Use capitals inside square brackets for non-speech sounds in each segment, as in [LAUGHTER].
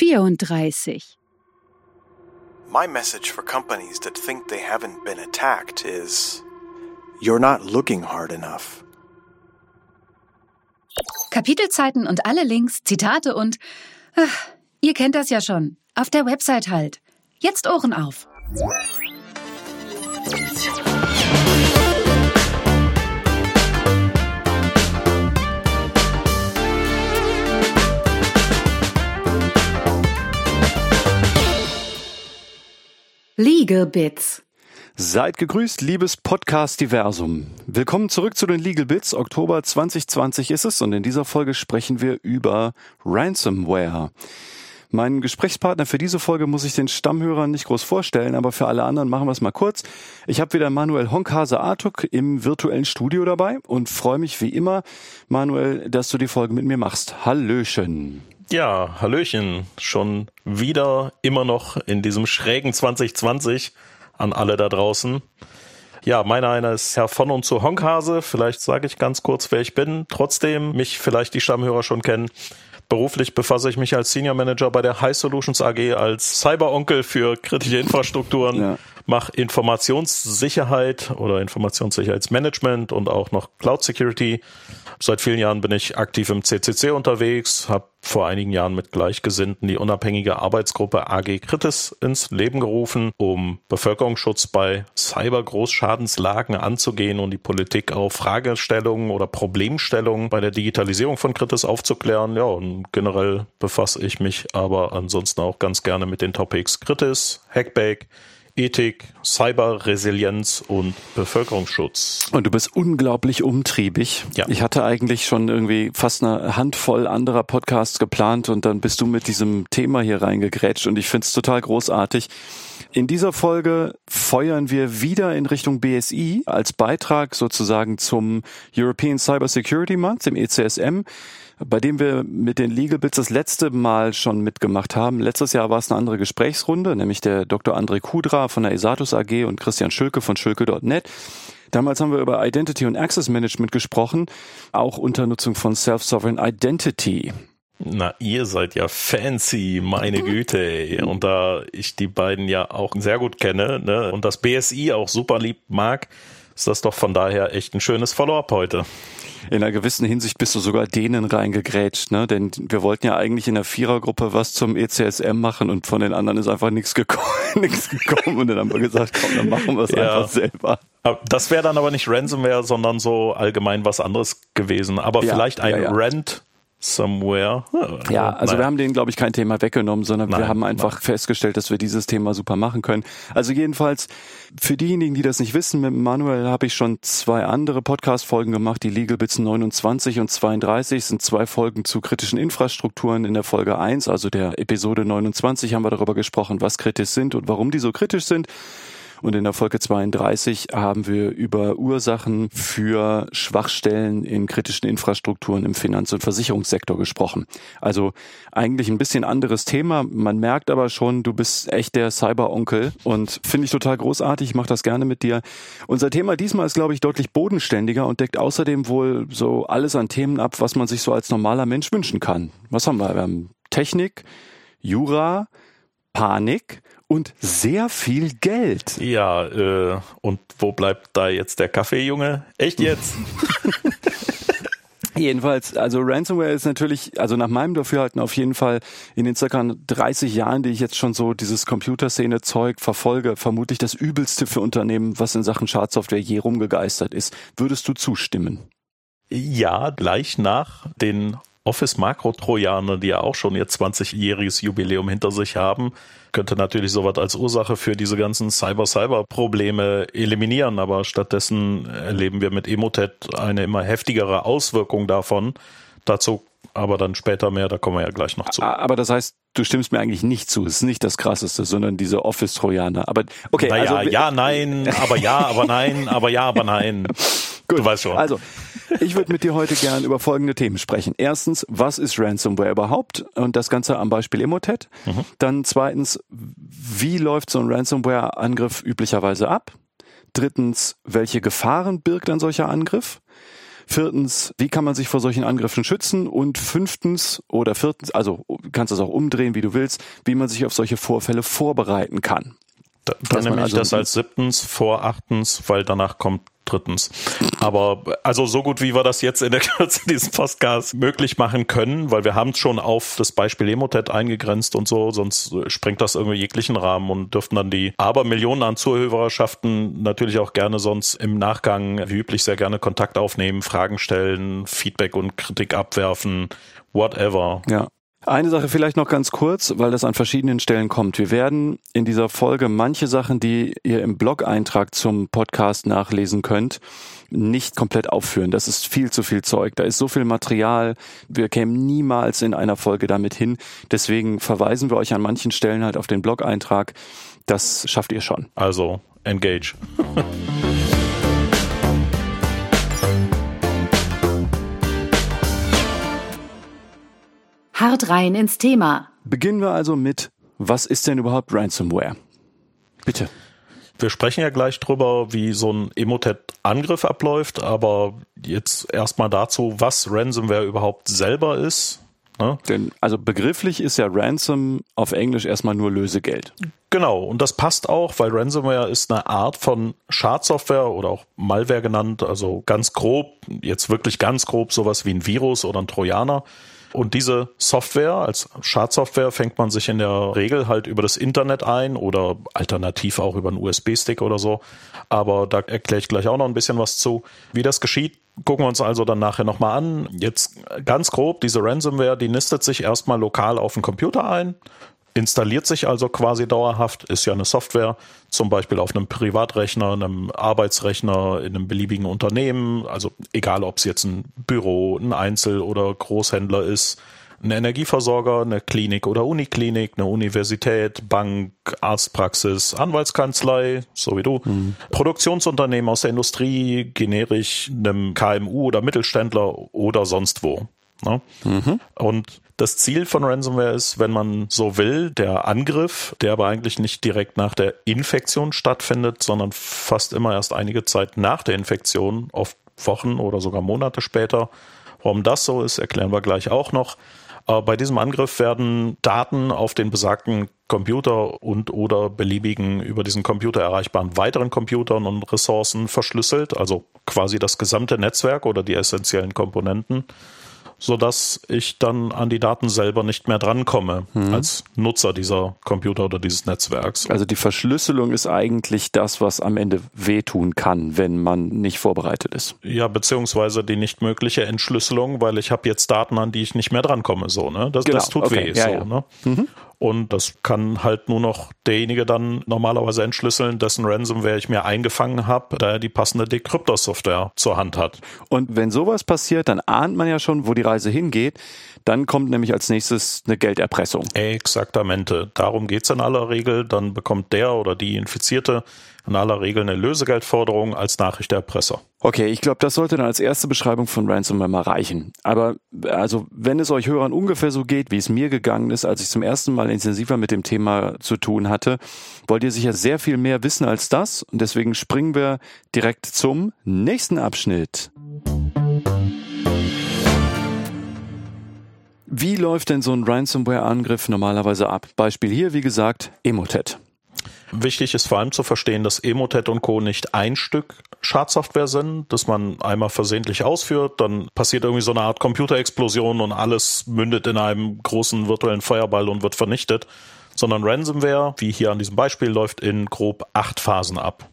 34. My message for companies that think they haven't been attacked is you're not looking hard enough. Kapitelzeiten und alle Links, Zitate und ach, ihr kennt das ja schon. Auf der Website halt. Jetzt Ohren auf. Legal Bits. Seid gegrüßt, liebes Podcast-Diversum. Willkommen zurück zu den Legal Bits. Oktober 2020 ist es und in dieser Folge sprechen wir über Ransomware. Mein Gesprächspartner für diese Folge muss ich den Stammhörern nicht groß vorstellen, aber für alle anderen machen wir es mal kurz. Ich habe wieder Manuel Honkhase Artuk im virtuellen Studio dabei und freue mich wie immer, Manuel, dass du die Folge mit mir machst. Hallöchen. Ja, Hallöchen. Schon wieder immer noch in diesem schrägen 2020 an alle da draußen. Ja, mein einer ist Herr von und zu Honkhase. Vielleicht sage ich ganz kurz, wer ich bin. Trotzdem mich vielleicht die Stammhörer schon kennen. Beruflich befasse ich mich als Senior Manager bei der High Solutions AG als Cyberonkel für kritische Infrastrukturen, ja. mache Informationssicherheit oder Informationssicherheitsmanagement und auch noch Cloud Security. Seit vielen Jahren bin ich aktiv im CCC unterwegs, habe vor einigen Jahren mit Gleichgesinnten die unabhängige Arbeitsgruppe AG Kritis ins Leben gerufen, um Bevölkerungsschutz bei Cyber-Großschadenslagen anzugehen und die Politik auf Fragestellungen oder Problemstellungen bei der Digitalisierung von Kritis aufzuklären. Ja, und generell befasse ich mich aber ansonsten auch ganz gerne mit den Topics Kritis, Hackback, Ethik, Cyberresilienz und Bevölkerungsschutz. Und du bist unglaublich umtriebig. Ja. Ich hatte eigentlich schon irgendwie fast eine Handvoll anderer Podcasts geplant und dann bist du mit diesem Thema hier reingegrätscht und ich finde es total großartig. In dieser Folge feuern wir wieder in Richtung BSI als Beitrag sozusagen zum European Cyber Security Month, dem ECSM bei dem wir mit den Legal Bits das letzte Mal schon mitgemacht haben. Letztes Jahr war es eine andere Gesprächsrunde, nämlich der Dr. André Kudra von der Esatus AG und Christian Schülke von schülke.net. Damals haben wir über Identity und Access Management gesprochen, auch unter Nutzung von Self-Sovereign Identity. Na, ihr seid ja fancy, meine Güte. Und da ich die beiden ja auch sehr gut kenne ne, und das BSI auch super lieb mag, ist das doch von daher echt ein schönes Follow-up heute in einer gewissen Hinsicht bist du sogar denen reingegrätscht, ne? Denn wir wollten ja eigentlich in der Vierergruppe was zum ECSM machen und von den anderen ist einfach nichts gekommen, [LAUGHS] nichts gekommen und dann haben wir gesagt, komm, dann machen wir es ja. einfach selber. Das wäre dann aber nicht Ransomware, sondern so allgemein was anderes gewesen. Aber ja, vielleicht ein ja. Rent somewhere. Ja, also naja. wir haben denen, glaube ich, kein Thema weggenommen, sondern Nein, wir haben einfach nein. festgestellt, dass wir dieses Thema super machen können. Also jedenfalls, für diejenigen, die das nicht wissen, mit Manuel habe ich schon zwei andere Podcast-Folgen gemacht. Die Legal Bits 29 und 32 sind zwei Folgen zu kritischen Infrastrukturen. In der Folge 1, also der Episode 29, haben wir darüber gesprochen, was kritisch sind und warum die so kritisch sind. Und in der Folge 32 haben wir über Ursachen für Schwachstellen in kritischen Infrastrukturen im Finanz- und Versicherungssektor gesprochen. Also eigentlich ein bisschen anderes Thema. Man merkt aber schon, du bist echt der Cyberonkel und finde ich total großartig. Ich mache das gerne mit dir. Unser Thema diesmal ist, glaube ich, deutlich bodenständiger und deckt außerdem wohl so alles an Themen ab, was man sich so als normaler Mensch wünschen kann. Was haben wir? Wir haben Technik, Jura, Panik und sehr viel Geld. Ja, äh, und wo bleibt da jetzt der Kaffee, Junge? Echt jetzt? [LAUGHS] Jedenfalls, also Ransomware ist natürlich, also nach meinem Dafürhalten auf jeden Fall in den circa 30 Jahren, die ich jetzt schon so dieses Computerszene-Zeug verfolge, vermutlich das übelste für Unternehmen, was in Sachen Schadsoftware je rumgegeistert ist. Würdest du zustimmen? Ja, gleich nach den Office Makro Trojaner, die ja auch schon ihr 20-jähriges Jubiläum hinter sich haben, könnte natürlich sowas als Ursache für diese ganzen Cyber-Cyber-Probleme eliminieren, aber stattdessen erleben wir mit Emotet eine immer heftigere Auswirkung davon. Dazu aber dann später mehr, da kommen wir ja gleich noch zu. Aber das heißt, du stimmst mir eigentlich nicht zu. Es ist nicht das krasseste, sondern diese Office-Trojaner. Aber okay, naja, also, ja, nein, aber ja, aber nein, aber ja, aber nein. [LAUGHS] Gut, du weißt schon. Also, ich würde mit dir heute gern über folgende Themen sprechen. Erstens, was ist Ransomware überhaupt? Und das Ganze am Beispiel Emotet. Mhm. Dann zweitens, wie läuft so ein Ransomware-Angriff üblicherweise ab? Drittens, welche Gefahren birgt ein solcher Angriff? Viertens, wie kann man sich vor solchen Angriffen schützen? Und fünftens oder viertens, also kannst du es auch umdrehen, wie du willst, wie man sich auf solche Vorfälle vorbereiten kann. Da, dann nehme ich also das als siebtens vor achtens, weil danach kommt drittens. Aber also so gut wie wir das jetzt in der [LAUGHS] Kürze dieses Podcasts möglich machen können, weil wir haben es schon auf das Beispiel Emotet eingegrenzt und so, sonst sprengt das irgendwie jeglichen Rahmen und dürften dann die Abermillionen an Zuhörerschaften natürlich auch gerne sonst im Nachgang wie üblich sehr gerne Kontakt aufnehmen, Fragen stellen, Feedback und Kritik abwerfen, whatever. Ja. Eine Sache vielleicht noch ganz kurz, weil das an verschiedenen Stellen kommt. Wir werden in dieser Folge manche Sachen, die ihr im Blog-Eintrag zum Podcast nachlesen könnt, nicht komplett aufführen. Das ist viel zu viel Zeug. Da ist so viel Material. Wir kämen niemals in einer Folge damit hin. Deswegen verweisen wir euch an manchen Stellen halt auf den Blog-Eintrag. Das schafft ihr schon. Also, engage. [LAUGHS] Hart rein ins Thema. Beginnen wir also mit, was ist denn überhaupt Ransomware? Bitte. Wir sprechen ja gleich drüber, wie so ein Emotet-Angriff abläuft, aber jetzt erstmal dazu, was Ransomware überhaupt selber ist. Ne? Denn, also begrifflich ist ja Ransom auf Englisch erstmal nur Lösegeld. Genau, und das passt auch, weil Ransomware ist eine Art von Schadsoftware oder auch Malware genannt, also ganz grob, jetzt wirklich ganz grob sowas wie ein Virus oder ein Trojaner und diese Software als Schadsoftware fängt man sich in der Regel halt über das Internet ein oder alternativ auch über einen USB-Stick oder so. Aber da erkläre ich gleich auch noch ein bisschen was zu. Wie das geschieht, gucken wir uns also dann nachher nochmal an. Jetzt ganz grob, diese Ransomware, die nistet sich erstmal lokal auf den Computer ein, installiert sich also quasi dauerhaft, ist ja eine Software, zum Beispiel auf einem Privatrechner, einem Arbeitsrechner, in einem beliebigen Unternehmen, also egal ob es jetzt ein Büro, ein Einzel- oder Großhändler ist, ein Energieversorger, eine Klinik oder Uniklinik, eine Universität, Bank, Arztpraxis, Anwaltskanzlei, so wie du, mhm. Produktionsunternehmen aus der Industrie, generisch einem KMU oder Mittelständler oder sonst wo. Ne? Mhm. Und das Ziel von Ransomware ist, wenn man so will, der Angriff, der aber eigentlich nicht direkt nach der Infektion stattfindet, sondern fast immer erst einige Zeit nach der Infektion, oft Wochen oder sogar Monate später. Warum das so ist, erklären wir gleich auch noch. Aber bei diesem Angriff werden Daten auf den besagten Computer und oder beliebigen über diesen Computer erreichbaren weiteren Computern und Ressourcen verschlüsselt, also quasi das gesamte Netzwerk oder die essentiellen Komponenten so dass ich dann an die Daten selber nicht mehr drankomme mhm. als Nutzer dieser Computer oder dieses Netzwerks. Also die Verschlüsselung ist eigentlich das, was am Ende wehtun kann, wenn man nicht vorbereitet ist. Ja, beziehungsweise die nicht mögliche Entschlüsselung, weil ich habe jetzt Daten, an die ich nicht mehr drankomme. So, ne? Das, genau. das tut okay. weh. Ja, so, ja. Ne? Mhm. Und das kann halt nur noch derjenige dann normalerweise entschlüsseln, dessen Ransomware ich mir eingefangen habe, da er die passende Dekryptor-Software zur Hand hat. Und wenn sowas passiert, dann ahnt man ja schon, wo die Reise hingeht. Dann kommt nämlich als nächstes eine Gelderpressung. Exaktamente. Darum geht's in aller Regel. Dann bekommt der oder die Infizierte in aller Regel eine Lösegeldforderung als Nachricht der Erpresser. Okay, ich glaube, das sollte dann als erste Beschreibung von Ransomware mal reichen. Aber also, wenn es euch Hörern ungefähr so geht, wie es mir gegangen ist, als ich zum ersten Mal intensiver mit dem Thema zu tun hatte, wollt ihr sicher sehr viel mehr wissen als das. Und deswegen springen wir direkt zum nächsten Abschnitt. Wie läuft denn so ein Ransomware-Angriff normalerweise ab? Beispiel hier, wie gesagt, Emotet. Wichtig ist vor allem zu verstehen, dass Emotet und Co. nicht ein Stück Schadsoftware sind, dass man einmal versehentlich ausführt, dann passiert irgendwie so eine Art Computerexplosion und alles mündet in einem großen virtuellen Feuerball und wird vernichtet, sondern Ransomware, wie hier an diesem Beispiel, läuft in grob acht Phasen ab.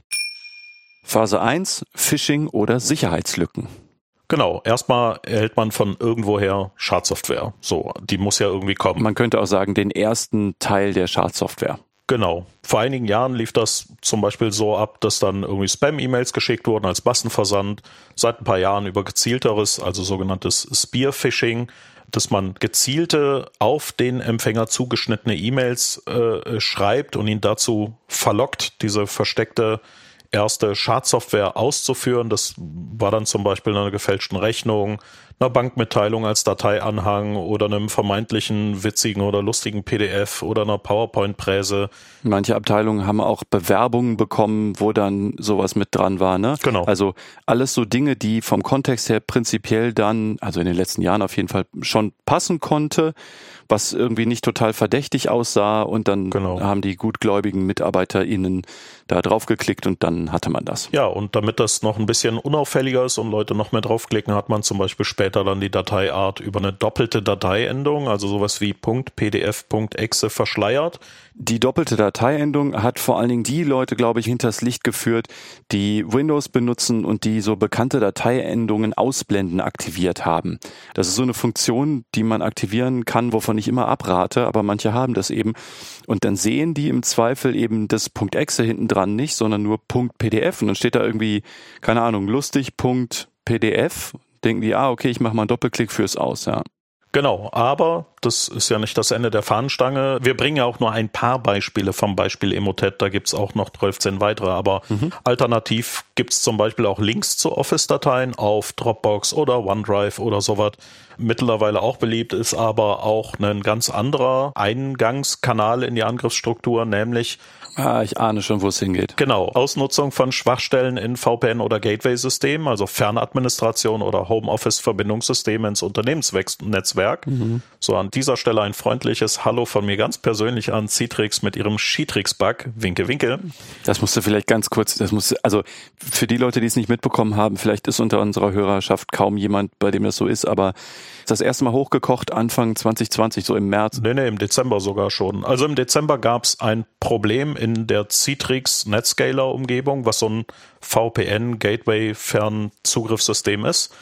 Phase 1, Phishing oder Sicherheitslücken. Genau, erstmal erhält man von irgendwoher Schadsoftware. So, die muss ja irgendwie kommen. Man könnte auch sagen, den ersten Teil der Schadsoftware. Genau. Vor einigen Jahren lief das zum Beispiel so ab, dass dann irgendwie Spam-E-Mails geschickt wurden als Massenversand. Seit ein paar Jahren über gezielteres, also sogenanntes Spear-Phishing, dass man gezielte auf den Empfänger zugeschnittene E-Mails äh, schreibt und ihn dazu verlockt, diese versteckte erste Schadsoftware auszuführen. Das war dann zum Beispiel eine gefälschten Rechnung, einer Bankmitteilung als Dateianhang oder einem vermeintlichen witzigen oder lustigen PDF oder einer PowerPoint-Präse. Manche Abteilungen haben auch Bewerbungen bekommen, wo dann sowas mit dran war, ne? Genau. Also alles so Dinge, die vom Kontext her prinzipiell dann, also in den letzten Jahren auf jeden Fall schon passen konnte, was irgendwie nicht total verdächtig aussah und dann genau. haben die gutgläubigen MitarbeiterInnen da draufgeklickt und dann hatte man das. Ja, und damit das noch ein bisschen unauffälliger ist und Leute noch mehr draufklicken, hat man zum Beispiel später dann die Dateiart über eine doppelte Dateiendung, also sowas wie .pdf, .exe verschleiert. Die doppelte Dateiendung hat vor allen Dingen die Leute, glaube ich, hinters Licht geführt, die Windows benutzen und die so bekannte Dateiendungen ausblenden aktiviert haben. Das ist so eine Funktion, die man aktivieren kann, wovon ich immer abrate, aber manche haben das eben. Und dann sehen die im Zweifel eben das .exe hinten dran nicht, sondern nur .pdf und dann steht da irgendwie, keine Ahnung, lustig .pdf. Denken die, ah, okay, ich mache mal einen Doppelklick fürs Aus, ja. Genau, aber das ist ja nicht das Ende der Fahnenstange. Wir bringen ja auch nur ein paar Beispiele vom Beispiel Emotet, da gibt's auch noch 12 weitere, aber mhm. alternativ gibt's zum Beispiel auch Links zu Office-Dateien auf Dropbox oder OneDrive oder sowas. Mittlerweile auch beliebt ist aber auch ein ganz anderer Eingangskanal in die Angriffsstruktur, nämlich Ah, ich ahne schon, wo es hingeht. Genau. Ausnutzung von Schwachstellen in VPN oder Gateway-Systemen, also Fernadministration oder Homeoffice-Verbindungssysteme ins Unternehmensnetzwerk. Mhm. So an dieser Stelle ein freundliches Hallo von mir ganz persönlich an Citrix mit ihrem Citrix-Bug. Winke, winke. Das musst du vielleicht ganz kurz, das muss, also für die Leute, die es nicht mitbekommen haben, vielleicht ist unter unserer Hörerschaft kaum jemand, bei dem das so ist, aber das erste Mal hochgekocht Anfang 2020, so im März. Nee, nee, im Dezember sogar schon. Also im Dezember gab es ein Problem in der Citrix Netscaler Umgebung, was so ein VPN Gateway Fernzugriffssystem ist.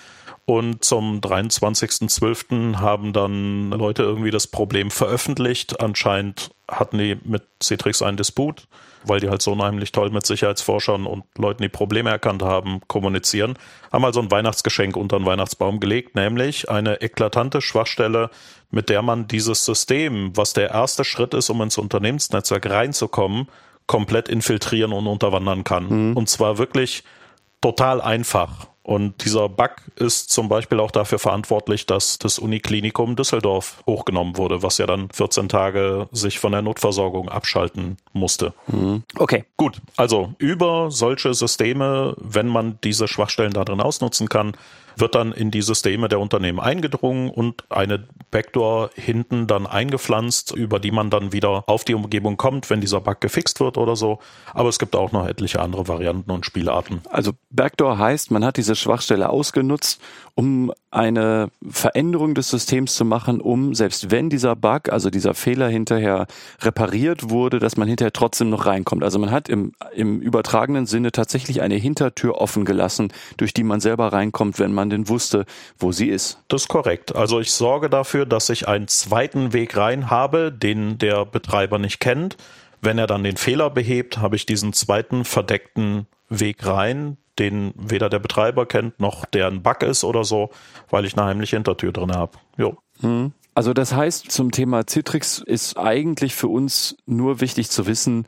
Und zum 23.12. haben dann Leute irgendwie das Problem veröffentlicht. Anscheinend hatten die mit Citrix einen Disput weil die halt so unheimlich toll mit Sicherheitsforschern und Leuten, die Probleme erkannt haben, kommunizieren, haben also ein Weihnachtsgeschenk unter den Weihnachtsbaum gelegt, nämlich eine eklatante Schwachstelle, mit der man dieses System, was der erste Schritt ist, um ins Unternehmensnetzwerk reinzukommen, komplett infiltrieren und unterwandern kann. Mhm. Und zwar wirklich total einfach. Und dieser Bug ist zum Beispiel auch dafür verantwortlich, dass das Uniklinikum Düsseldorf hochgenommen wurde, was ja dann 14 Tage sich von der Notversorgung abschalten musste. Mhm. Okay. Gut, also über solche Systeme, wenn man diese Schwachstellen da drin ausnutzen kann, wird dann in die Systeme der Unternehmen eingedrungen und eine Backdoor hinten dann eingepflanzt, über die man dann wieder auf die Umgebung kommt, wenn dieser Bug gefixt wird oder so. Aber es gibt auch noch etliche andere Varianten und Spielarten. Also Backdoor heißt, man hat diese Schwachstelle ausgenutzt, um eine Veränderung des Systems zu machen, um selbst wenn dieser Bug, also dieser Fehler hinterher repariert wurde, dass man hinterher trotzdem noch reinkommt. Also man hat im, im übertragenen Sinne tatsächlich eine Hintertür offen gelassen, durch die man selber reinkommt, wenn man denn wusste, wo sie ist. Das ist korrekt. Also ich sorge dafür, dass ich einen zweiten Weg rein habe, den der Betreiber nicht kennt. Wenn er dann den Fehler behebt, habe ich diesen zweiten verdeckten Weg rein, den weder der Betreiber kennt, noch der ein Bug ist oder so, weil ich eine heimliche Hintertür drin habe. Jo. Hm. Also das heißt, zum Thema Citrix ist eigentlich für uns nur wichtig zu wissen,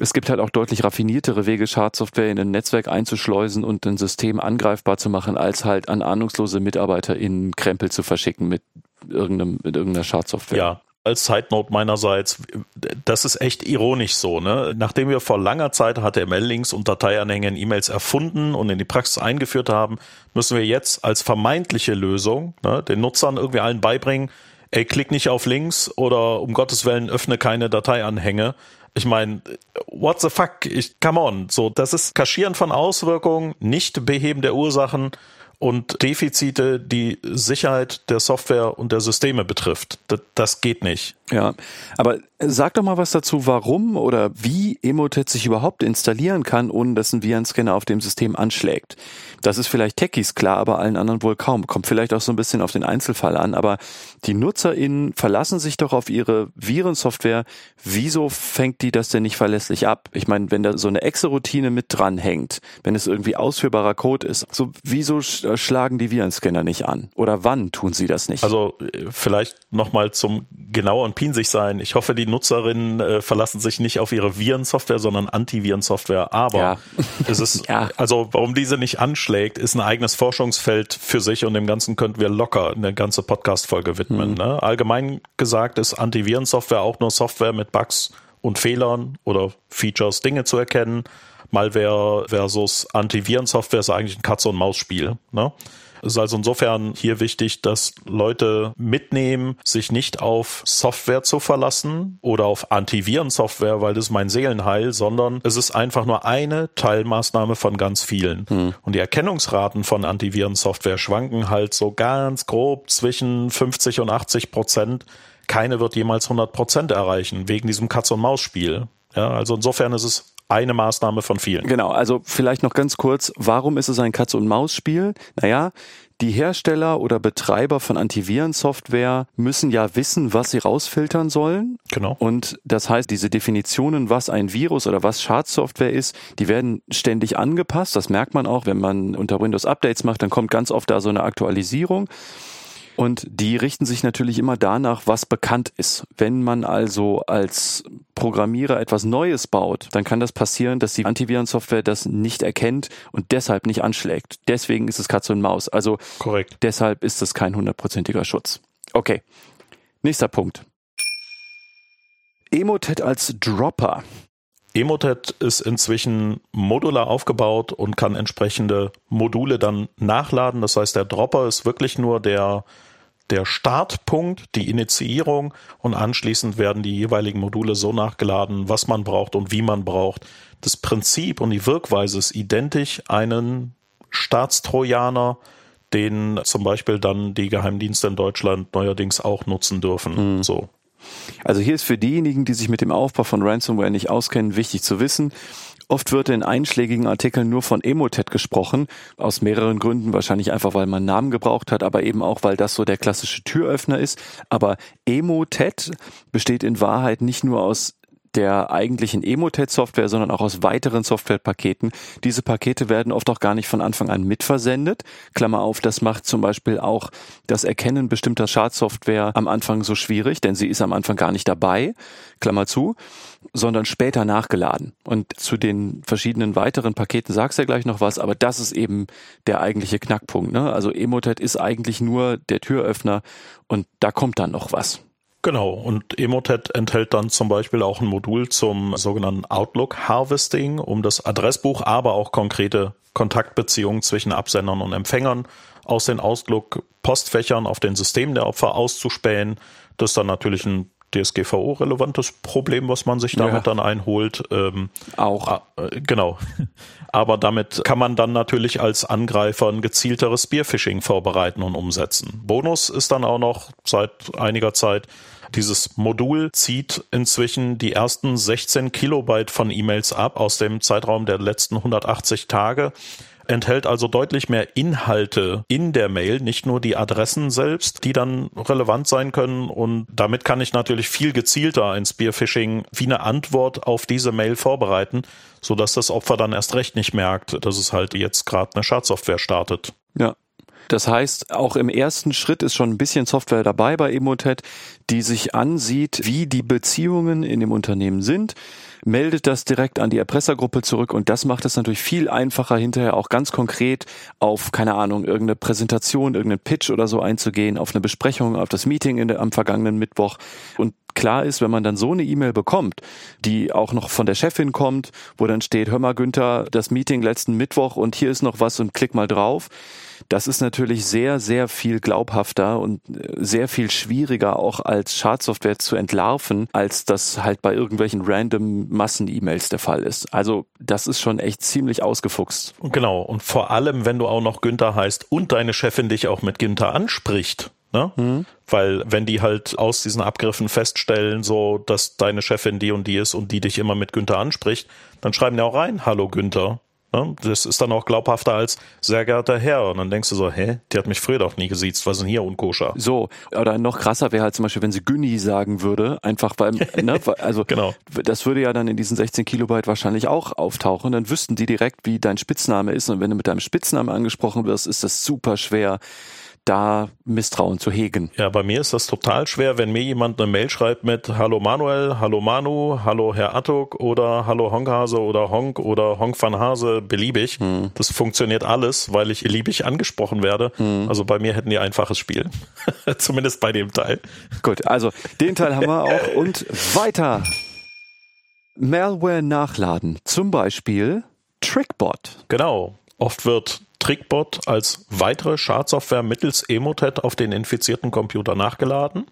es gibt halt auch deutlich raffiniertere Wege, Schadsoftware in ein Netzwerk einzuschleusen und ein System angreifbar zu machen, als halt an ahnungslose Mitarbeiter in Krempel zu verschicken mit irgendeinem, mit irgendeiner Schadsoftware. Ja, als Side Note meinerseits, das ist echt ironisch so, ne? Nachdem wir vor langer Zeit HTML-Links und Dateianhänge in E-Mails erfunden und in die Praxis eingeführt haben, müssen wir jetzt als vermeintliche Lösung ne, den Nutzern irgendwie allen beibringen, ey, klick nicht auf Links oder um Gottes Willen öffne keine Dateianhänge. Ich meine, what the fuck? Ich, come on. So, das ist Kaschieren von Auswirkungen, nicht Beheben der Ursachen und Defizite, die Sicherheit der Software und der Systeme betrifft. Das, das geht nicht. Ja, aber sag doch mal was dazu, warum oder wie Emotet sich überhaupt installieren kann, ohne dass ein Virenscanner auf dem System anschlägt. Das ist vielleicht Techies klar, aber allen anderen wohl kaum. Kommt vielleicht auch so ein bisschen auf den Einzelfall an, aber die NutzerInnen verlassen sich doch auf ihre Virensoftware. Wieso fängt die das denn nicht verlässlich ab? Ich meine, wenn da so eine Exe-Routine mit dranhängt, wenn es irgendwie ausführbarer Code ist, so wieso schlagen die Virenscanner nicht an? Oder wann tun sie das nicht? Also äh, vielleicht nochmal zum genaueren pinsig sein. Ich hoffe, die Nutzerinnen äh, verlassen sich nicht auf ihre Virensoftware, sondern Antivirensoftware. Aber ja. [LAUGHS] es ist, [LAUGHS] ja. also warum diese nicht anschlägt, ist ein eigenes Forschungsfeld für sich und dem Ganzen könnten wir locker eine ganze Podcast-Folge widmen. Mhm. Ne? Allgemein gesagt ist Antivirensoftware auch nur Software mit Bugs und Fehlern oder Features, Dinge zu erkennen. Malware versus Antivirensoftware ist eigentlich ein Katze-und-Maus-Spiel. Ne? Es ist also insofern hier wichtig, dass Leute mitnehmen, sich nicht auf Software zu verlassen oder auf Antivirensoftware, weil das ist mein Seelenheil, sondern es ist einfach nur eine Teilmaßnahme von ganz vielen. Hm. Und die Erkennungsraten von Antivirensoftware schwanken halt so ganz grob zwischen 50 und 80 Prozent keine wird jemals 100 Prozent erreichen, wegen diesem Katz-und-Maus-Spiel. Ja, also insofern ist es eine Maßnahme von vielen. Genau, also vielleicht noch ganz kurz, warum ist es ein Katz-und-Maus-Spiel? Naja, die Hersteller oder Betreiber von Antivirensoftware müssen ja wissen, was sie rausfiltern sollen. Genau. Und das heißt, diese Definitionen, was ein Virus oder was Schadsoftware ist, die werden ständig angepasst. Das merkt man auch, wenn man unter Windows Updates macht, dann kommt ganz oft da so eine Aktualisierung. Und die richten sich natürlich immer danach, was bekannt ist. Wenn man also als Programmierer etwas Neues baut, dann kann das passieren, dass die Antivirensoftware das nicht erkennt und deshalb nicht anschlägt. Deswegen ist es Katze und Maus. Also Korrekt. deshalb ist es kein hundertprozentiger Schutz. Okay. Nächster Punkt. Emotet als Dropper. Emotet ist inzwischen modular aufgebaut und kann entsprechende Module dann nachladen. Das heißt, der Dropper ist wirklich nur der, der Startpunkt, die Initiierung und anschließend werden die jeweiligen Module so nachgeladen, was man braucht und wie man braucht. Das Prinzip und die Wirkweise ist identisch. Einen Staatstrojaner, den zum Beispiel dann die Geheimdienste in Deutschland neuerdings auch nutzen dürfen. Mhm. So. Also hier ist für diejenigen, die sich mit dem Aufbau von Ransomware nicht auskennen, wichtig zu wissen, Oft wird in einschlägigen Artikeln nur von Emotet gesprochen, aus mehreren Gründen, wahrscheinlich einfach, weil man Namen gebraucht hat, aber eben auch, weil das so der klassische Türöffner ist. Aber Emotet besteht in Wahrheit nicht nur aus der eigentlichen Emotet-Software, sondern auch aus weiteren Softwarepaketen. Diese Pakete werden oft auch gar nicht von Anfang an mitversendet. Klammer auf, das macht zum Beispiel auch das Erkennen bestimmter Schadsoftware am Anfang so schwierig, denn sie ist am Anfang gar nicht dabei. Klammer zu sondern später nachgeladen. Und zu den verschiedenen weiteren Paketen sagst du ja gleich noch was, aber das ist eben der eigentliche Knackpunkt. Ne? Also Emotet ist eigentlich nur der Türöffner und da kommt dann noch was. Genau, und Emotet enthält dann zum Beispiel auch ein Modul zum sogenannten Outlook Harvesting, um das Adressbuch, aber auch konkrete Kontaktbeziehungen zwischen Absendern und Empfängern aus den Outlook-Postfächern auf den Systemen der Opfer auszuspähen. Das ist dann natürlich ein DSGVO-relevantes Problem, was man sich damit ja. dann einholt. Ähm, auch. Äh, genau. [LAUGHS] Aber damit kann man dann natürlich als Angreifer ein gezielteres Spearphishing vorbereiten und umsetzen. Bonus ist dann auch noch seit einiger Zeit dieses Modul zieht inzwischen die ersten 16 Kilobyte von E-Mails ab aus dem Zeitraum der letzten 180 Tage enthält also deutlich mehr Inhalte in der Mail, nicht nur die Adressen selbst, die dann relevant sein können. Und damit kann ich natürlich viel gezielter ein Spearphishing wie eine Antwort auf diese Mail vorbereiten, sodass das Opfer dann erst recht nicht merkt, dass es halt jetzt gerade eine Schadsoftware startet. Ja, das heißt, auch im ersten Schritt ist schon ein bisschen Software dabei bei Emotet, die sich ansieht, wie die Beziehungen in dem Unternehmen sind, meldet das direkt an die Erpressergruppe zurück und das macht es natürlich viel einfacher, hinterher auch ganz konkret auf, keine Ahnung, irgendeine Präsentation, irgendeinen Pitch oder so einzugehen, auf eine Besprechung, auf das Meeting in der, am vergangenen Mittwoch. Und klar ist, wenn man dann so eine E-Mail bekommt, die auch noch von der Chefin kommt, wo dann steht, hör mal Günther, das Meeting letzten Mittwoch und hier ist noch was und klick mal drauf das ist natürlich sehr, sehr viel glaubhafter und äh, sehr viel schwieriger auch als Schadsoftware zu entlarven, als das halt bei irgendwelchen random Massen-E-Mails der Fall ist. Also das ist schon echt ziemlich ausgefuchst. Genau. Und vor allem, wenn du auch noch Günther heißt und deine Chefin dich auch mit Günther anspricht. Ne? Mhm. Weil wenn die halt aus diesen Abgriffen feststellen, so dass deine Chefin die und die ist und die dich immer mit Günther anspricht, dann schreiben die auch rein, hallo Günther. Ne? Das ist dann auch glaubhafter als sehr geehrter Herr. Und dann denkst du so, hä, die hat mich früher doch nie gesiezt, was ist denn hier unkoscher? So, oder noch krasser wäre halt zum Beispiel, wenn sie Günni sagen würde, einfach weil, ne, [LAUGHS] also genau. das würde ja dann in diesen 16 Kilobyte wahrscheinlich auch auftauchen. Dann wüssten die direkt, wie dein Spitzname ist. Und wenn du mit deinem Spitznamen angesprochen wirst, ist das super schwer, da Misstrauen zu hegen. Ja, bei mir ist das total schwer, wenn mir jemand eine Mail schreibt mit Hallo Manuel, Hallo Manu, Hallo Herr Attuk oder Hallo Honkhase oder Honk oder Honk van Hase, beliebig. Hm. Das funktioniert alles, weil ich beliebig angesprochen werde. Hm. Also bei mir hätten die einfaches Spiel. [LAUGHS] Zumindest bei dem Teil. Gut, also den Teil haben wir [LAUGHS] auch und weiter. Malware nachladen, zum Beispiel Trickbot. Genau. Oft wird Trickbot als weitere Schadsoftware mittels Emotet auf den infizierten Computer nachgeladen.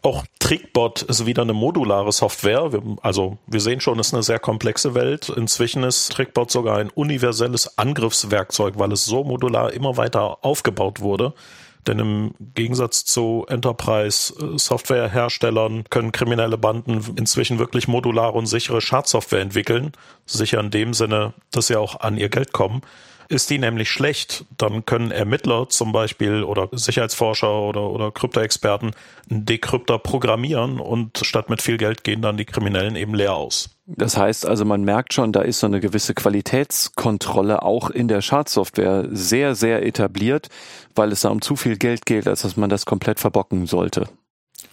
Auch Trickbot ist wieder eine modulare Software. also wir sehen schon, es ist eine sehr komplexe Welt. Inzwischen ist Trickbot sogar ein universelles Angriffswerkzeug, weil es so modular immer weiter aufgebaut wurde. Denn im Gegensatz zu Enterprise-Softwareherstellern können kriminelle Banden inzwischen wirklich modulare und sichere Schadsoftware entwickeln. Sicher in dem Sinne, dass sie auch an ihr Geld kommen. Ist die nämlich schlecht, dann können Ermittler zum Beispiel oder Sicherheitsforscher oder, oder Kryptoexperten einen Dekrypter programmieren und statt mit viel Geld gehen dann die Kriminellen eben leer aus. Das heißt also, man merkt schon, da ist so eine gewisse Qualitätskontrolle auch in der Schadsoftware sehr, sehr etabliert, weil es da um zu viel Geld geht, als dass man das komplett verbocken sollte.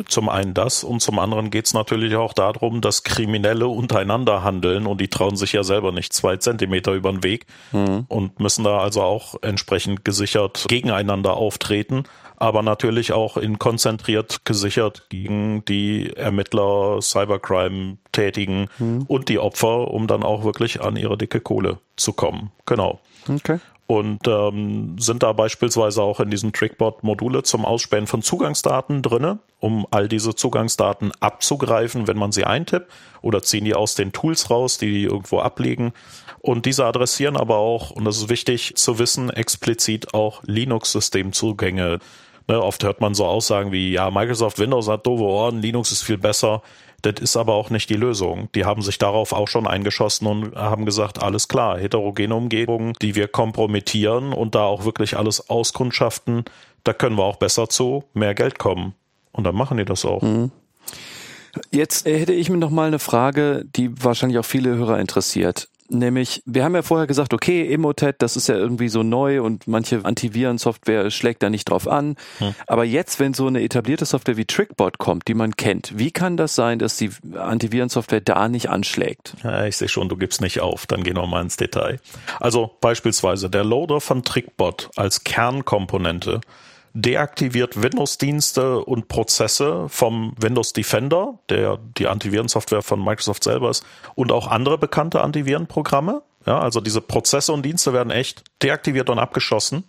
Zum einen das und zum anderen geht es natürlich auch darum, dass Kriminelle untereinander handeln und die trauen sich ja selber nicht zwei Zentimeter über den Weg mhm. und müssen da also auch entsprechend gesichert gegeneinander auftreten, aber natürlich auch in konzentriert gesichert gegen die Ermittler, Cybercrime tätigen mhm. und die Opfer, um dann auch wirklich an ihre dicke Kohle zu kommen. Genau. Okay und ähm, sind da beispielsweise auch in diesen Trickbot-Module zum Ausspähen von Zugangsdaten drinne, um all diese Zugangsdaten abzugreifen, wenn man sie eintippt, oder ziehen die aus den Tools raus, die die irgendwo ablegen. Und diese adressieren aber auch, und das ist wichtig zu wissen, explizit auch Linux-Systemzugänge. Ne, oft hört man so Aussagen wie, ja, Microsoft Windows hat doofe Ohren, Linux ist viel besser. Das ist aber auch nicht die Lösung. Die haben sich darauf auch schon eingeschossen und haben gesagt, alles klar, heterogene Umgebungen, die wir kompromittieren und da auch wirklich alles auskundschaften, da können wir auch besser zu mehr Geld kommen. Und dann machen die das auch. Mhm. Jetzt hätte ich mir noch mal eine Frage, die wahrscheinlich auch viele Hörer interessiert. Nämlich, wir haben ja vorher gesagt, okay, Emotet, das ist ja irgendwie so neu und manche Antivirensoftware schlägt da nicht drauf an. Hm. Aber jetzt, wenn so eine etablierte Software wie Trickbot kommt, die man kennt, wie kann das sein, dass die Antivirensoftware da nicht anschlägt? Ja, ich sehe schon, du gibst nicht auf. Dann geh noch mal ins Detail. Also beispielsweise der Loader von Trickbot als Kernkomponente deaktiviert Windows-Dienste und Prozesse vom Windows Defender, der die Antivirensoftware von Microsoft selber ist, und auch andere bekannte Antivirenprogramme. Ja, also diese Prozesse und Dienste werden echt deaktiviert und abgeschossen.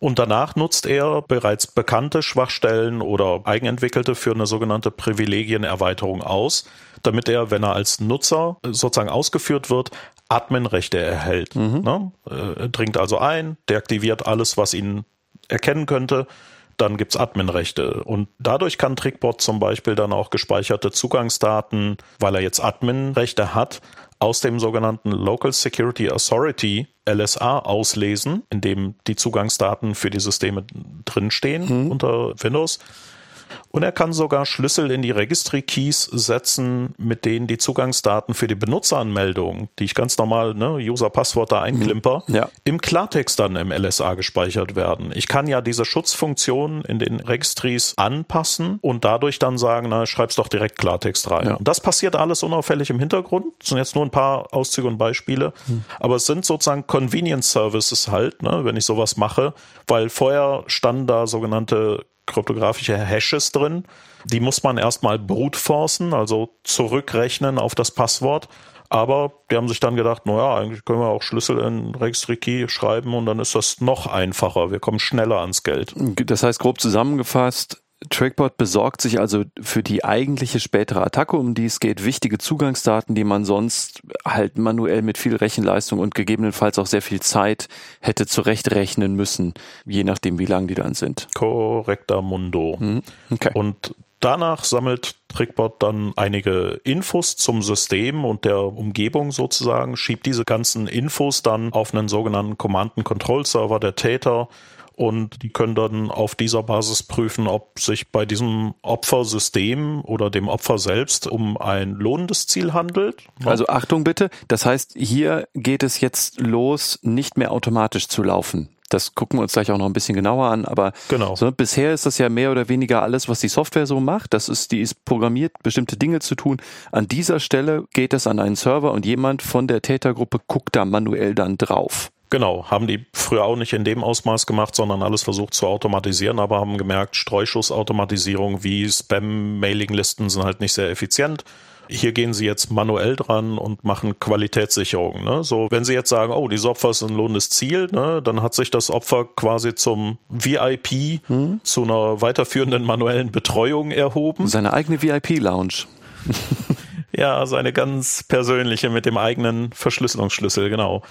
Und danach nutzt er bereits bekannte Schwachstellen oder eigenentwickelte für eine sogenannte Privilegienerweiterung aus, damit er, wenn er als Nutzer sozusagen ausgeführt wird, Adminrechte erhält. Mhm. Ne? Er dringt also ein, deaktiviert alles, was ihn erkennen könnte, dann gibt's Adminrechte. Und dadurch kann Trickbot zum Beispiel dann auch gespeicherte Zugangsdaten, weil er jetzt Adminrechte hat, aus dem sogenannten Local Security Authority LSA auslesen, in dem die Zugangsdaten für die Systeme drinstehen hm. unter Windows und er kann sogar Schlüssel in die Registry Keys setzen, mit denen die Zugangsdaten für die Benutzeranmeldung, die ich ganz normal, ne, User-Passwort da einklimper, mhm. ja. im Klartext dann im LSA gespeichert werden. Ich kann ja diese Schutzfunktion in den Registries anpassen und dadurch dann sagen, na, schreib's doch direkt Klartext rein. Ja. Und das passiert alles unauffällig im Hintergrund. Das sind jetzt nur ein paar Auszüge und Beispiele. Mhm. Aber es sind sozusagen Convenience Services halt, ne, wenn ich sowas mache, weil vorher standen da sogenannte kryptografische Hashes drin. Die muss man erstmal brutforcen, also zurückrechnen auf das Passwort. Aber die haben sich dann gedacht, naja, eigentlich können wir auch Schlüssel in Registry Key schreiben und dann ist das noch einfacher. Wir kommen schneller ans Geld. Das heißt, grob zusammengefasst, Trackbot besorgt sich also für die eigentliche spätere Attacke, um die es geht, wichtige Zugangsdaten, die man sonst halt manuell mit viel Rechenleistung und gegebenenfalls auch sehr viel Zeit hätte zurechtrechnen müssen, je nachdem, wie lang die dann sind. Korrekter Mundo. Mhm. Okay. Und danach sammelt Trickbot dann einige Infos zum System und der Umgebung sozusagen, schiebt diese ganzen Infos dann auf einen sogenannten Command-and-Control-Server der Täter und die können dann auf dieser Basis prüfen, ob sich bei diesem Opfersystem oder dem Opfer selbst um ein lohnendes Ziel handelt. Also Achtung bitte, das heißt, hier geht es jetzt los, nicht mehr automatisch zu laufen. Das gucken wir uns gleich auch noch ein bisschen genauer an, aber genau. so, bisher ist das ja mehr oder weniger alles, was die Software so macht. Das ist, die ist programmiert, bestimmte Dinge zu tun. An dieser Stelle geht es an einen Server und jemand von der Tätergruppe guckt da manuell dann drauf. Genau, haben die früher auch nicht in dem Ausmaß gemacht, sondern alles versucht zu automatisieren, aber haben gemerkt, Streuschussautomatisierung wie Spam-Mailing-Listen sind halt nicht sehr effizient. Hier gehen sie jetzt manuell dran und machen Qualitätssicherung. Ne? So, wenn sie jetzt sagen, oh, dieses Opfer ist ein lohnendes Ziel, ne, dann hat sich das Opfer quasi zum VIP hm? zu einer weiterführenden manuellen Betreuung erhoben. Seine eigene VIP-Lounge. [LAUGHS] ja, seine ganz persönliche mit dem eigenen Verschlüsselungsschlüssel, genau.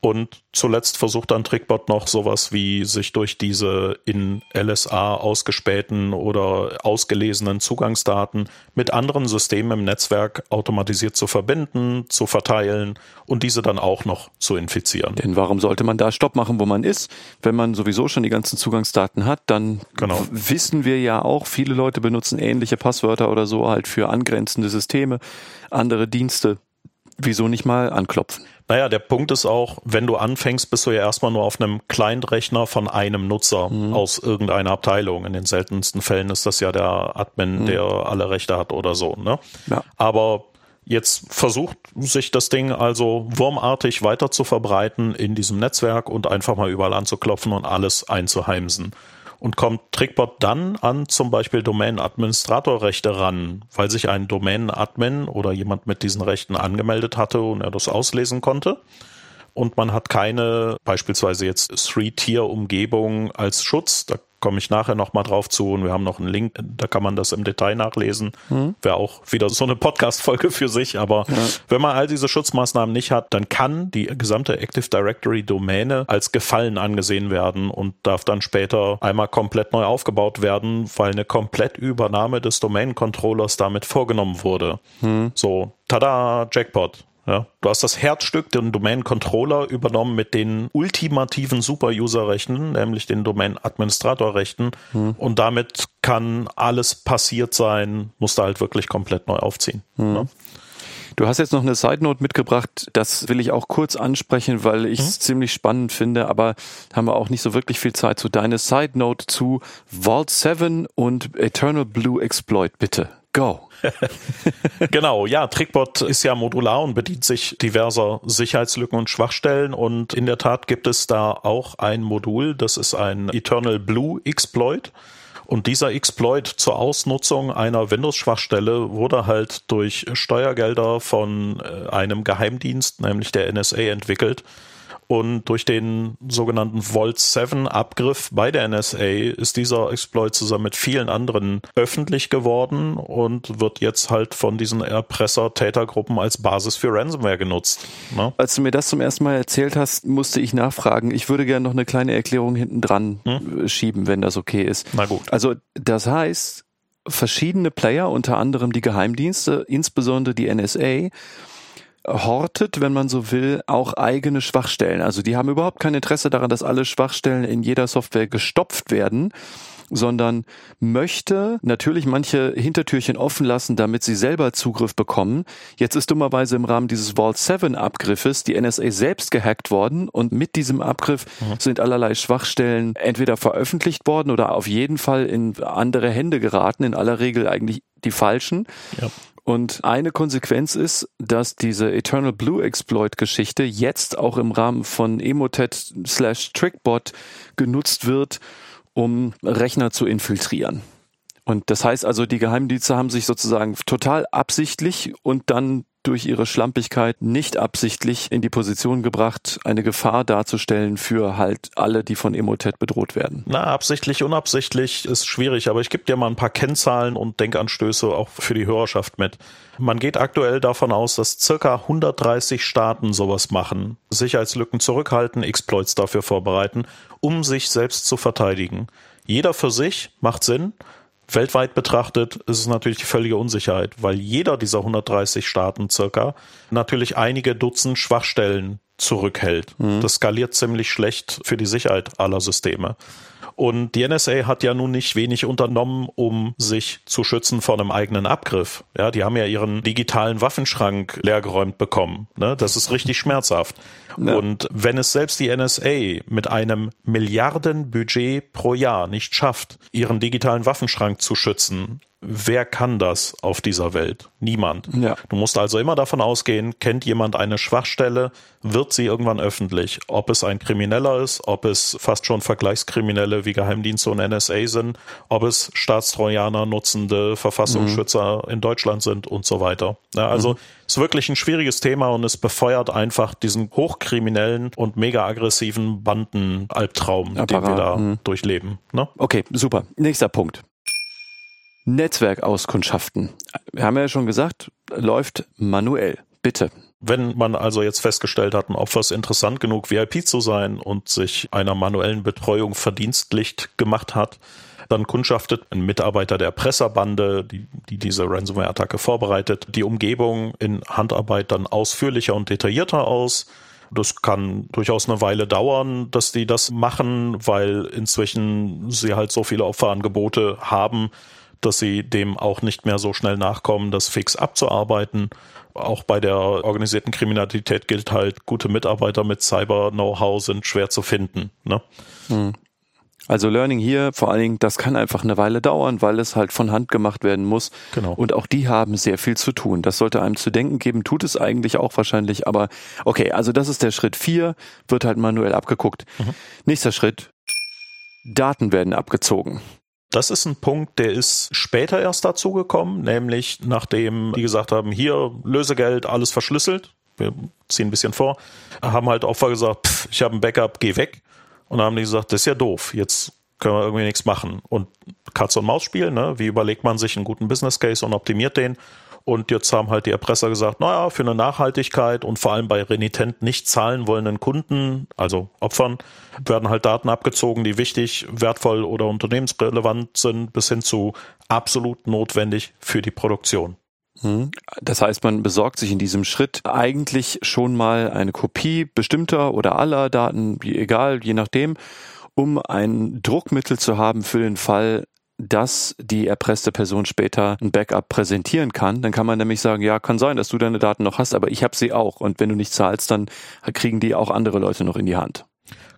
Und zuletzt versucht dann Trickbot noch sowas wie sich durch diese in LSA ausgespähten oder ausgelesenen Zugangsdaten mit anderen Systemen im Netzwerk automatisiert zu verbinden, zu verteilen und diese dann auch noch zu infizieren. Denn warum sollte man da Stopp machen, wo man ist? Wenn man sowieso schon die ganzen Zugangsdaten hat, dann genau. wissen wir ja auch, viele Leute benutzen ähnliche Passwörter oder so halt für angrenzende Systeme, andere Dienste. Wieso nicht mal anklopfen? Naja, der Punkt ist auch, wenn du anfängst, bist du ja erstmal nur auf einem Client-Rechner von einem Nutzer mhm. aus irgendeiner Abteilung. In den seltensten Fällen ist das ja der Admin, mhm. der alle Rechte hat oder so. Ne? Ja. Aber jetzt versucht sich das Ding also wurmartig weiter zu verbreiten in diesem Netzwerk und einfach mal überall anzuklopfen und alles einzuheimsen und kommt Trickbot dann an zum Beispiel Domain-Administratorrechte ran, weil sich ein Domain-Admin oder jemand mit diesen Rechten angemeldet hatte und er das auslesen konnte. Und man hat keine beispielsweise jetzt Three-Tier-Umgebung als Schutz. Da komme ich nachher nochmal drauf zu und wir haben noch einen Link, da kann man das im Detail nachlesen. Mhm. Wäre auch wieder so eine Podcast-Folge für sich, aber ja. wenn man all diese Schutzmaßnahmen nicht hat, dann kann die gesamte Active Directory Domäne als gefallen angesehen werden und darf dann später einmal komplett neu aufgebaut werden, weil eine Komplettübernahme des Domain-Controllers damit vorgenommen wurde. Mhm. So, tada, Jackpot. Ja, du hast das Herzstück, den Domain-Controller, übernommen mit den ultimativen Super-User-Rechten, nämlich den Domain-Administrator-Rechten. Hm. Und damit kann alles passiert sein, musst du halt wirklich komplett neu aufziehen. Hm. Ja. Du hast jetzt noch eine Side Note mitgebracht, das will ich auch kurz ansprechen, weil ich es mhm. ziemlich spannend finde, aber haben wir auch nicht so wirklich viel Zeit zu. Deine Side Note zu Vault 7 und Eternal Blue Exploit, bitte. Go. [LAUGHS] genau, ja, Trickbot ist ja modular und bedient sich diverser Sicherheitslücken und Schwachstellen und in der Tat gibt es da auch ein Modul, das ist ein Eternal Blue Exploit. Und dieser Exploit zur Ausnutzung einer Windows-Schwachstelle wurde halt durch Steuergelder von äh, einem Geheimdienst, nämlich der NSA, entwickelt und durch den sogenannten Vault 7 Abgriff bei der NSA ist dieser Exploit zusammen mit vielen anderen öffentlich geworden und wird jetzt halt von diesen Erpresser-Tätergruppen als Basis für Ransomware genutzt. Ne? Als du mir das zum ersten Mal erzählt hast, musste ich nachfragen. Ich würde gerne noch eine kleine Erklärung hinten dran hm? schieben, wenn das okay ist. Na gut. Also, das heißt, verschiedene Player, unter anderem die Geheimdienste, insbesondere die NSA, hortet, wenn man so will, auch eigene Schwachstellen. Also die haben überhaupt kein Interesse daran, dass alle Schwachstellen in jeder Software gestopft werden, sondern möchte natürlich manche Hintertürchen offen lassen, damit sie selber Zugriff bekommen. Jetzt ist dummerweise im Rahmen dieses Vault 7 Abgriffes die NSA selbst gehackt worden und mit diesem Abgriff mhm. sind allerlei Schwachstellen entweder veröffentlicht worden oder auf jeden Fall in andere Hände geraten, in aller Regel eigentlich die falschen. Ja. Und eine Konsequenz ist, dass diese Eternal Blue Exploit Geschichte jetzt auch im Rahmen von Emotet slash Trickbot genutzt wird, um Rechner zu infiltrieren. Und das heißt also, die Geheimdienste haben sich sozusagen total absichtlich und dann durch ihre Schlampigkeit nicht absichtlich in die Position gebracht, eine Gefahr darzustellen für halt alle, die von Emotet bedroht werden. Na, absichtlich, unabsichtlich ist schwierig, aber ich gebe dir mal ein paar Kennzahlen und Denkanstöße auch für die Hörerschaft mit. Man geht aktuell davon aus, dass circa 130 Staaten sowas machen, Sicherheitslücken zurückhalten, Exploits dafür vorbereiten, um sich selbst zu verteidigen. Jeder für sich macht Sinn, Weltweit betrachtet ist es natürlich die völlige Unsicherheit, weil jeder dieser 130 Staaten circa natürlich einige Dutzend Schwachstellen zurückhält. Mhm. Das skaliert ziemlich schlecht für die Sicherheit aller Systeme. Und die NSA hat ja nun nicht wenig unternommen, um sich zu schützen vor einem eigenen Abgriff. Ja, die haben ja ihren digitalen Waffenschrank leergeräumt bekommen. Ne? Das ist richtig schmerzhaft. Ja. Und wenn es selbst die NSA mit einem Milliardenbudget pro Jahr nicht schafft, ihren digitalen Waffenschrank zu schützen, wer kann das auf dieser Welt? Niemand. Ja. Du musst also immer davon ausgehen, kennt jemand eine Schwachstelle, wird sie irgendwann öffentlich. Ob es ein Krimineller ist, ob es fast schon Vergleichskriminelle wie Geheimdienste und NSA sind, ob es Staatstrojaner nutzende Verfassungsschützer mhm. in Deutschland sind und so weiter. Ja, also mhm. ist wirklich ein schwieriges Thema und es befeuert einfach diesen hochkriminellen und mega aggressiven Bandenalbtraum, den wir da mhm. durchleben. Ne? Okay, super. Nächster Punkt. Netzwerkauskundschaften. Wir haben ja schon gesagt, läuft manuell. Bitte. Wenn man also jetzt festgestellt hat, ein Opfer ist interessant genug, VIP zu sein und sich einer manuellen Betreuung verdienstlicht gemacht hat, dann kundschaftet ein Mitarbeiter der Presserbande, die, die diese Ransomware-Attacke vorbereitet, die Umgebung in Handarbeit dann ausführlicher und detaillierter aus. Das kann durchaus eine Weile dauern, dass die das machen, weil inzwischen sie halt so viele Opferangebote haben, dass sie dem auch nicht mehr so schnell nachkommen, das fix abzuarbeiten. Auch bei der organisierten Kriminalität gilt halt, gute Mitarbeiter mit Cyber-Know-how sind schwer zu finden. Ne? Hm. Also Learning hier, vor allen Dingen, das kann einfach eine Weile dauern, weil es halt von Hand gemacht werden muss. Genau. Und auch die haben sehr viel zu tun. Das sollte einem zu denken geben, tut es eigentlich auch wahrscheinlich, aber okay, also das ist der Schritt vier, wird halt manuell abgeguckt. Mhm. Nächster Schritt, Daten werden abgezogen. Das ist ein Punkt, der ist später erst dazu gekommen, nämlich nachdem die gesagt haben, hier Lösegeld, alles verschlüsselt. Wir ziehen ein bisschen vor. Haben halt Opfer gesagt, pff, ich habe ein Backup, geh weg. Und dann haben die gesagt, das ist ja doof, jetzt können wir irgendwie nichts machen. Und Katz und Maus spielen, ne? wie überlegt man sich einen guten Business Case und optimiert den? Und jetzt haben halt die Erpresser gesagt, naja, für eine Nachhaltigkeit und vor allem bei renitent nicht zahlen wollenden Kunden, also Opfern, werden halt Daten abgezogen, die wichtig, wertvoll oder unternehmensrelevant sind, bis hin zu absolut notwendig für die Produktion. Hm. Das heißt, man besorgt sich in diesem Schritt eigentlich schon mal eine Kopie bestimmter oder aller Daten, egal, je nachdem, um ein Druckmittel zu haben für den Fall, dass die erpresste Person später ein Backup präsentieren kann. Dann kann man nämlich sagen, ja, kann sein, dass du deine Daten noch hast, aber ich habe sie auch. Und wenn du nicht zahlst, dann kriegen die auch andere Leute noch in die Hand.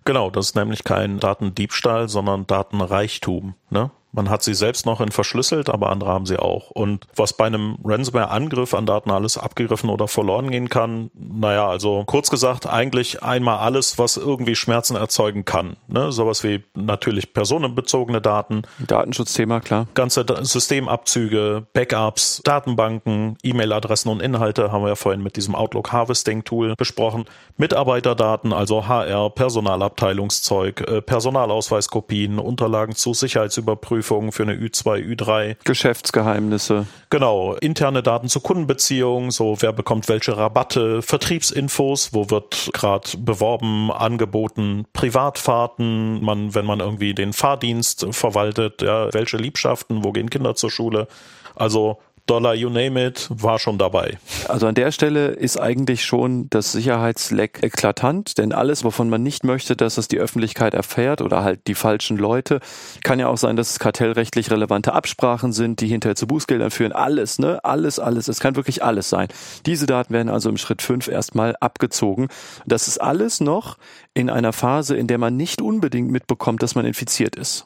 Genau, das ist nämlich kein Datendiebstahl, sondern Datenreichtum. Ne? Man hat sie selbst noch in verschlüsselt, aber andere haben sie auch. Und was bei einem Ransomware-Angriff an Daten alles abgegriffen oder verloren gehen kann, naja, also kurz gesagt, eigentlich einmal alles, was irgendwie Schmerzen erzeugen kann. Ne? Sowas wie natürlich personenbezogene Daten. Datenschutzthema, klar. Ganze Systemabzüge, Backups, Datenbanken, E-Mail-Adressen und Inhalte haben wir ja vorhin mit diesem Outlook Harvesting Tool besprochen. Mitarbeiterdaten, also HR, Personalabteilungszeug, äh, Personalausweiskopien, Unterlagen zu Sicherheitsüberprüfungen, Prüfungen für eine Ü2, Ü3. Geschäftsgeheimnisse. Genau, interne Daten zu Kundenbeziehungen, so wer bekommt welche Rabatte, Vertriebsinfos, wo wird gerade beworben, angeboten, Privatfahrten, man, wenn man irgendwie den Fahrdienst verwaltet, ja, welche Liebschaften, wo gehen Kinder zur Schule. Also Dollar, you name it, war schon dabei. Also an der Stelle ist eigentlich schon das Sicherheitsleck eklatant, denn alles, wovon man nicht möchte, dass es die Öffentlichkeit erfährt oder halt die falschen Leute, kann ja auch sein, dass es kartellrechtlich relevante Absprachen sind, die hinterher zu Bußgeldern führen. Alles, ne? Alles, alles. Es kann wirklich alles sein. Diese Daten werden also im Schritt 5 erstmal abgezogen. Das ist alles noch in einer Phase, in der man nicht unbedingt mitbekommt, dass man infiziert ist.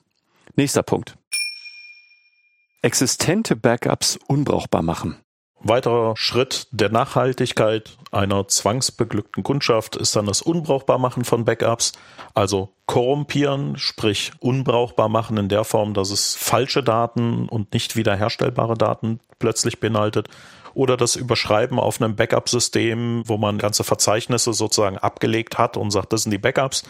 Nächster Punkt existente Backups unbrauchbar machen. Weiterer Schritt der Nachhaltigkeit einer zwangsbeglückten Kundschaft ist dann das Unbrauchbarmachen von Backups, also korrumpieren, sprich unbrauchbar machen in der Form, dass es falsche Daten und nicht wiederherstellbare Daten plötzlich beinhaltet oder das Überschreiben auf einem Backup-System, wo man ganze Verzeichnisse sozusagen abgelegt hat und sagt, das sind die Backups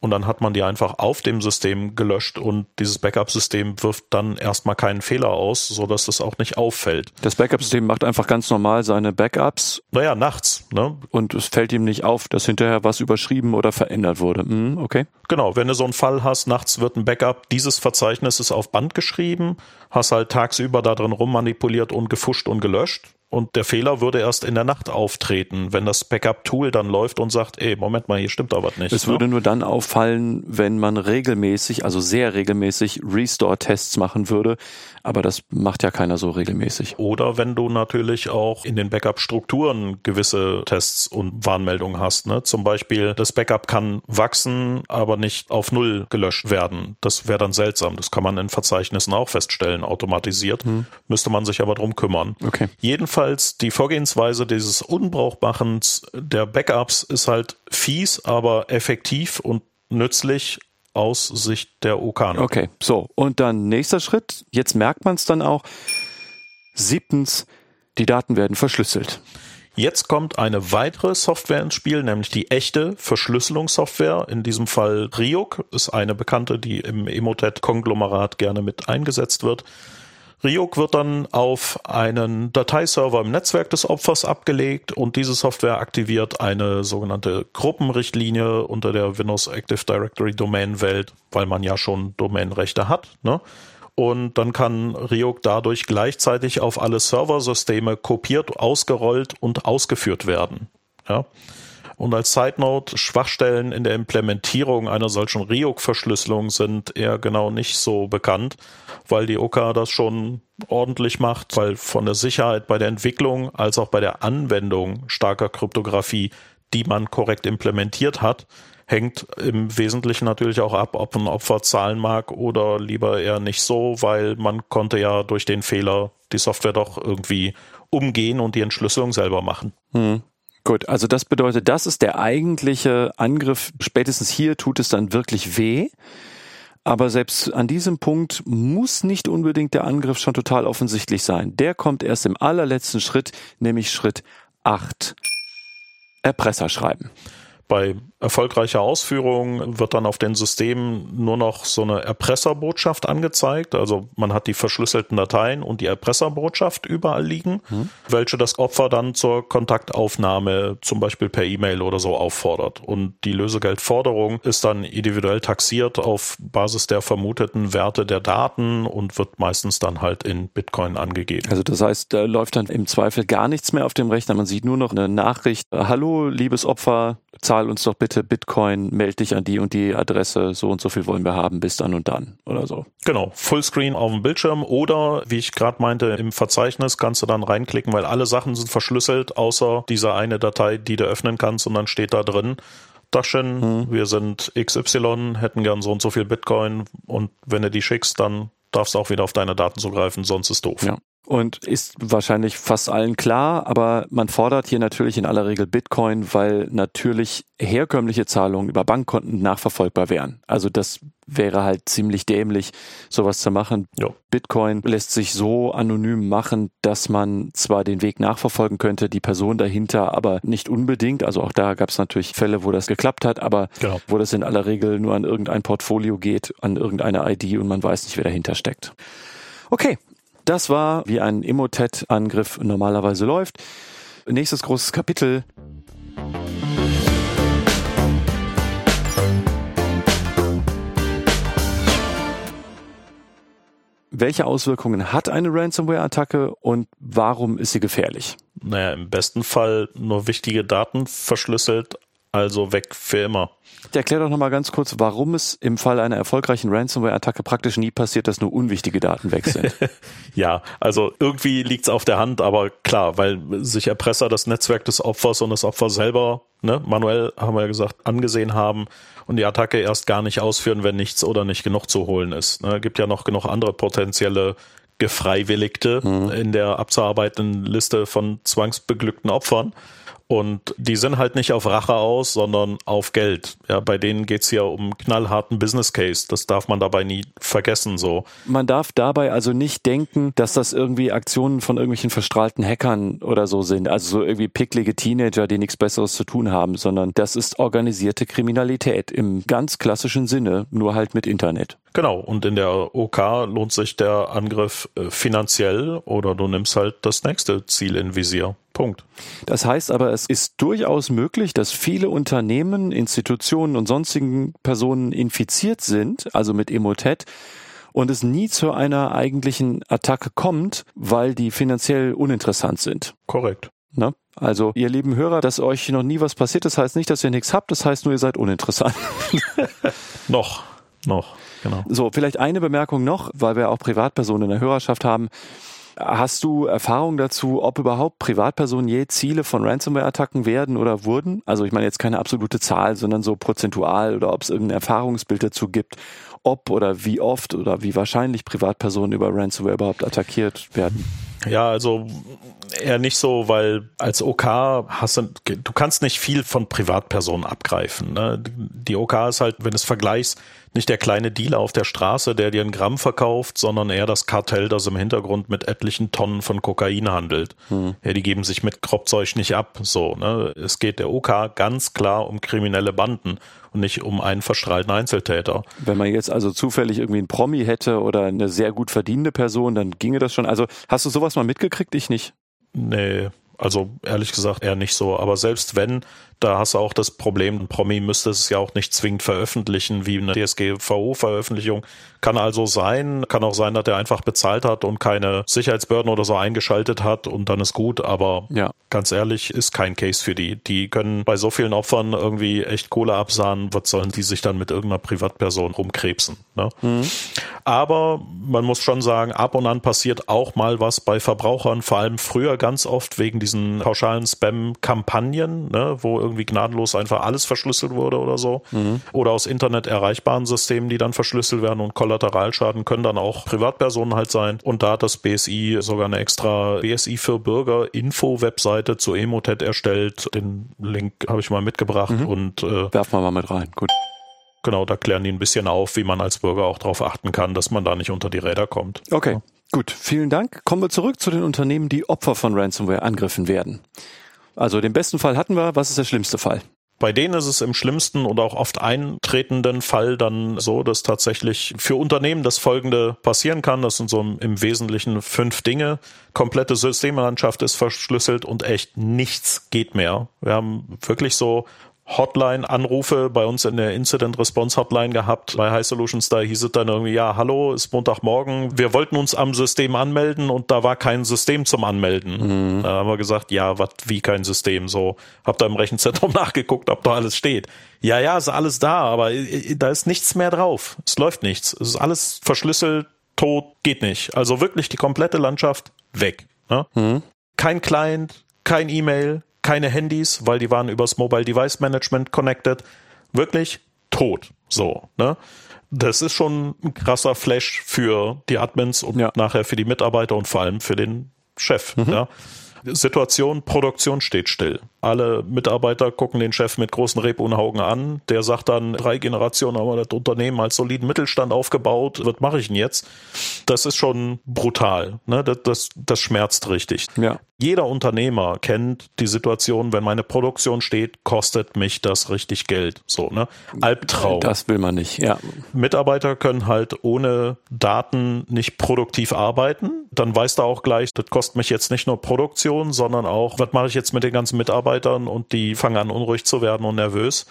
und dann hat man die einfach auf dem System gelöscht und dieses Backup-System wirft dann erstmal keinen Fehler aus, so dass das auch nicht auffällt. Das Backup-System macht einfach ganz normal seine Backups. Naja, nachts. Ne? Und es fällt ihm nicht auf, dass hinterher was überschrieben oder verändert wurde. Mhm, okay. Genau, wenn du so einen Fall hast, nachts wird ein Backup dieses Verzeichnisses auf Band geschrieben, hast halt tagsüber da drin rummanipuliert und gefuscht und gelöscht und der Fehler würde erst in der Nacht auftreten, wenn das Backup-Tool dann läuft und sagt, ey, Moment mal, hier stimmt aber nicht. Es ne? würde nur dann auffallen, wenn man regelmäßig, also sehr regelmäßig Restore-Tests machen würde. Aber das macht ja keiner so regelmäßig. Oder wenn du natürlich auch in den Backup-Strukturen gewisse Tests und Warnmeldungen hast. Ne? Zum Beispiel, das Backup kann wachsen, aber nicht auf Null gelöscht werden. Das wäre dann seltsam. Das kann man in Verzeichnissen auch feststellen, automatisiert. Hm. Müsste man sich aber drum kümmern. Okay. Jedenfalls die Vorgehensweise dieses Unbrauchmachens der Backups ist halt fies, aber effektiv und nützlich aus Sicht der Okane. Okay, so. Und dann nächster Schritt. Jetzt merkt man es dann auch. Siebtens, die Daten werden verschlüsselt. Jetzt kommt eine weitere Software ins Spiel, nämlich die echte Verschlüsselungssoftware. In diesem Fall Ryuk ist eine bekannte, die im Emotet-Konglomerat gerne mit eingesetzt wird. Ryuk wird dann auf einen Dateiserver im Netzwerk des Opfers abgelegt und diese Software aktiviert eine sogenannte Gruppenrichtlinie unter der Windows Active Directory Domain Welt, weil man ja schon Domainrechte hat. Ne? Und dann kann Ryuk dadurch gleichzeitig auf alle Serversysteme kopiert, ausgerollt und ausgeführt werden. Ja? Und als Side Note, Schwachstellen in der Implementierung einer solchen Ryuk-Verschlüsselung sind eher genau nicht so bekannt, weil die OK das schon ordentlich macht, weil von der Sicherheit bei der Entwicklung als auch bei der Anwendung starker Kryptographie, die man korrekt implementiert hat, hängt im Wesentlichen natürlich auch ab, ob ein Opfer zahlen mag oder lieber eher nicht so, weil man konnte ja durch den Fehler die Software doch irgendwie umgehen und die Entschlüsselung selber machen. Hm. Gut, also das bedeutet, das ist der eigentliche Angriff. Spätestens hier tut es dann wirklich weh. Aber selbst an diesem Punkt muss nicht unbedingt der Angriff schon total offensichtlich sein. Der kommt erst im allerletzten Schritt, nämlich Schritt 8. Erpresser schreiben. Bei erfolgreicher Ausführung wird dann auf den Systemen nur noch so eine Erpresserbotschaft angezeigt. Also man hat die verschlüsselten Dateien und die Erpresserbotschaft überall liegen, hm. welche das Opfer dann zur Kontaktaufnahme zum Beispiel per E-Mail oder so auffordert. Und die Lösegeldforderung ist dann individuell taxiert auf Basis der vermuteten Werte der Daten und wird meistens dann halt in Bitcoin angegeben. Also das heißt, da läuft dann im Zweifel gar nichts mehr auf dem Rechner. Man sieht nur noch eine Nachricht. Hallo, liebes Opfer, zahl uns doch bitte Bitcoin, melde dich an die und die Adresse, so und so viel wollen wir haben, bis dann und dann oder so. Genau, Fullscreen auf dem Bildschirm oder, wie ich gerade meinte, im Verzeichnis kannst du dann reinklicken, weil alle Sachen sind verschlüsselt, außer dieser eine Datei, die du öffnen kannst und dann steht da drin, Taschen, hm. wir sind XY, hätten gern so und so viel Bitcoin und wenn du die schickst, dann darfst du auch wieder auf deine Daten zugreifen, sonst ist doof. Ja und ist wahrscheinlich fast allen klar, aber man fordert hier natürlich in aller Regel Bitcoin, weil natürlich herkömmliche Zahlungen über Bankkonten nachverfolgbar wären. Also das wäre halt ziemlich dämlich, sowas zu machen. Jo. Bitcoin lässt sich so anonym machen, dass man zwar den Weg nachverfolgen könnte, die Person dahinter, aber nicht unbedingt. Also auch da gab es natürlich Fälle, wo das geklappt hat, aber genau. wo das in aller Regel nur an irgendein Portfolio geht, an irgendeine ID und man weiß nicht, wer dahinter steckt. Okay, das war, wie ein Emotet-Angriff normalerweise läuft. Nächstes großes Kapitel. Welche Auswirkungen hat eine Ransomware-Attacke und warum ist sie gefährlich? Naja, im besten Fall nur wichtige Daten verschlüsselt, also weg für immer. Erklär doch nochmal ganz kurz, warum es im Fall einer erfolgreichen Ransomware-Attacke praktisch nie passiert, dass nur unwichtige Daten weg sind. [LAUGHS] ja, also irgendwie liegt es auf der Hand, aber klar, weil sich Erpresser das Netzwerk des Opfers und das Opfer selber, ne, manuell haben wir ja gesagt, angesehen haben und die Attacke erst gar nicht ausführen, wenn nichts oder nicht genug zu holen ist. Ne, gibt ja noch genug andere potenzielle Gefreiwilligte mhm. in der abzuarbeitenden Liste von zwangsbeglückten Opfern. Und die sind halt nicht auf Rache aus, sondern auf Geld. Ja, bei denen geht's ja um knallharten Business Case. Das darf man dabei nie vergessen. So. Man darf dabei also nicht denken, dass das irgendwie Aktionen von irgendwelchen verstrahlten Hackern oder so sind. Also so irgendwie picklige Teenager, die nichts Besseres zu tun haben, sondern das ist organisierte Kriminalität im ganz klassischen Sinne, nur halt mit Internet. Genau, und in der OK lohnt sich der Angriff äh, finanziell oder du nimmst halt das nächste Ziel in Visier. Punkt. Das heißt aber, es ist durchaus möglich, dass viele Unternehmen, Institutionen und sonstigen Personen infiziert sind, also mit Emotet, und es nie zu einer eigentlichen Attacke kommt, weil die finanziell uninteressant sind. Korrekt. Ne? Also, ihr lieben Hörer, dass euch noch nie was passiert, das heißt nicht, dass ihr nichts habt, das heißt nur, ihr seid uninteressant. [LAUGHS] noch, noch. Genau. So, vielleicht eine Bemerkung noch, weil wir auch Privatpersonen in der Hörerschaft haben. Hast du Erfahrung dazu, ob überhaupt Privatpersonen je Ziele von Ransomware-Attacken werden oder wurden? Also ich meine jetzt keine absolute Zahl, sondern so prozentual oder ob es irgendein Erfahrungsbild dazu gibt, ob oder wie oft oder wie wahrscheinlich Privatpersonen über Ransomware überhaupt attackiert werden. Ja, also eher nicht so, weil als OK hast du, du kannst nicht viel von Privatpersonen abgreifen. Ne? Die OK ist halt, wenn du es vergleichst, nicht der kleine Dealer auf der Straße, der dir ein Gramm verkauft, sondern eher das Kartell, das im Hintergrund mit etlichen Tonnen von Kokain handelt. Hm. Ja, die geben sich mit Kropfzeug nicht ab. So, ne? Es geht der OK ganz klar um kriminelle Banden und nicht um einen verstrahlten Einzeltäter. Wenn man jetzt also zufällig irgendwie einen Promi hätte oder eine sehr gut verdienende Person, dann ginge das schon. Also hast du sowas mal mitgekriegt? Ich nicht. Nee, also ehrlich gesagt eher nicht so. Aber selbst wenn, da hast du auch das Problem, ein Promi müsste es ja auch nicht zwingend veröffentlichen, wie eine DSGVO-Veröffentlichung. Kann also sein, kann auch sein, dass er einfach bezahlt hat und keine Sicherheitsbehörden oder so eingeschaltet hat und dann ist gut, aber ja. ganz ehrlich, ist kein Case für die. Die können bei so vielen Opfern irgendwie echt Kohle absahen, was sollen die sich dann mit irgendeiner Privatperson rumkrebsen. Ne? Mhm. Aber man muss schon sagen, ab und an passiert auch mal was bei Verbrauchern, vor allem früher ganz oft wegen diesen pauschalen Spam-Kampagnen, ne, wo irgendwie gnadenlos einfach alles verschlüsselt wurde oder so. Mhm. Oder aus Internet erreichbaren Systemen, die dann verschlüsselt werden und Kollateralschaden können dann auch Privatpersonen halt sein. Und da hat das BSI sogar eine extra BSI für Bürger Info-Webseite zu Emotet erstellt. Den Link habe ich mal mitgebracht mhm. und äh, werfen wir mal mit rein. Gut. Genau, da klären die ein bisschen auf, wie man als Bürger auch darauf achten kann, dass man da nicht unter die Räder kommt. Okay. Ja. Gut, vielen Dank. Kommen wir zurück zu den Unternehmen, die Opfer von Ransomware angriffen werden. Also den besten Fall hatten wir. Was ist der schlimmste Fall? Bei denen ist es im schlimmsten und auch oft eintretenden Fall dann so, dass tatsächlich für Unternehmen das Folgende passieren kann. Das sind so im Wesentlichen fünf Dinge. Komplette Systemlandschaft ist verschlüsselt und echt nichts geht mehr. Wir haben wirklich so Hotline-Anrufe bei uns in der Incident-Response-Hotline gehabt. Bei High Solutions, da hieß es dann irgendwie, ja, hallo, ist Montagmorgen. Wir wollten uns am System anmelden und da war kein System zum Anmelden. Mhm. Da haben wir gesagt, ja, was, wie kein System? So, hab da im Rechenzentrum [LAUGHS] nachgeguckt, ob da alles steht. Ja, ja, ist alles da, aber da ist nichts mehr drauf. Es läuft nichts. Es ist alles verschlüsselt, tot, geht nicht. Also wirklich die komplette Landschaft weg. Ne? Mhm. Kein Client, kein E-Mail, keine Handys, weil die waren übers Mobile Device Management connected. Wirklich tot. So, ne? Das ist schon ein krasser Flash für die Admins und ja. nachher für die Mitarbeiter und vor allem für den Chef. Mhm. Ja. Situation, Produktion steht still. Alle Mitarbeiter gucken den Chef mit großen Rebunaugen an. Der sagt dann, drei Generationen haben wir das Unternehmen als soliden Mittelstand aufgebaut. Was mache ich denn jetzt? Das ist schon brutal. Ne? Das, das, das schmerzt richtig. Ja. Jeder Unternehmer kennt die Situation, wenn meine Produktion steht, kostet mich das richtig Geld. So, ne? Albtraum. Das will man nicht, ja. Mitarbeiter können halt ohne Daten nicht produktiv arbeiten. Dann weiß er auch gleich, das kostet mich jetzt nicht nur Produktion, sondern auch, was mache ich jetzt mit den ganzen Mitarbeitern und die fangen an unruhig zu werden und nervös.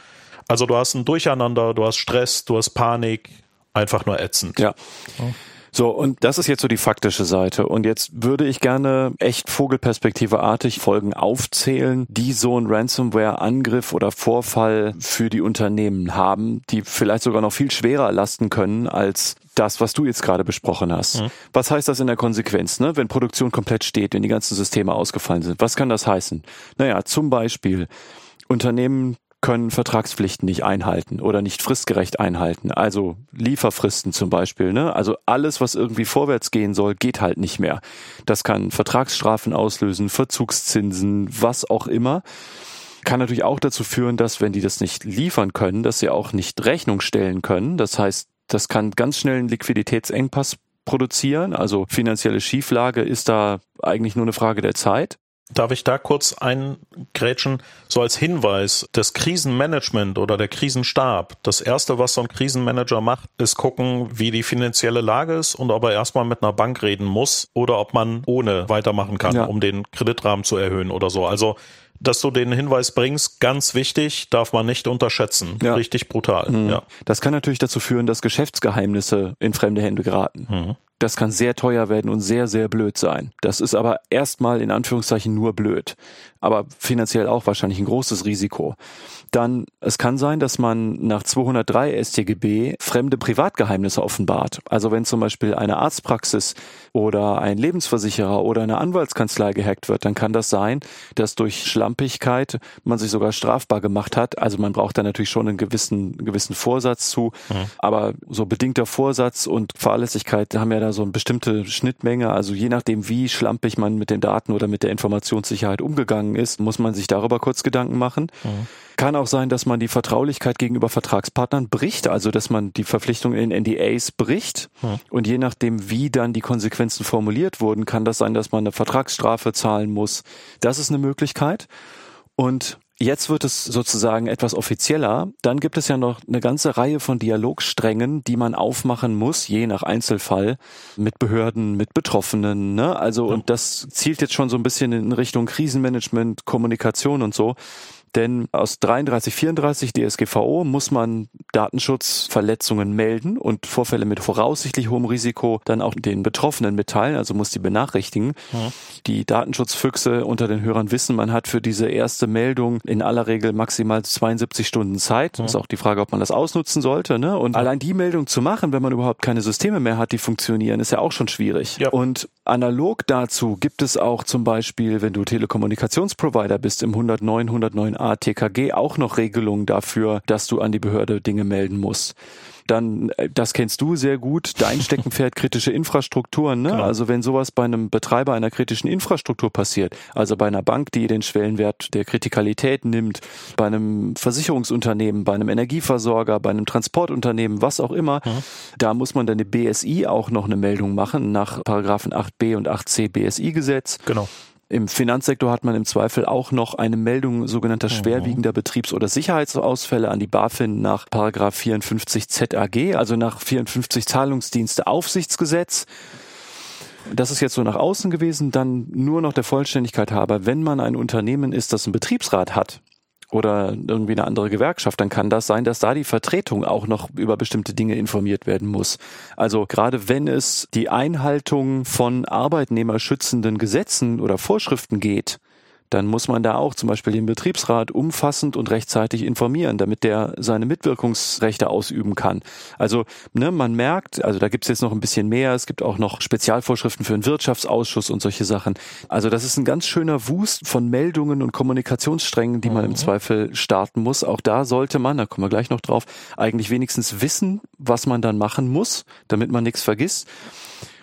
Also du hast ein Durcheinander, du hast Stress, du hast Panik, einfach nur ätzend. Ja. ja. So, und das ist jetzt so die faktische Seite. Und jetzt würde ich gerne echt Vogelperspektive-artig Folgen aufzählen, die so ein Ransomware-Angriff oder Vorfall für die Unternehmen haben, die vielleicht sogar noch viel schwerer lasten können als das, was du jetzt gerade besprochen hast. Mhm. Was heißt das in der Konsequenz, ne? wenn Produktion komplett steht, wenn die ganzen Systeme ausgefallen sind? Was kann das heißen? Naja, zum Beispiel Unternehmen können Vertragspflichten nicht einhalten oder nicht fristgerecht einhalten. Also Lieferfristen zum Beispiel. Ne? Also alles, was irgendwie vorwärts gehen soll, geht halt nicht mehr. Das kann Vertragsstrafen auslösen, Verzugszinsen, was auch immer. Kann natürlich auch dazu führen, dass wenn die das nicht liefern können, dass sie auch nicht Rechnung stellen können. Das heißt, das kann ganz schnell einen Liquiditätsengpass produzieren. Also finanzielle Schieflage ist da eigentlich nur eine Frage der Zeit. Darf ich da kurz eingrätschen? So als Hinweis, das Krisenmanagement oder der Krisenstab, das erste, was so ein Krisenmanager macht, ist gucken, wie die finanzielle Lage ist und ob er erstmal mit einer Bank reden muss oder ob man ohne weitermachen kann, ja. um den Kreditrahmen zu erhöhen oder so. Also dass du den Hinweis bringst, ganz wichtig, darf man nicht unterschätzen. Ja. Richtig brutal. Mhm. Ja. Das kann natürlich dazu führen, dass Geschäftsgeheimnisse in fremde Hände geraten. Mhm. Das kann sehr teuer werden und sehr, sehr blöd sein. Das ist aber erstmal in Anführungszeichen nur blöd, aber finanziell auch wahrscheinlich ein großes Risiko. Dann, es kann sein, dass man nach 203 StGB fremde Privatgeheimnisse offenbart. Also wenn zum Beispiel eine Arztpraxis oder ein Lebensversicherer oder eine Anwaltskanzlei gehackt wird, dann kann das sein, dass durch Schlampigkeit man sich sogar strafbar gemacht hat. Also man braucht da natürlich schon einen gewissen, gewissen Vorsatz zu. Mhm. Aber so bedingter Vorsatz und Fahrlässigkeit haben ja da so eine bestimmte Schnittmenge. Also je nachdem, wie schlampig man mit den Daten oder mit der Informationssicherheit umgegangen ist, muss man sich darüber kurz Gedanken machen. Mhm. Kann auch sein, dass man die Vertraulichkeit gegenüber Vertragspartnern bricht, also dass man die Verpflichtungen in NDAs bricht. Hm. Und je nachdem, wie dann die Konsequenzen formuliert wurden, kann das sein, dass man eine Vertragsstrafe zahlen muss. Das ist eine Möglichkeit. Und Jetzt wird es sozusagen etwas offizieller. Dann gibt es ja noch eine ganze Reihe von Dialogsträngen, die man aufmachen muss, je nach Einzelfall, mit Behörden, mit Betroffenen. Ne? Also, und das zielt jetzt schon so ein bisschen in Richtung Krisenmanagement, Kommunikation und so. Denn aus 33, 34 DSGVO muss man Datenschutzverletzungen melden und Vorfälle mit voraussichtlich hohem Risiko dann auch den Betroffenen mitteilen, also muss die benachrichtigen. Mhm. Die Datenschutzfüchse unter den Hörern wissen, man hat für diese erste Meldung in aller Regel maximal 72 Stunden Zeit. Mhm. Ist auch die Frage, ob man das ausnutzen sollte. Ne? Und allein die Meldung zu machen, wenn man überhaupt keine Systeme mehr hat, die funktionieren, ist ja auch schon schwierig. Ja. Und analog dazu gibt es auch zum Beispiel, wenn du Telekommunikationsprovider bist, im 109, 109a TKG auch noch Regelungen dafür, dass du an die Behörde Dinge melden musst dann, äh, das kennst du sehr gut, dein Steckenpferd [LAUGHS] kritische Infrastrukturen. Ne? Genau. Also wenn sowas bei einem Betreiber einer kritischen Infrastruktur passiert, also bei einer Bank, die den Schwellenwert der Kritikalität nimmt, bei einem Versicherungsunternehmen, bei einem Energieversorger, bei einem Transportunternehmen, was auch immer, mhm. da muss man dann eine BSI auch noch eine Meldung machen nach Paragraphen 8b und 8c BSI-Gesetz. Genau. Im Finanzsektor hat man im Zweifel auch noch eine Meldung sogenannter mhm. schwerwiegender Betriebs- oder Sicherheitsausfälle an die BaFin nach Paragraph 54 ZAG, also nach 54 Zahlungsdienste-Aufsichtsgesetz. Das ist jetzt so nach außen gewesen. Dann nur noch der Vollständigkeit halber, wenn man ein Unternehmen ist, das einen Betriebsrat hat, oder irgendwie eine andere Gewerkschaft, dann kann das sein, dass da die Vertretung auch noch über bestimmte Dinge informiert werden muss. Also gerade wenn es die Einhaltung von arbeitnehmerschützenden Gesetzen oder Vorschriften geht, dann muss man da auch zum Beispiel den Betriebsrat umfassend und rechtzeitig informieren, damit der seine Mitwirkungsrechte ausüben kann. Also ne, man merkt, also da gibt es jetzt noch ein bisschen mehr, es gibt auch noch Spezialvorschriften für den Wirtschaftsausschuss und solche Sachen. Also das ist ein ganz schöner Wust von Meldungen und Kommunikationssträngen, die man im mhm. Zweifel starten muss. Auch da sollte man, da kommen wir gleich noch drauf, eigentlich wenigstens wissen, was man dann machen muss, damit man nichts vergisst.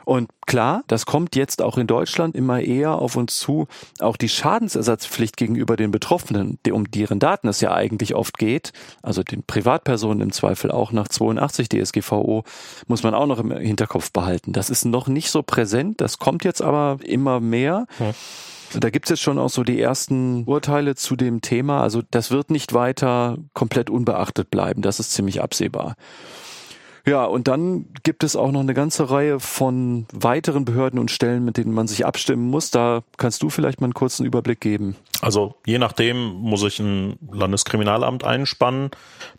Und klar, das kommt jetzt auch in Deutschland immer eher auf uns zu. Auch die Schadensersatzpflicht gegenüber den Betroffenen, um deren Daten es ja eigentlich oft geht, also den Privatpersonen im Zweifel auch nach 82 DSGVO, muss man auch noch im Hinterkopf behalten. Das ist noch nicht so präsent, das kommt jetzt aber immer mehr. Hm. Da gibt's jetzt schon auch so die ersten Urteile zu dem Thema. Also das wird nicht weiter komplett unbeachtet bleiben. Das ist ziemlich absehbar. Ja, und dann gibt es auch noch eine ganze Reihe von weiteren Behörden und Stellen, mit denen man sich abstimmen muss. Da kannst du vielleicht mal einen kurzen Überblick geben. Also je nachdem muss ich ein Landeskriminalamt einspannen,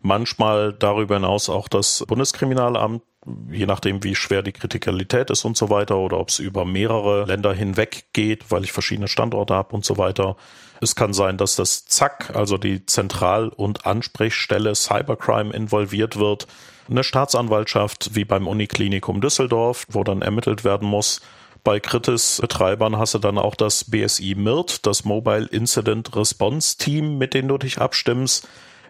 manchmal darüber hinaus auch das Bundeskriminalamt je nachdem, wie schwer die Kritikalität ist und so weiter, oder ob es über mehrere Länder hinweg geht, weil ich verschiedene Standorte habe und so weiter. Es kann sein, dass das ZAK, also die Zentral- und Ansprechstelle Cybercrime involviert wird eine Staatsanwaltschaft wie beim Uniklinikum Düsseldorf, wo dann ermittelt werden muss. Bei Kritis-Betreibern hast du dann auch das BSI MIRT, das Mobile Incident Response Team, mit dem du dich abstimmst.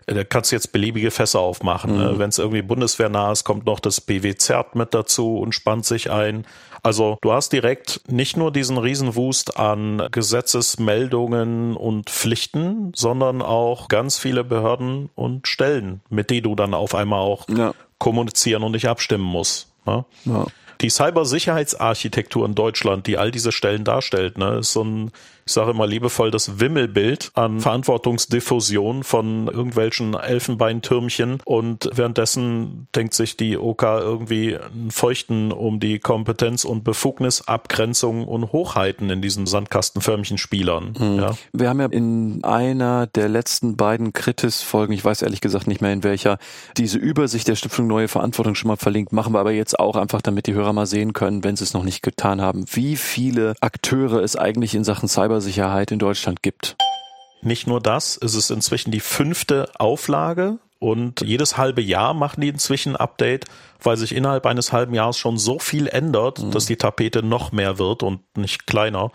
da kannst du jetzt beliebige Fässer aufmachen. Ne? Mhm. Wenn es irgendwie bundeswehrnah ist, kommt noch das BW-Zert mit dazu und spannt sich ein. Also du hast direkt nicht nur diesen Riesenwust an Gesetzesmeldungen und Pflichten, sondern auch ganz viele Behörden und Stellen, mit denen du dann auf einmal auch ja. Kommunizieren und dich abstimmen musst. Ne? Ja die Cybersicherheitsarchitektur in Deutschland, die all diese Stellen darstellt, ne, ist so ein ich sage immer liebevoll, das Wimmelbild an Verantwortungsdiffusion von irgendwelchen Elfenbeintürmchen und währenddessen denkt sich die OK irgendwie einen Feuchten um die Kompetenz und Befugnisabgrenzung und Hochheiten in diesen sandkastenförmchen Spielern. Mhm. Ja. Wir haben ja in einer der letzten beiden Kritis-Folgen, ich weiß ehrlich gesagt nicht mehr in welcher, diese Übersicht der Stiftung Neue Verantwortung schon mal verlinkt, machen wir aber jetzt auch einfach, damit die Hörer mal sehen können, wenn sie es noch nicht getan haben, wie viele Akteure es eigentlich in Sachen Cyber Cybersicherheit in Deutschland gibt. Nicht nur das, es ist inzwischen die fünfte Auflage und jedes halbe Jahr machen die inzwischen ein Update, weil sich innerhalb eines halben Jahres schon so viel ändert, mhm. dass die Tapete noch mehr wird und nicht kleiner.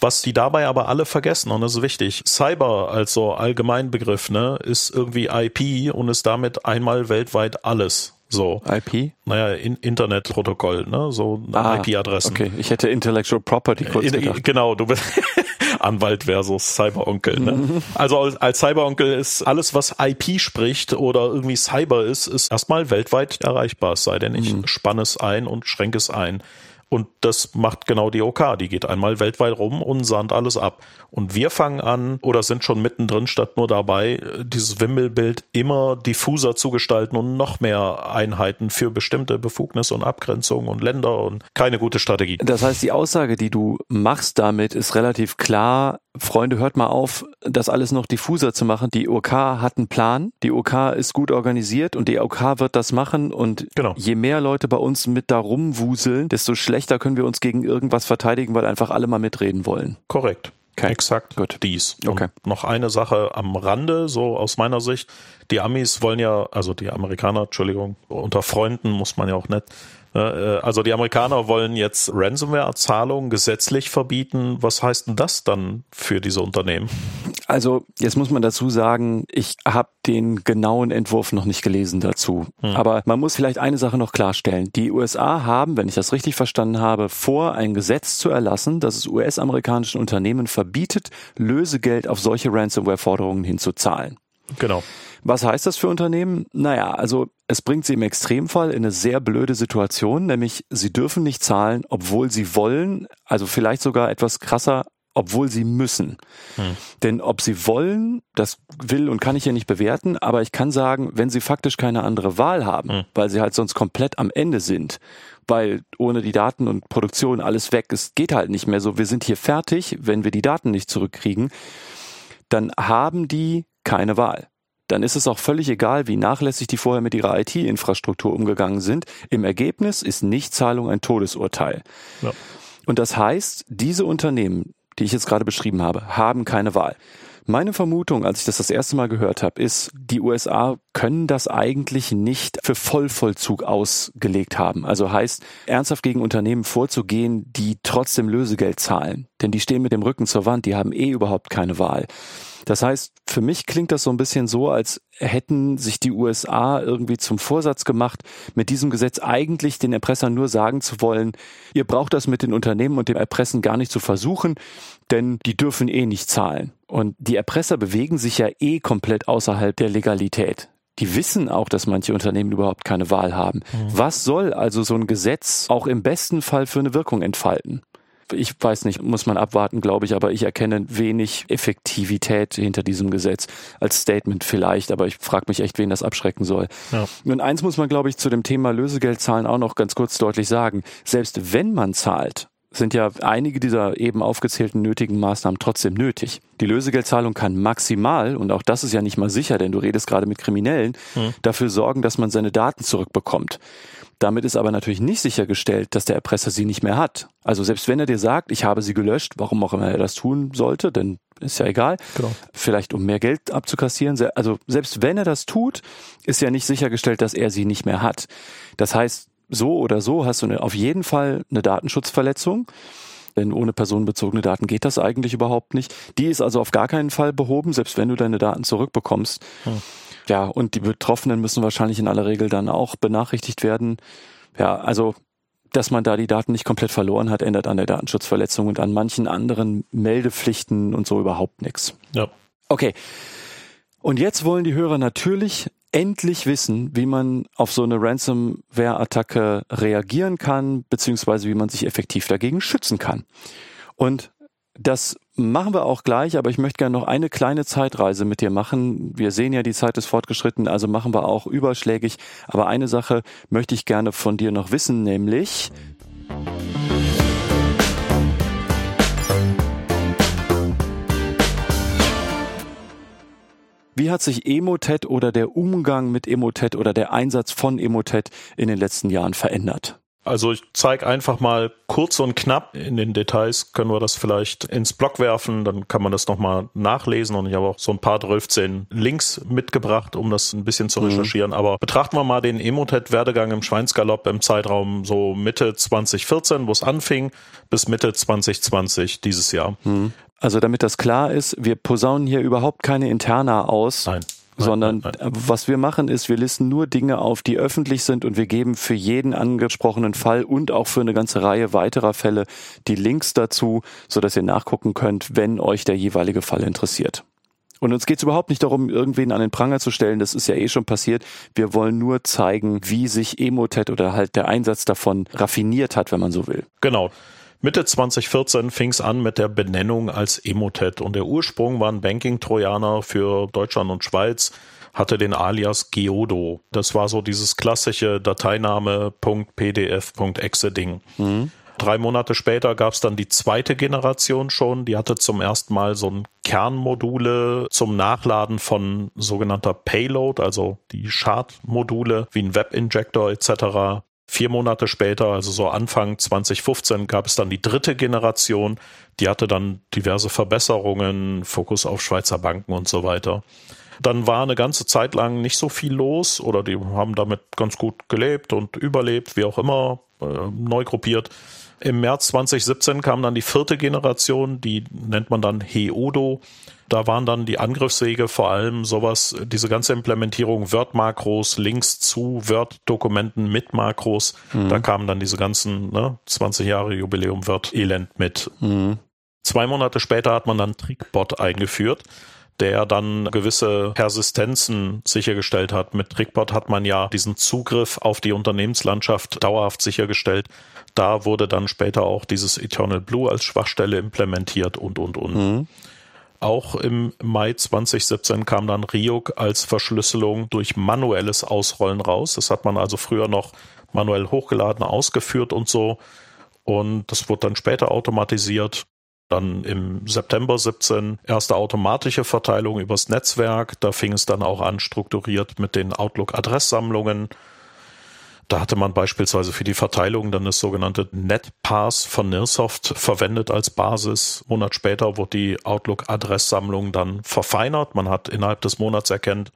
Was die dabei aber alle vergessen, und das ist wichtig, Cyber als so Allgemeinbegriff, ne, ist irgendwie IP und ist damit einmal weltweit alles. So. IP? Naja, in Internetprotokoll, ne? So ah, IP-Adressen. Okay, ich hätte Intellectual Property kurz in, gedacht. Genau, du bist [LAUGHS] Anwalt versus Cyberonkel. Ne? Mhm. Also als, als Cyberonkel ist alles, was IP spricht oder irgendwie Cyber ist, ist erstmal weltweit erreichbar, es sei denn, ich mhm. spanne es ein und schränke es ein. Und das macht genau die OK. Die geht einmal weltweit rum und sandt alles ab. Und wir fangen an oder sind schon mittendrin statt nur dabei, dieses Wimmelbild immer diffuser zu gestalten und noch mehr Einheiten für bestimmte Befugnisse und Abgrenzungen und Länder und keine gute Strategie. Das heißt, die Aussage, die du machst damit, ist relativ klar. Freunde, hört mal auf, das alles noch diffuser zu machen. Die OK hat einen Plan, die OK ist gut organisiert und die OK wird das machen und genau. je mehr Leute bei uns mit da rumwuseln, desto schlechter können wir uns gegen irgendwas verteidigen, weil einfach alle mal mitreden wollen. Korrekt. Okay. Exakt Gut. dies. Okay. Und noch eine Sache am Rande, so aus meiner Sicht. Die Amis wollen ja, also die Amerikaner, Entschuldigung, unter Freunden muss man ja auch nicht, also die Amerikaner wollen jetzt Ransomware-Zahlungen gesetzlich verbieten. Was heißt denn das dann für diese Unternehmen? Also jetzt muss man dazu sagen, ich habe den genauen Entwurf noch nicht gelesen dazu. Hm. Aber man muss vielleicht eine Sache noch klarstellen. Die USA haben, wenn ich das richtig verstanden habe, vor, ein Gesetz zu erlassen, das es US-amerikanischen Unternehmen verbietet, Lösegeld auf solche Ransomware-Forderungen hinzuzahlen. Genau. Was heißt das für Unternehmen? Naja, also es bringt sie im Extremfall in eine sehr blöde Situation, nämlich sie dürfen nicht zahlen, obwohl sie wollen, also vielleicht sogar etwas krasser, obwohl sie müssen. Hm. Denn ob sie wollen, das will und kann ich ja nicht bewerten, aber ich kann sagen, wenn sie faktisch keine andere Wahl haben, hm. weil sie halt sonst komplett am Ende sind, weil ohne die Daten und Produktion alles weg ist, geht halt nicht mehr so. Wir sind hier fertig, wenn wir die Daten nicht zurückkriegen, dann haben die keine Wahl dann ist es auch völlig egal, wie nachlässig die vorher mit ihrer IT-Infrastruktur umgegangen sind. Im Ergebnis ist Nichtzahlung ein Todesurteil. Ja. Und das heißt, diese Unternehmen, die ich jetzt gerade beschrieben habe, haben keine Wahl. Meine Vermutung, als ich das das erste Mal gehört habe, ist, die USA können das eigentlich nicht für Vollvollzug ausgelegt haben. Also heißt, ernsthaft gegen Unternehmen vorzugehen, die trotzdem Lösegeld zahlen. Denn die stehen mit dem Rücken zur Wand, die haben eh überhaupt keine Wahl. Das heißt, für mich klingt das so ein bisschen so, als hätten sich die USA irgendwie zum Vorsatz gemacht, mit diesem Gesetz eigentlich den Erpressern nur sagen zu wollen, ihr braucht das mit den Unternehmen und dem Erpressen gar nicht zu versuchen, denn die dürfen eh nicht zahlen. Und die Erpresser bewegen sich ja eh komplett außerhalb der Legalität. Die wissen auch, dass manche Unternehmen überhaupt keine Wahl haben. Mhm. Was soll also so ein Gesetz auch im besten Fall für eine Wirkung entfalten? Ich weiß nicht, muss man abwarten, glaube ich, aber ich erkenne wenig Effektivität hinter diesem Gesetz. Als Statement vielleicht, aber ich frage mich echt, wen das abschrecken soll. Ja. Und eins muss man, glaube ich, zu dem Thema Lösegeldzahlen auch noch ganz kurz deutlich sagen. Selbst wenn man zahlt, sind ja einige dieser eben aufgezählten nötigen Maßnahmen trotzdem nötig. Die Lösegeldzahlung kann maximal, und auch das ist ja nicht mal sicher, denn du redest gerade mit Kriminellen, hm. dafür sorgen, dass man seine Daten zurückbekommt. Damit ist aber natürlich nicht sichergestellt, dass der Erpresser sie nicht mehr hat. Also selbst wenn er dir sagt, ich habe sie gelöscht, warum auch immer er das tun sollte, denn ist ja egal. Genau. Vielleicht um mehr Geld abzukassieren. Also selbst wenn er das tut, ist ja nicht sichergestellt, dass er sie nicht mehr hat. Das heißt, so oder so hast du eine, auf jeden Fall eine Datenschutzverletzung. Denn ohne personenbezogene Daten geht das eigentlich überhaupt nicht. Die ist also auf gar keinen Fall behoben, selbst wenn du deine Daten zurückbekommst. Hm. Ja, und die Betroffenen müssen wahrscheinlich in aller Regel dann auch benachrichtigt werden. Ja, also dass man da die Daten nicht komplett verloren hat, ändert an der Datenschutzverletzung und an manchen anderen Meldepflichten und so überhaupt nichts. Ja. Okay. Und jetzt wollen die Hörer natürlich endlich wissen, wie man auf so eine Ransomware-Attacke reagieren kann, beziehungsweise wie man sich effektiv dagegen schützen kann. Und das machen wir auch gleich, aber ich möchte gerne noch eine kleine Zeitreise mit dir machen. Wir sehen ja, die Zeit ist fortgeschritten, also machen wir auch überschlägig. Aber eine Sache möchte ich gerne von dir noch wissen, nämlich Wie hat sich Emotet oder der Umgang mit Emotet oder der Einsatz von Emotet in den letzten Jahren verändert? Also ich zeige einfach mal kurz und knapp. In den Details können wir das vielleicht ins Blog werfen, dann kann man das nochmal nachlesen und ich habe auch so ein paar 12 Links mitgebracht, um das ein bisschen zu mhm. recherchieren. Mhm. Aber betrachten wir mal den Emotet-Werdegang im Schweinsgalopp im Zeitraum so Mitte 2014, wo es anfing, bis Mitte 2020 dieses Jahr. Mhm. Also damit das klar ist, wir posaunen hier überhaupt keine Interna aus. Nein sondern was wir machen ist, wir listen nur Dinge auf, die öffentlich sind und wir geben für jeden angesprochenen Fall und auch für eine ganze Reihe weiterer Fälle die Links dazu, so dass ihr nachgucken könnt, wenn euch der jeweilige Fall interessiert. Und uns geht es überhaupt nicht darum, irgendwen an den Pranger zu stellen, das ist ja eh schon passiert. Wir wollen nur zeigen, wie sich Emotet oder halt der Einsatz davon raffiniert hat, wenn man so will. Genau. Mitte 2014 fing es an mit der Benennung als Emotet und der Ursprung war ein Banking-Trojaner für Deutschland und Schweiz, hatte den Alias Geodo. Das war so dieses klassische Dateiname.pdf.exe-Ding. Mhm. Drei Monate später gab es dann die zweite Generation schon. Die hatte zum ersten Mal so ein Kernmodule zum Nachladen von sogenannter Payload, also die Schadmodule wie ein Webinjector etc. Vier Monate später, also so Anfang 2015, gab es dann die dritte Generation. Die hatte dann diverse Verbesserungen, Fokus auf Schweizer Banken und so weiter. Dann war eine ganze Zeit lang nicht so viel los oder die haben damit ganz gut gelebt und überlebt, wie auch immer, äh, neu gruppiert. Im März 2017 kam dann die vierte Generation, die nennt man dann Heodo. Da waren dann die Angriffswege vor allem sowas, diese ganze Implementierung Word-Makros, Links zu Word-Dokumenten mit Makros. Mhm. Da kamen dann diese ganzen ne, 20 Jahre Jubiläum Word-Elend mit. Mhm. Zwei Monate später hat man dann Trickbot eingeführt der dann gewisse Persistenzen sichergestellt hat. Mit Trickbot hat man ja diesen Zugriff auf die Unternehmenslandschaft dauerhaft sichergestellt. Da wurde dann später auch dieses Eternal Blue als Schwachstelle implementiert und, und, und. Mhm. Auch im Mai 2017 kam dann Ryuk als Verschlüsselung durch manuelles Ausrollen raus. Das hat man also früher noch manuell hochgeladen, ausgeführt und so. Und das wurde dann später automatisiert. Dann im September 17 erste automatische Verteilung übers Netzwerk. Da fing es dann auch an, strukturiert mit den Outlook-Adresssammlungen. Da hatte man beispielsweise für die Verteilung dann das sogenannte NetPass von Nirsoft verwendet als Basis. Einen Monat später wurde die Outlook-Adresssammlung dann verfeinert. Man hat innerhalb des Monats erkennt,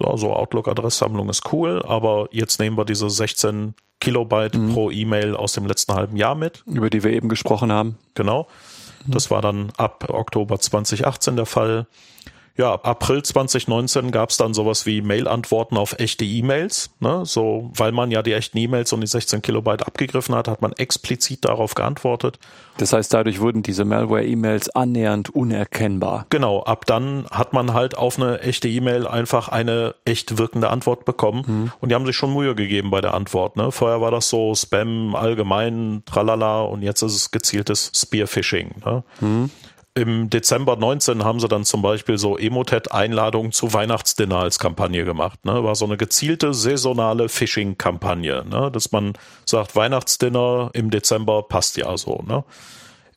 so, so Outlook-Adresssammlung ist cool, aber jetzt nehmen wir diese 16 Kilobyte mhm. pro E-Mail aus dem letzten halben Jahr mit. Über die wir eben gesprochen haben. Genau. Das war dann ab Oktober 2018 der Fall ja, April 2019 gab es dann sowas wie Mail-Antworten auf echte E-Mails. Ne? So, weil man ja die echten E-Mails und die 16 Kilobyte abgegriffen hat, hat man explizit darauf geantwortet. Das heißt, dadurch wurden diese Malware-E-Mails annähernd unerkennbar. Genau, ab dann hat man halt auf eine echte E-Mail einfach eine echt wirkende Antwort bekommen. Mhm. Und die haben sich schon Mühe gegeben bei der Antwort. Ne? Vorher war das so Spam allgemein, tralala, und jetzt ist es gezieltes Spearphishing. Ne? Mhm. Im Dezember 19 haben sie dann zum Beispiel so Emotet-Einladungen zu Weihnachtsdinner als Kampagne gemacht. Ne? War so eine gezielte saisonale Phishing-Kampagne, ne? dass man sagt, Weihnachtsdinner im Dezember passt ja so. Ne?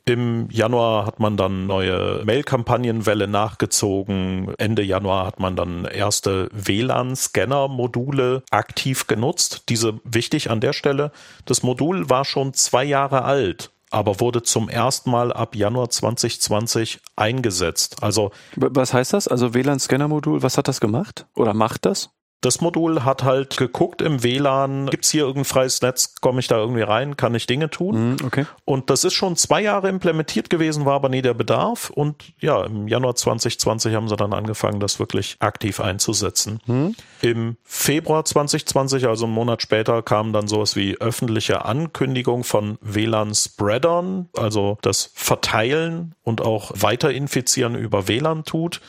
Im Januar hat man dann neue Mail-Kampagnenwelle nachgezogen. Ende Januar hat man dann erste WLAN-Scanner-Module aktiv genutzt. Diese wichtig an der Stelle. Das Modul war schon zwei Jahre alt aber wurde zum ersten Mal ab Januar 2020 eingesetzt. Also was heißt das? Also WLAN-Scanner-Modul, was hat das gemacht oder macht das? Das Modul hat halt geguckt im WLAN, gibt's hier irgendein freies Netz, komme ich da irgendwie rein, kann ich Dinge tun. Mhm, okay. Und das ist schon zwei Jahre implementiert gewesen, war aber nie der Bedarf. Und ja, im Januar 2020 haben sie dann angefangen, das wirklich aktiv einzusetzen. Mhm. Im Februar 2020, also einen Monat später, kam dann sowas wie öffentliche Ankündigung von WLAN-Spreadern, also das Verteilen und auch Weiterinfizieren über WLAN tut.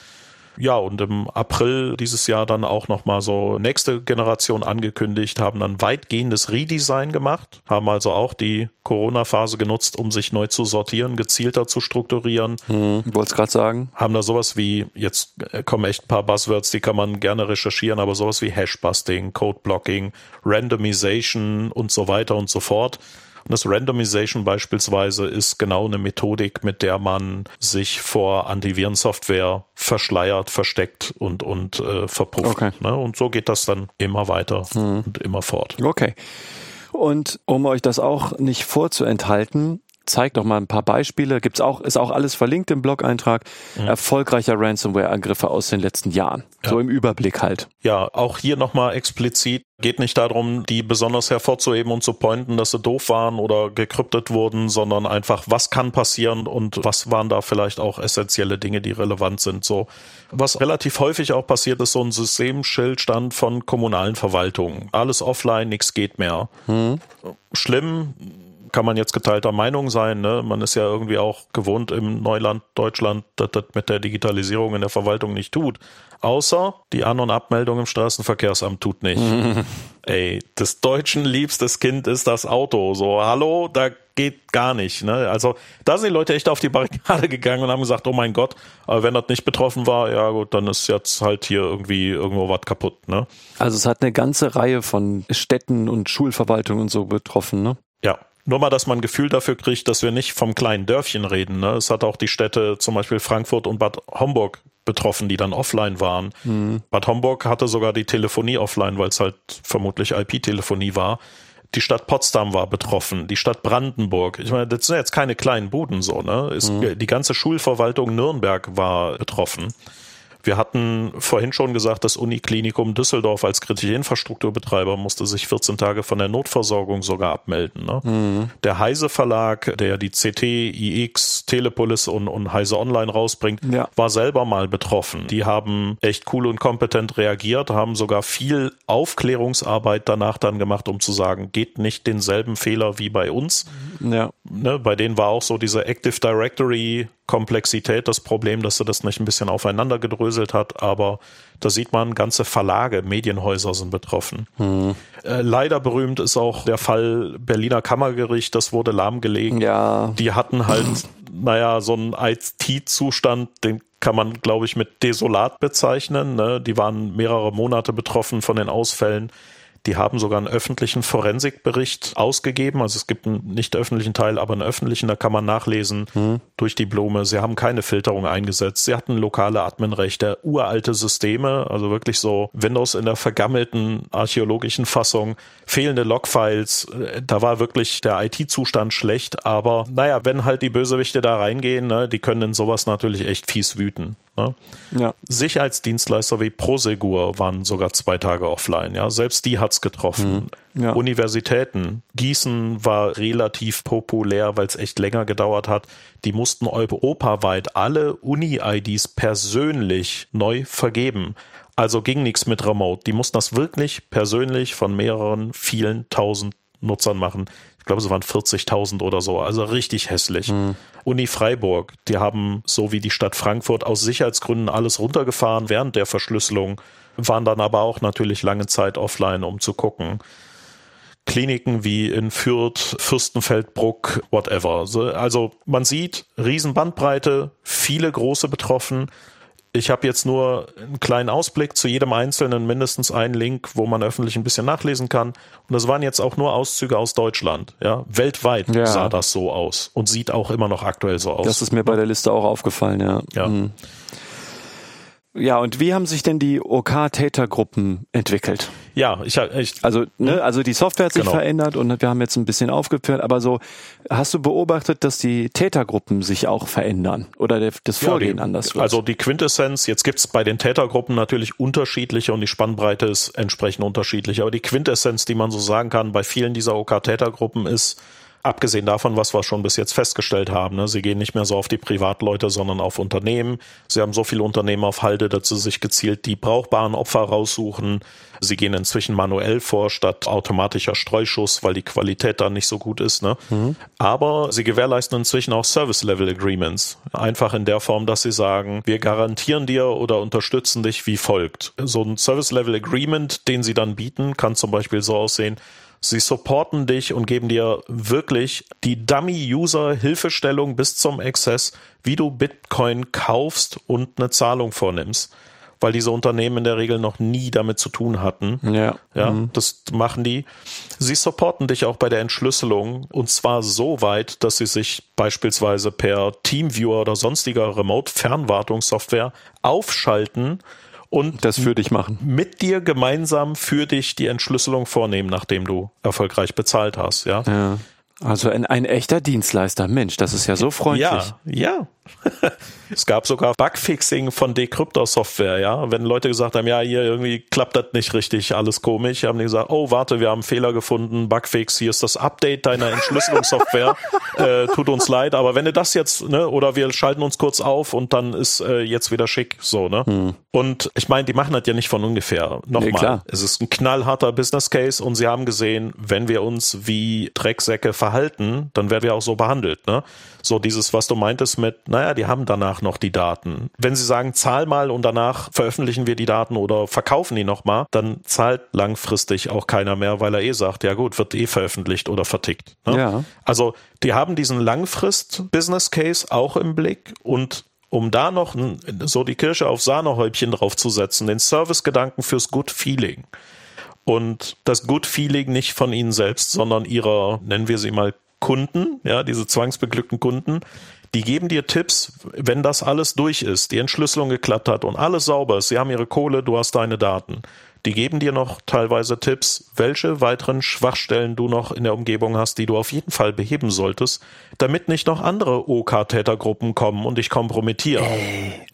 Ja, und im April dieses Jahr dann auch nochmal so nächste Generation angekündigt, haben dann weitgehendes Redesign gemacht, haben also auch die Corona-Phase genutzt, um sich neu zu sortieren, gezielter zu strukturieren. Hm, Wollte es gerade sagen. Haben da sowas wie, jetzt kommen echt ein paar Buzzwords, die kann man gerne recherchieren, aber sowas wie Hashbusting, Codeblocking, Randomization und so weiter und so fort und das Randomization beispielsweise ist genau eine Methodik, mit der man sich vor Antivirensoftware verschleiert, versteckt und, und äh, verpufft. Okay. Ne? Und so geht das dann immer weiter hm. und immer fort. Okay. Und um euch das auch nicht vorzuenthalten, zeigt doch mal ein paar Beispiele. Gibt's auch, ist auch alles verlinkt im Blog-Eintrag. Mhm. Erfolgreicher Ransomware-Angriffe aus den letzten Jahren. Ja. So im Überblick halt. Ja, auch hier nochmal explizit. Geht nicht darum, die besonders hervorzuheben und zu pointen, dass sie doof waren oder gekryptet wurden, sondern einfach, was kann passieren und was waren da vielleicht auch essentielle Dinge, die relevant sind. So, was relativ häufig auch passiert, ist so ein Systemschildstand von kommunalen Verwaltungen. Alles offline, nichts geht mehr. Mhm. Schlimm, kann man jetzt geteilter Meinung sein. Ne? Man ist ja irgendwie auch gewohnt im Neuland Deutschland, dass das mit der Digitalisierung in der Verwaltung nicht tut. Außer die An- und Abmeldung im Straßenverkehrsamt tut nicht. [LAUGHS] Ey, des Deutschen liebstes Kind ist das Auto. So, hallo, da geht gar nicht. Ne? Also da sind die Leute echt auf die Barrikade [LAUGHS] gegangen und haben gesagt, oh mein Gott, aber wenn das nicht betroffen war, ja gut, dann ist jetzt halt hier irgendwie irgendwo was kaputt. Ne? Also es hat eine ganze Reihe von Städten und Schulverwaltungen und so betroffen, ne? Ja, nur mal, dass man ein Gefühl dafür kriegt, dass wir nicht vom kleinen Dörfchen reden. Ne? Es hat auch die Städte, zum Beispiel Frankfurt und Bad Homburg, betroffen, die dann offline waren. Mhm. Bad Homburg hatte sogar die Telefonie offline, weil es halt vermutlich IP-Telefonie war. Die Stadt Potsdam war betroffen, die Stadt Brandenburg. Ich meine, das sind jetzt keine kleinen Buden so, ne? Ist, mhm. Die ganze Schulverwaltung Nürnberg war betroffen. Wir hatten vorhin schon gesagt, das Uniklinikum Düsseldorf als kritische Infrastrukturbetreiber musste sich 14 Tage von der Notversorgung sogar abmelden. Ne? Mhm. Der Heise Verlag, der die CT, IX, Telepolis und, und Heise Online rausbringt, ja. war selber mal betroffen. Die haben echt cool und kompetent reagiert, haben sogar viel Aufklärungsarbeit danach dann gemacht, um zu sagen, geht nicht denselben Fehler wie bei uns. Ja. Ne, bei denen war auch so diese Active Directory Komplexität das Problem, dass er das nicht ein bisschen aufeinander gedröselt hat, aber da sieht man, ganze Verlage, Medienhäuser sind betroffen. Hm. Äh, leider berühmt ist auch der Fall Berliner Kammergericht, das wurde lahmgelegt. Ja. Die hatten halt, naja, so einen IT-Zustand, den kann man, glaube ich, mit desolat bezeichnen. Ne? Die waren mehrere Monate betroffen von den Ausfällen. Die haben sogar einen öffentlichen Forensikbericht ausgegeben. Also es gibt einen nicht öffentlichen Teil, aber einen öffentlichen, da kann man nachlesen hm. durch die Blume. Sie haben keine Filterung eingesetzt. Sie hatten lokale Adminrechte, uralte Systeme, also wirklich so Windows in der vergammelten archäologischen Fassung, fehlende Logfiles. Da war wirklich der IT-Zustand schlecht. Aber naja, wenn halt die Bösewichte da reingehen, ne, die können in sowas natürlich echt fies wüten. Ne? Ja. Sicherheitsdienstleister wie Prosegur waren sogar zwei Tage offline. Ja, selbst die hat's getroffen. Mhm. Ja. Universitäten. Gießen war relativ populär, weil es echt länger gedauert hat. Die mussten europaweit alle Uni-IDs persönlich neu vergeben. Also ging nichts mit Remote. Die mussten das wirklich persönlich von mehreren, vielen tausend Nutzern machen glaube, es waren 40.000 oder so, also richtig hässlich. Mhm. Uni Freiburg, die haben so wie die Stadt Frankfurt aus Sicherheitsgründen alles runtergefahren während der Verschlüsselung, waren dann aber auch natürlich lange Zeit offline, um zu gucken. Kliniken wie in Fürth, Fürstenfeldbruck, whatever. Also man sieht Riesenbandbreite, viele große betroffen. Ich habe jetzt nur einen kleinen Ausblick zu jedem Einzelnen, mindestens einen Link, wo man öffentlich ein bisschen nachlesen kann. Und das waren jetzt auch nur Auszüge aus Deutschland. Ja, weltweit ja. sah das so aus und sieht auch immer noch aktuell so aus. Das ist mir bei der Liste auch aufgefallen, ja. Ja. Mhm. Ja, und wie haben sich denn die OK-Tätergruppen entwickelt? Ja, ich, ich also ne, hm? also die Software hat sich genau. verändert und wir haben jetzt ein bisschen aufgeführt, aber so hast du beobachtet, dass die Tätergruppen sich auch verändern oder das Vorgehen ja, die, anders wird? Also die Quintessenz, jetzt gibt's bei den Tätergruppen natürlich unterschiedliche und die Spannbreite ist entsprechend unterschiedlich, aber die Quintessenz, die man so sagen kann bei vielen dieser OK-Tätergruppen ist, Abgesehen davon, was wir schon bis jetzt festgestellt haben, ne? sie gehen nicht mehr so auf die Privatleute, sondern auf Unternehmen. Sie haben so viele Unternehmen auf Halde, dass sie sich gezielt die brauchbaren Opfer raussuchen. Sie gehen inzwischen manuell vor statt automatischer Streuschuss, weil die Qualität dann nicht so gut ist. Ne? Mhm. Aber sie gewährleisten inzwischen auch Service-Level-Agreements. Einfach in der Form, dass sie sagen, wir garantieren dir oder unterstützen dich wie folgt. So ein Service-Level-Agreement, den sie dann bieten, kann zum Beispiel so aussehen, Sie supporten dich und geben dir wirklich die Dummy-User-Hilfestellung bis zum Exzess, wie du Bitcoin kaufst und eine Zahlung vornimmst. Weil diese Unternehmen in der Regel noch nie damit zu tun hatten. Ja. Ja, mhm. das machen die. Sie supporten dich auch bei der Entschlüsselung und zwar so weit, dass sie sich beispielsweise per Teamviewer oder sonstiger Remote-Fernwartungssoftware aufschalten und das für dich machen. Mit dir gemeinsam für dich die Entschlüsselung vornehmen, nachdem du erfolgreich bezahlt hast, ja. ja. Also ein, ein echter Dienstleister. Mensch, das ist ja so freundlich. Ja, ja. [LAUGHS] es gab sogar Bugfixing von Decryptor-Software, ja. Wenn Leute gesagt haben, ja, hier irgendwie klappt das nicht richtig, alles komisch, haben die gesagt, oh, warte, wir haben einen Fehler gefunden, Bugfix, hier ist das Update deiner Entschlüsselungssoftware, [LAUGHS] äh, tut uns leid, aber wenn du das jetzt, ne, oder wir schalten uns kurz auf und dann ist äh, jetzt wieder schick, so, ne. Hm. Und ich meine, die machen das ja nicht von ungefähr. Nochmal, nee, es ist ein knallharter Business Case und sie haben gesehen, wenn wir uns wie Drecksäcke verhalten, dann werden wir auch so behandelt, ne. So dieses, was du meintest mit, naja, die haben danach noch die Daten. Wenn sie sagen, zahl mal und danach veröffentlichen wir die Daten oder verkaufen die nochmal, dann zahlt langfristig auch keiner mehr, weil er eh sagt, ja gut, wird eh veröffentlicht oder vertickt. Ne? Ja. Also die haben diesen Langfrist-Business-Case auch im Blick und um da noch so die Kirsche auf Sahnehäubchen draufzusetzen, den Service-Gedanken fürs Good Feeling. Und das Good Feeling nicht von ihnen selbst, sondern ihrer, nennen wir sie mal Kunden, ja, diese zwangsbeglückten Kunden, die geben dir Tipps, wenn das alles durch ist, die Entschlüsselung geklappt hat und alles sauber ist, sie haben ihre Kohle, du hast deine Daten. Die geben dir noch teilweise Tipps, welche weiteren Schwachstellen du noch in der Umgebung hast, die du auf jeden Fall beheben solltest, damit nicht noch andere OK-Tätergruppen kommen und dich kompromittieren.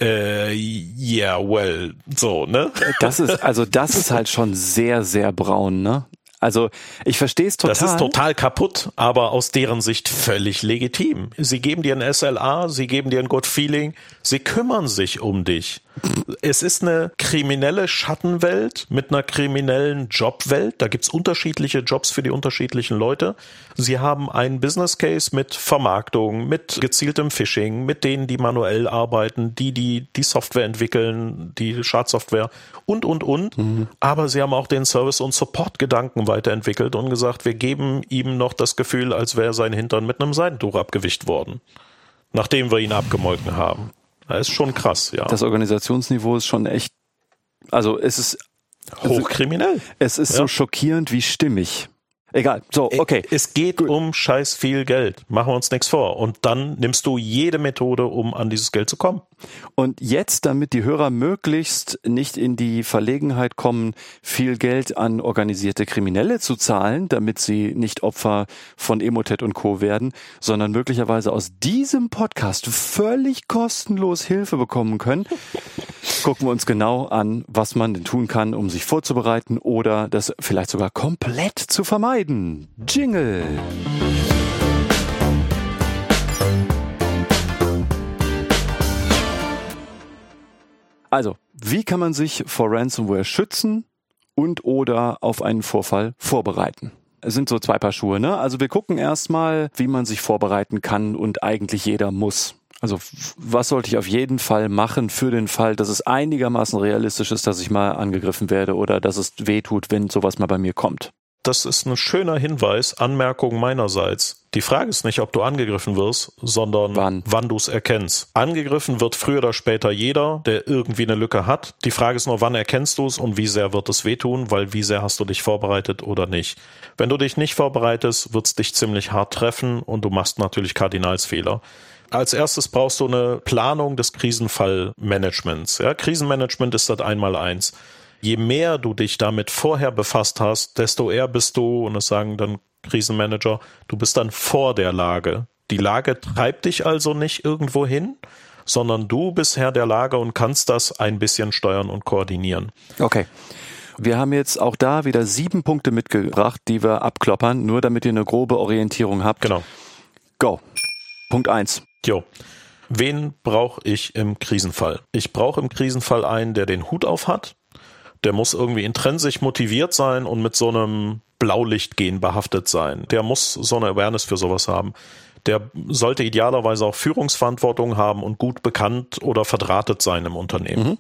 Äh, yeah, well, so, ne? Das ist, also das ist halt schon sehr, sehr braun, ne? Also ich verstehe es total. Das ist total kaputt, aber aus deren Sicht völlig legitim. Sie geben dir ein SLA, sie geben dir ein Good Feeling, sie kümmern sich um dich. Es ist eine kriminelle Schattenwelt mit einer kriminellen Jobwelt. Da gibt's unterschiedliche Jobs für die unterschiedlichen Leute. Sie haben einen Business Case mit Vermarktung, mit gezieltem Phishing, mit denen, die manuell arbeiten, die, die die Software entwickeln, die Schadsoftware und, und, und. Mhm. Aber sie haben auch den Service- und Support-Gedanken weiterentwickelt und gesagt, wir geben ihm noch das Gefühl, als wäre sein Hintern mit einem Seidentuch abgewischt worden. Nachdem wir ihn abgemolken haben. Das ist schon krass, ja. Das Organisationsniveau ist schon echt, also es ist hochkriminell. Es ist ja. so schockierend wie stimmig. Egal. So, okay. Es geht Gut. um scheiß viel Geld. Machen wir uns nichts vor. Und dann nimmst du jede Methode, um an dieses Geld zu kommen. Und jetzt, damit die Hörer möglichst nicht in die Verlegenheit kommen, viel Geld an organisierte Kriminelle zu zahlen, damit sie nicht Opfer von Emotet und Co. werden, sondern möglicherweise aus diesem Podcast völlig kostenlos Hilfe bekommen können, [LAUGHS] gucken wir uns genau an, was man denn tun kann, um sich vorzubereiten oder das vielleicht sogar komplett zu vermeiden beiden. Jingle. Also, wie kann man sich vor Ransomware schützen und oder auf einen Vorfall vorbereiten? Es sind so zwei Paar Schuhe, ne? Also wir gucken erstmal, wie man sich vorbereiten kann und eigentlich jeder muss. Also was sollte ich auf jeden Fall machen für den Fall, dass es einigermaßen realistisch ist, dass ich mal angegriffen werde oder dass es weh tut, wenn sowas mal bei mir kommt? Das ist ein schöner Hinweis, Anmerkung meinerseits. Die Frage ist nicht, ob du angegriffen wirst, sondern wann, wann du es erkennst. Angegriffen wird früher oder später jeder, der irgendwie eine Lücke hat. Die Frage ist nur, wann erkennst du es und wie sehr wird es wehtun, weil wie sehr hast du dich vorbereitet oder nicht. Wenn du dich nicht vorbereitest, wird es dich ziemlich hart treffen und du machst natürlich Kardinalsfehler. Als erstes brauchst du eine Planung des Krisenfallmanagements. Ja, Krisenmanagement ist das einmal eins. Je mehr du dich damit vorher befasst hast, desto eher bist du, und das sagen dann Krisenmanager, du bist dann vor der Lage. Die Lage treibt dich also nicht irgendwo hin, sondern du bist Herr der Lage und kannst das ein bisschen steuern und koordinieren. Okay. Wir haben jetzt auch da wieder sieben Punkte mitgebracht, die wir abkloppern, nur damit ihr eine grobe Orientierung habt. Genau. Go. Punkt eins. Jo. Wen brauche ich im Krisenfall? Ich brauche im Krisenfall einen, der den Hut auf hat. Der muss irgendwie intrinsisch motiviert sein und mit so einem Blaulichtgehen behaftet sein. Der muss so eine Awareness für sowas haben. Der sollte idealerweise auch Führungsverantwortung haben und gut bekannt oder verdrahtet sein im Unternehmen. Mhm.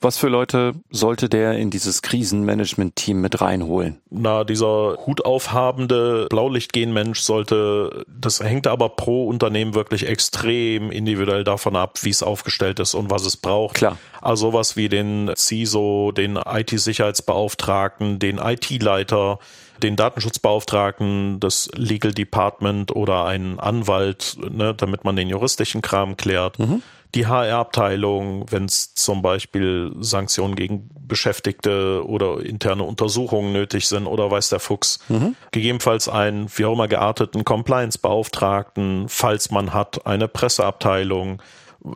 Was für Leute sollte der in dieses Krisenmanagement-Team mit reinholen? Na, dieser hutaufhabende Blaulichtgehen-Mensch sollte, das hängt aber pro Unternehmen wirklich extrem individuell davon ab, wie es aufgestellt ist und was es braucht. Klar. Also sowas wie den CISO, den IT-Sicherheitsbeauftragten, den IT-Leiter, den Datenschutzbeauftragten, das Legal Department oder einen Anwalt, ne, damit man den juristischen Kram klärt. Mhm die HR-Abteilung, wenn es zum Beispiel Sanktionen gegen Beschäftigte oder interne Untersuchungen nötig sind oder weiß der Fuchs. Mhm. Gegebenenfalls einen, wie auch immer gearteten Compliance-Beauftragten, falls man hat, eine Presseabteilung,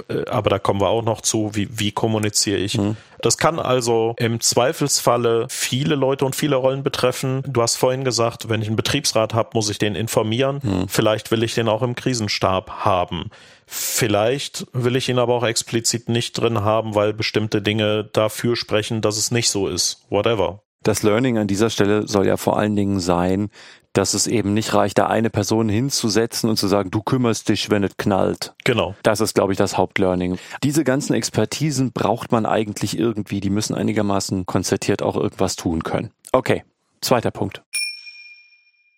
äh, aber da kommen wir auch noch zu, wie, wie kommuniziere ich. Mhm. Das kann also im Zweifelsfalle viele Leute und viele Rollen betreffen. Du hast vorhin gesagt, wenn ich einen Betriebsrat habe, muss ich den informieren. Mhm. Vielleicht will ich den auch im Krisenstab haben. Vielleicht will ich ihn aber auch explizit nicht drin haben, weil bestimmte Dinge dafür sprechen, dass es nicht so ist. Whatever. Das Learning an dieser Stelle soll ja vor allen Dingen sein, dass es eben nicht reicht, da eine Person hinzusetzen und zu sagen, du kümmerst dich, wenn es knallt. Genau. Das ist, glaube ich, das Hauptlearning. Diese ganzen Expertisen braucht man eigentlich irgendwie. Die müssen einigermaßen konzertiert auch irgendwas tun können. Okay, zweiter Punkt.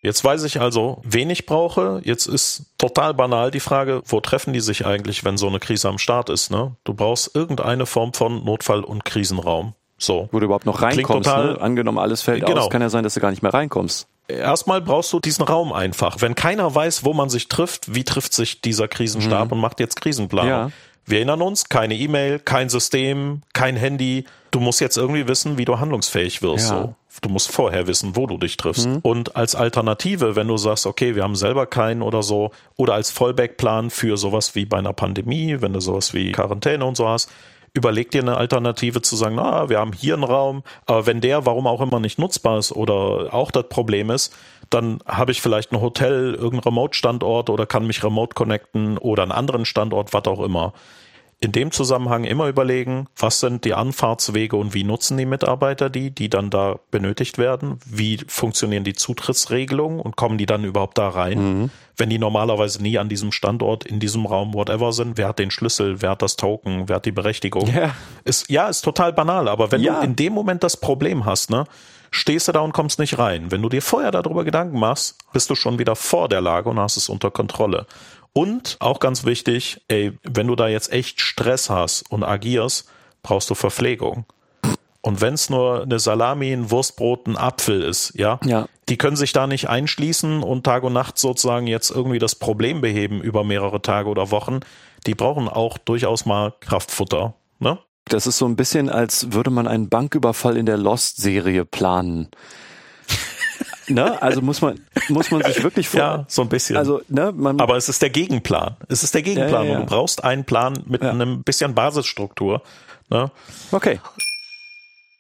Jetzt weiß ich also, wen ich brauche. Jetzt ist total banal die Frage, wo treffen die sich eigentlich, wenn so eine Krise am Start ist? Ne? Du brauchst irgendeine Form von Notfall- und Krisenraum. So. Wo du überhaupt noch reinkommst. Total, ne? Angenommen, alles fällt genau. aus, kann ja sein, dass du gar nicht mehr reinkommst. Erstmal brauchst du diesen Raum einfach. Wenn keiner weiß, wo man sich trifft, wie trifft sich dieser Krisenstab mhm. und macht jetzt Krisenplanung. Ja. Wir erinnern uns, keine E-Mail, kein System, kein Handy. Du musst jetzt irgendwie wissen, wie du handlungsfähig wirst. Ja. So. Du musst vorher wissen, wo du dich triffst. Mhm. Und als Alternative, wenn du sagst, okay, wir haben selber keinen oder so, oder als Fallback-Plan für sowas wie bei einer Pandemie, wenn du sowas wie Quarantäne und so hast, überleg dir eine Alternative zu sagen, na, wir haben hier einen Raum, aber wenn der, warum auch immer, nicht nutzbar ist oder auch das Problem ist, dann habe ich vielleicht ein Hotel, irgendeinen Remote-Standort oder kann mich remote connecten oder einen anderen Standort, was auch immer in dem Zusammenhang immer überlegen, was sind die Anfahrtswege und wie nutzen die Mitarbeiter die, die dann da benötigt werden? Wie funktionieren die Zutrittsregelungen und kommen die dann überhaupt da rein? Mhm. Wenn die normalerweise nie an diesem Standort, in diesem Raum, whatever sind, wer hat den Schlüssel, wer hat das Token, wer hat die Berechtigung? Ja, ist, ja, ist total banal, aber wenn ja. du in dem Moment das Problem hast, ne, stehst du da und kommst nicht rein. Wenn du dir vorher darüber Gedanken machst, bist du schon wieder vor der Lage und hast es unter Kontrolle. Und auch ganz wichtig, ey, wenn du da jetzt echt Stress hast und agierst, brauchst du Verpflegung. Und wenn es nur eine Salami, ein Wurstbrot, ein Apfel ist, ja, ja, die können sich da nicht einschließen und Tag und Nacht sozusagen jetzt irgendwie das Problem beheben über mehrere Tage oder Wochen. Die brauchen auch durchaus mal Kraftfutter, ne? Das ist so ein bisschen, als würde man einen Banküberfall in der Lost-Serie planen. Ne? Also muss man, muss man sich wirklich vor. Ja, so ein bisschen. Also, ne, man, Aber es ist der Gegenplan. Es ist der Gegenplan. Ja, ja. Und du brauchst einen Plan mit einem bisschen Basisstruktur. Ne? Okay.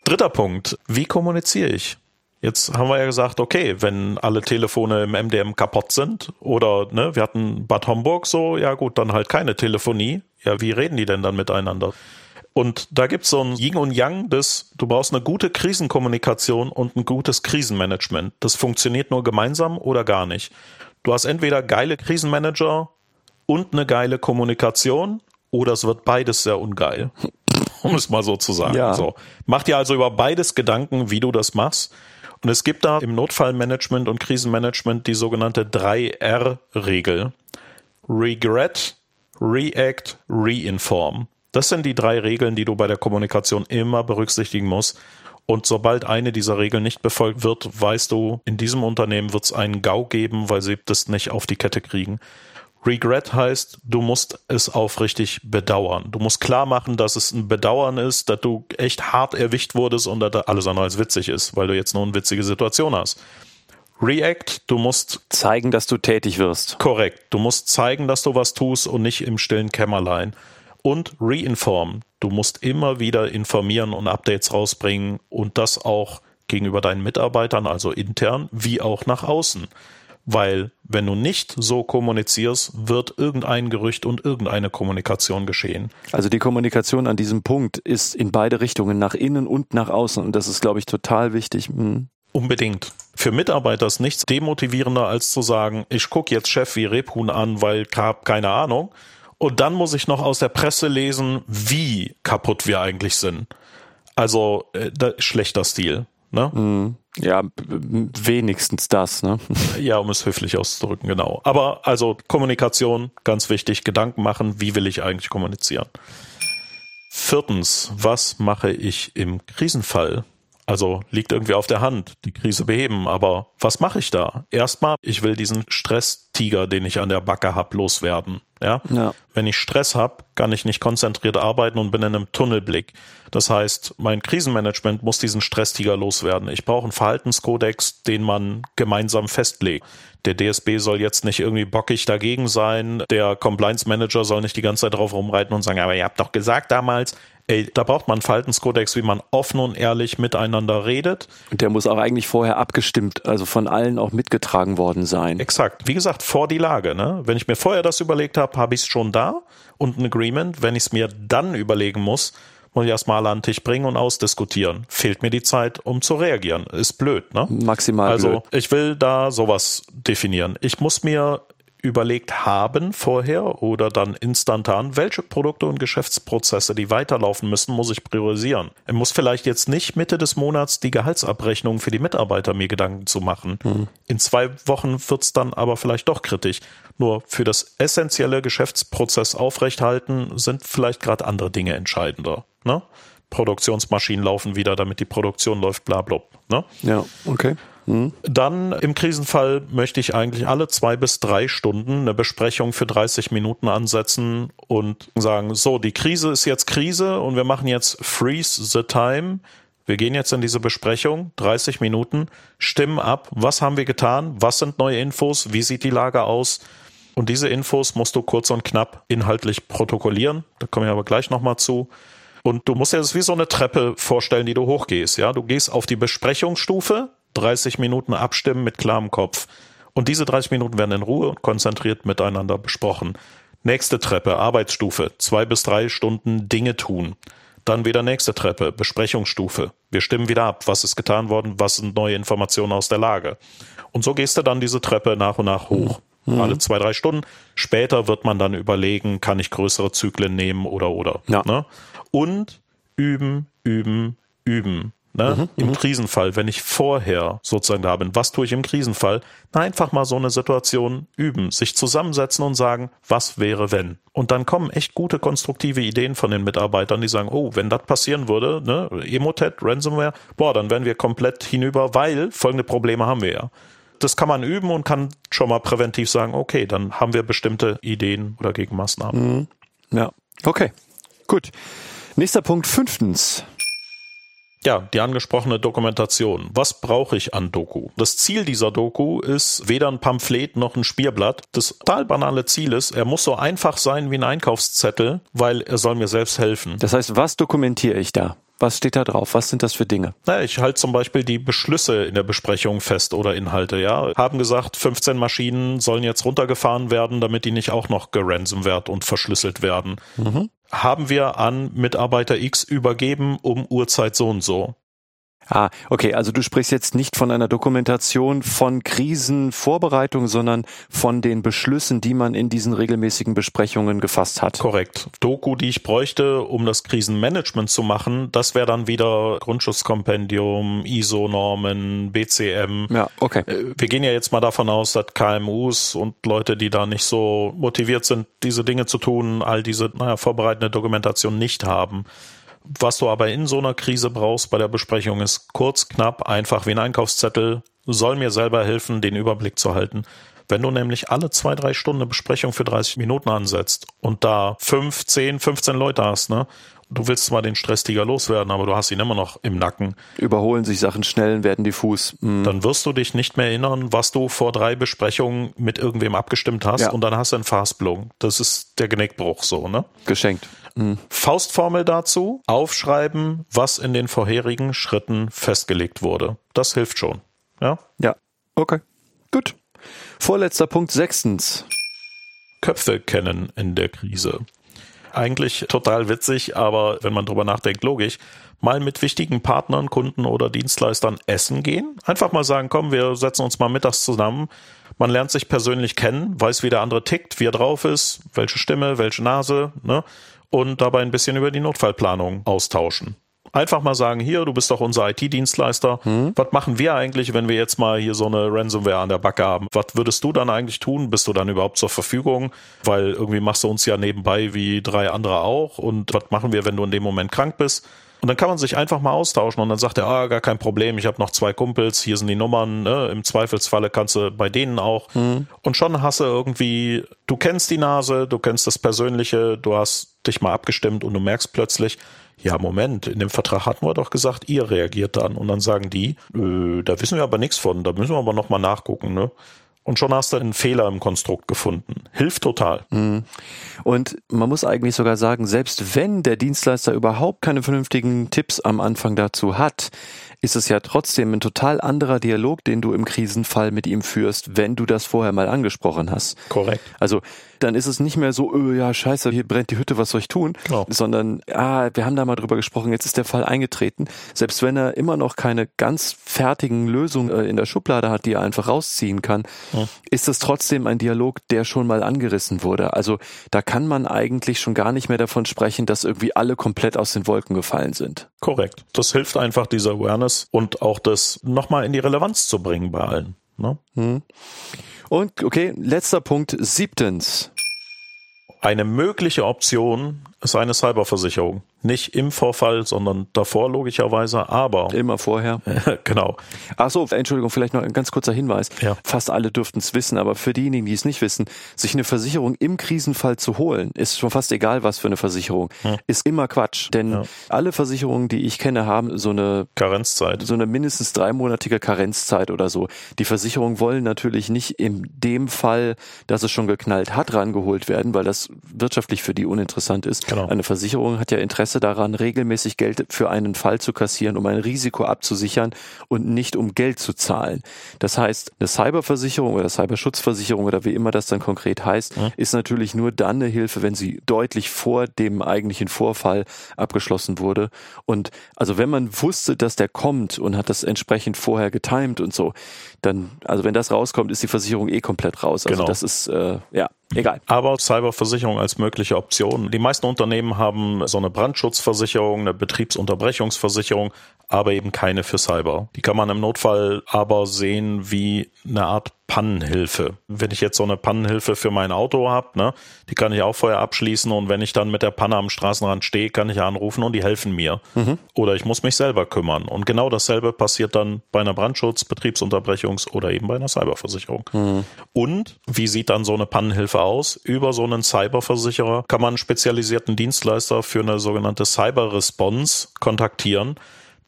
Dritter Punkt. Wie kommuniziere ich? Jetzt haben wir ja gesagt, okay, wenn alle Telefone im MDM kaputt sind oder ne, wir hatten Bad Homburg so, ja gut, dann halt keine Telefonie. Ja, wie reden die denn dann miteinander? Und da gibt's so ein Yin und Yang des, du brauchst eine gute Krisenkommunikation und ein gutes Krisenmanagement. Das funktioniert nur gemeinsam oder gar nicht. Du hast entweder geile Krisenmanager und eine geile Kommunikation oder es wird beides sehr ungeil. [LAUGHS] Um es mal so zu sagen. Ja. So. Mach dir also über beides Gedanken, wie du das machst. Und es gibt da im Notfallmanagement und Krisenmanagement die sogenannte 3R-Regel. Regret, React, Reinform. Das sind die drei Regeln, die du bei der Kommunikation immer berücksichtigen musst. Und sobald eine dieser Regeln nicht befolgt wird, weißt du, in diesem Unternehmen wird es einen GAU geben, weil sie das nicht auf die Kette kriegen. Regret heißt, du musst es aufrichtig bedauern. Du musst klar machen, dass es ein Bedauern ist, dass du echt hart erwischt wurdest und dass alles andere als witzig ist, weil du jetzt nur eine witzige Situation hast. React, du musst zeigen, dass du tätig wirst. Korrekt. Du musst zeigen, dass du was tust und nicht im stillen Kämmerlein. Und Reinform, du musst immer wieder informieren und Updates rausbringen und das auch gegenüber deinen Mitarbeitern, also intern, wie auch nach außen. Weil wenn du nicht so kommunizierst, wird irgendein Gerücht und irgendeine Kommunikation geschehen. Also die Kommunikation an diesem Punkt ist in beide Richtungen, nach innen und nach außen. Und das ist, glaube ich, total wichtig. Hm. Unbedingt. Für Mitarbeiter ist nichts demotivierender, als zu sagen, ich gucke jetzt Chef wie Rebhuhn an, weil ich habe keine Ahnung. Und dann muss ich noch aus der Presse lesen, wie kaputt wir eigentlich sind. Also äh, schlechter Stil. Ne? Mhm. Ja, wenigstens das, ne? [LAUGHS] Ja, um es höflich auszudrücken, genau. Aber also Kommunikation, ganz wichtig, Gedanken machen, wie will ich eigentlich kommunizieren. Viertens, was mache ich im Krisenfall? Also liegt irgendwie auf der Hand, die Krise beheben. Aber was mache ich da? Erstmal, ich will diesen Stresstiger, den ich an der Backe hab, loswerden. Ja? ja. Wenn ich Stress habe, kann ich nicht konzentriert arbeiten und bin in einem Tunnelblick. Das heißt, mein Krisenmanagement muss diesen Stresstiger loswerden. Ich brauche einen Verhaltenskodex, den man gemeinsam festlegt. Der DSB soll jetzt nicht irgendwie bockig dagegen sein. Der Compliance Manager soll nicht die ganze Zeit drauf rumreiten und sagen, aber ihr habt doch gesagt damals, ey, da braucht man einen Verhaltenskodex, wie man offen und ehrlich miteinander redet. Und der muss auch eigentlich vorher abgestimmt, also von allen auch mitgetragen worden sein. Exakt. Wie gesagt, vor die Lage. Ne? Wenn ich mir vorher das überlegt habe, habe ich es schon da und ein Agreement. Wenn ich es mir dann überlegen muss, muss ich erstmal an den Tisch bringen und ausdiskutieren. Fehlt mir die Zeit, um zu reagieren. Ist blöd, ne? Maximal. Also blöd. ich will da sowas definieren. Ich muss mir überlegt haben vorher oder dann instantan, welche Produkte und Geschäftsprozesse, die weiterlaufen müssen, muss ich priorisieren. Ich muss vielleicht jetzt nicht Mitte des Monats die Gehaltsabrechnung für die Mitarbeiter mir Gedanken zu machen. Mhm. In zwei Wochen wird's dann aber vielleicht doch kritisch. Nur für das essentielle Geschäftsprozess aufrechthalten sind vielleicht gerade andere Dinge entscheidender. Ne? Produktionsmaschinen laufen wieder, damit die Produktion läuft, bla bla. Ne? Ja, okay. Mhm. Dann im Krisenfall möchte ich eigentlich alle zwei bis drei Stunden eine Besprechung für 30 Minuten ansetzen und sagen, so, die Krise ist jetzt Krise und wir machen jetzt Freeze the Time. Wir gehen jetzt in diese Besprechung, 30 Minuten, stimmen ab, was haben wir getan, was sind neue Infos, wie sieht die Lage aus. Und diese Infos musst du kurz und knapp inhaltlich protokollieren. Da komme ich aber gleich nochmal zu. Und du musst dir das wie so eine Treppe vorstellen, die du hochgehst. Ja, du gehst auf die Besprechungsstufe, 30 Minuten abstimmen mit klarem Kopf. Und diese 30 Minuten werden in Ruhe und konzentriert miteinander besprochen. Nächste Treppe, Arbeitsstufe, zwei bis drei Stunden Dinge tun. Dann wieder nächste Treppe, Besprechungsstufe. Wir stimmen wieder ab, was ist getan worden, was sind neue Informationen aus der Lage. Und so gehst du dann diese Treppe nach und nach hoch. Mhm. Alle zwei, drei Stunden. Später wird man dann überlegen, kann ich größere Zyklen nehmen oder oder. Ja. Ne? Und üben, üben, üben. Ne? Mhm, Im mhm. Krisenfall, wenn ich vorher sozusagen da bin, was tue ich im Krisenfall? Na, einfach mal so eine Situation üben, sich zusammensetzen und sagen, was wäre wenn? Und dann kommen echt gute konstruktive Ideen von den Mitarbeitern, die sagen, oh, wenn das passieren würde, ne, Emotet, Ransomware, boah, dann wären wir komplett hinüber, weil folgende Probleme haben wir ja. Das kann man üben und kann schon mal präventiv sagen, okay, dann haben wir bestimmte Ideen oder Gegenmaßnahmen. Mhm. Ja, okay, gut. Nächster Punkt, fünftens. Ja, die angesprochene Dokumentation. Was brauche ich an Doku? Das Ziel dieser Doku ist weder ein Pamphlet noch ein Spierblatt. Das total banale Ziel ist, er muss so einfach sein wie ein Einkaufszettel, weil er soll mir selbst helfen. Das heißt, was dokumentiere ich da? Was steht da drauf? Was sind das für Dinge? Na, ich halte zum Beispiel die Beschlüsse in der Besprechung fest oder Inhalte, ja. Haben gesagt, 15 Maschinen sollen jetzt runtergefahren werden, damit die nicht auch noch geransomwert und verschlüsselt werden. Mhm haben wir an Mitarbeiter X übergeben um Uhrzeit so und so. Ah, okay, also du sprichst jetzt nicht von einer Dokumentation von Krisenvorbereitung, sondern von den Beschlüssen, die man in diesen regelmäßigen Besprechungen gefasst hat. Korrekt. Doku, die ich bräuchte, um das Krisenmanagement zu machen, das wäre dann wieder Grundschutzkompendium, ISO-Normen, BCM. Ja, okay. Äh, wir gehen ja jetzt mal davon aus, dass KMUs und Leute, die da nicht so motiviert sind, diese Dinge zu tun, all diese naja, vorbereitende Dokumentation nicht haben. Was du aber in so einer Krise brauchst bei der Besprechung ist kurz, knapp, einfach wie ein Einkaufszettel, soll mir selber helfen, den Überblick zu halten. Wenn du nämlich alle zwei, drei Stunden eine Besprechung für 30 Minuten ansetzt und da fünf, zehn, 15 Leute hast, ne? Du willst zwar den Stresstiger loswerden, aber du hast ihn immer noch im Nacken. Überholen sich Sachen schnell, werden diffus. Mhm. Dann wirst du dich nicht mehr erinnern, was du vor drei Besprechungen mit irgendwem abgestimmt hast ja. und dann hast du einen Fastblung. Das ist der Genickbruch so, ne? Geschenkt. Mhm. Faustformel dazu, aufschreiben, was in den vorherigen Schritten festgelegt wurde. Das hilft schon. Ja? Ja. Okay. Gut. Vorletzter Punkt, sechstens. Köpfe kennen in der Krise. Eigentlich total witzig, aber wenn man drüber nachdenkt, logisch. Mal mit wichtigen Partnern, Kunden oder Dienstleistern essen gehen. Einfach mal sagen, komm, wir setzen uns mal mittags zusammen. Man lernt sich persönlich kennen, weiß, wie der andere tickt, wie er drauf ist, welche Stimme, welche Nase, ne? Und dabei ein bisschen über die Notfallplanung austauschen. Einfach mal sagen, hier, du bist doch unser IT-Dienstleister. Hm. Was machen wir eigentlich, wenn wir jetzt mal hier so eine Ransomware an der Backe haben? Was würdest du dann eigentlich tun? Bist du dann überhaupt zur Verfügung? Weil irgendwie machst du uns ja nebenbei wie drei andere auch. Und was machen wir, wenn du in dem Moment krank bist? Und dann kann man sich einfach mal austauschen und dann sagt er, ah, gar kein Problem, ich habe noch zwei Kumpels, hier sind die Nummern, ne? im Zweifelsfalle kannst du bei denen auch. Mhm. Und schon hast du irgendwie, du kennst die Nase, du kennst das Persönliche, du hast dich mal abgestimmt und du merkst plötzlich, ja, Moment, in dem Vertrag hatten wir doch gesagt, ihr reagiert dann. Und dann sagen die, äh, da wissen wir aber nichts von, da müssen wir aber nochmal nachgucken, ne? Und schon hast du einen Fehler im Konstrukt gefunden. Hilft total. Mhm. Und man muss eigentlich sogar sagen, selbst wenn der Dienstleister überhaupt keine vernünftigen Tipps am Anfang dazu hat, ist es ja trotzdem ein total anderer Dialog, den du im Krisenfall mit ihm führst, wenn du das vorher mal angesprochen hast. Korrekt. Also dann ist es nicht mehr so, öh, ja, scheiße, hier brennt die Hütte, was soll ich tun? Genau. Sondern, ah, wir haben da mal drüber gesprochen, jetzt ist der Fall eingetreten. Selbst wenn er immer noch keine ganz fertigen Lösungen äh, in der Schublade hat, die er einfach rausziehen kann, ja. ist es trotzdem ein Dialog, der schon mal angerissen wurde. Also da kann man eigentlich schon gar nicht mehr davon sprechen, dass irgendwie alle komplett aus den Wolken gefallen sind. Korrekt. Das hilft einfach dieser Awareness und auch das nochmal in die Relevanz zu bringen bei allen. Ne? Hm. Und okay, letzter Punkt, siebtens. Eine mögliche Option ist eine Cyberversicherung. Nicht im Vorfall, sondern davor logischerweise, aber. Immer vorher. [LAUGHS] genau. Ach so, Entschuldigung, vielleicht noch ein ganz kurzer Hinweis. Ja. Fast alle dürften es wissen, aber für diejenigen, die es nicht wissen, sich eine Versicherung im Krisenfall zu holen, ist schon fast egal, was für eine Versicherung, hm. ist immer Quatsch. Denn ja. alle Versicherungen, die ich kenne, haben so eine Karenzzeit. So eine mindestens dreimonatige Karenzzeit oder so. Die Versicherungen wollen natürlich nicht in dem Fall, dass es schon geknallt hat, rangeholt werden, weil das wirtschaftlich für die uninteressant ist. Genau. Eine Versicherung hat ja Interesse daran, regelmäßig Geld für einen Fall zu kassieren, um ein Risiko abzusichern und nicht um Geld zu zahlen. Das heißt, eine Cyberversicherung oder Cyberschutzversicherung oder wie immer das dann konkret heißt, mhm. ist natürlich nur dann eine Hilfe, wenn sie deutlich vor dem eigentlichen Vorfall abgeschlossen wurde. Und also wenn man wusste, dass der kommt und hat das entsprechend vorher getimed und so, dann, also wenn das rauskommt, ist die Versicherung eh komplett raus. Also genau. das ist, äh, ja, egal. Aber Cyberversicherung als mögliche Option. Die meisten Unternehmen haben so eine Brandschutzversicherung, eine Betriebsunterbrechungsversicherung, aber eben keine für Cyber. Die kann man im Notfall aber sehen wie eine Art Pannenhilfe. Wenn ich jetzt so eine Pannenhilfe für mein Auto habe, ne, die kann ich auch vorher abschließen und wenn ich dann mit der Panne am Straßenrand stehe, kann ich anrufen und die helfen mir. Mhm. Oder ich muss mich selber kümmern. Und genau dasselbe passiert dann bei einer Brandschutz-, Betriebsunterbrechungs- oder eben bei einer Cyberversicherung. Mhm. Und wie sieht dann so eine Pannenhilfe aus? Über so einen Cyberversicherer kann man einen spezialisierten Dienstleister für eine sogenannte Cyber Response kontaktieren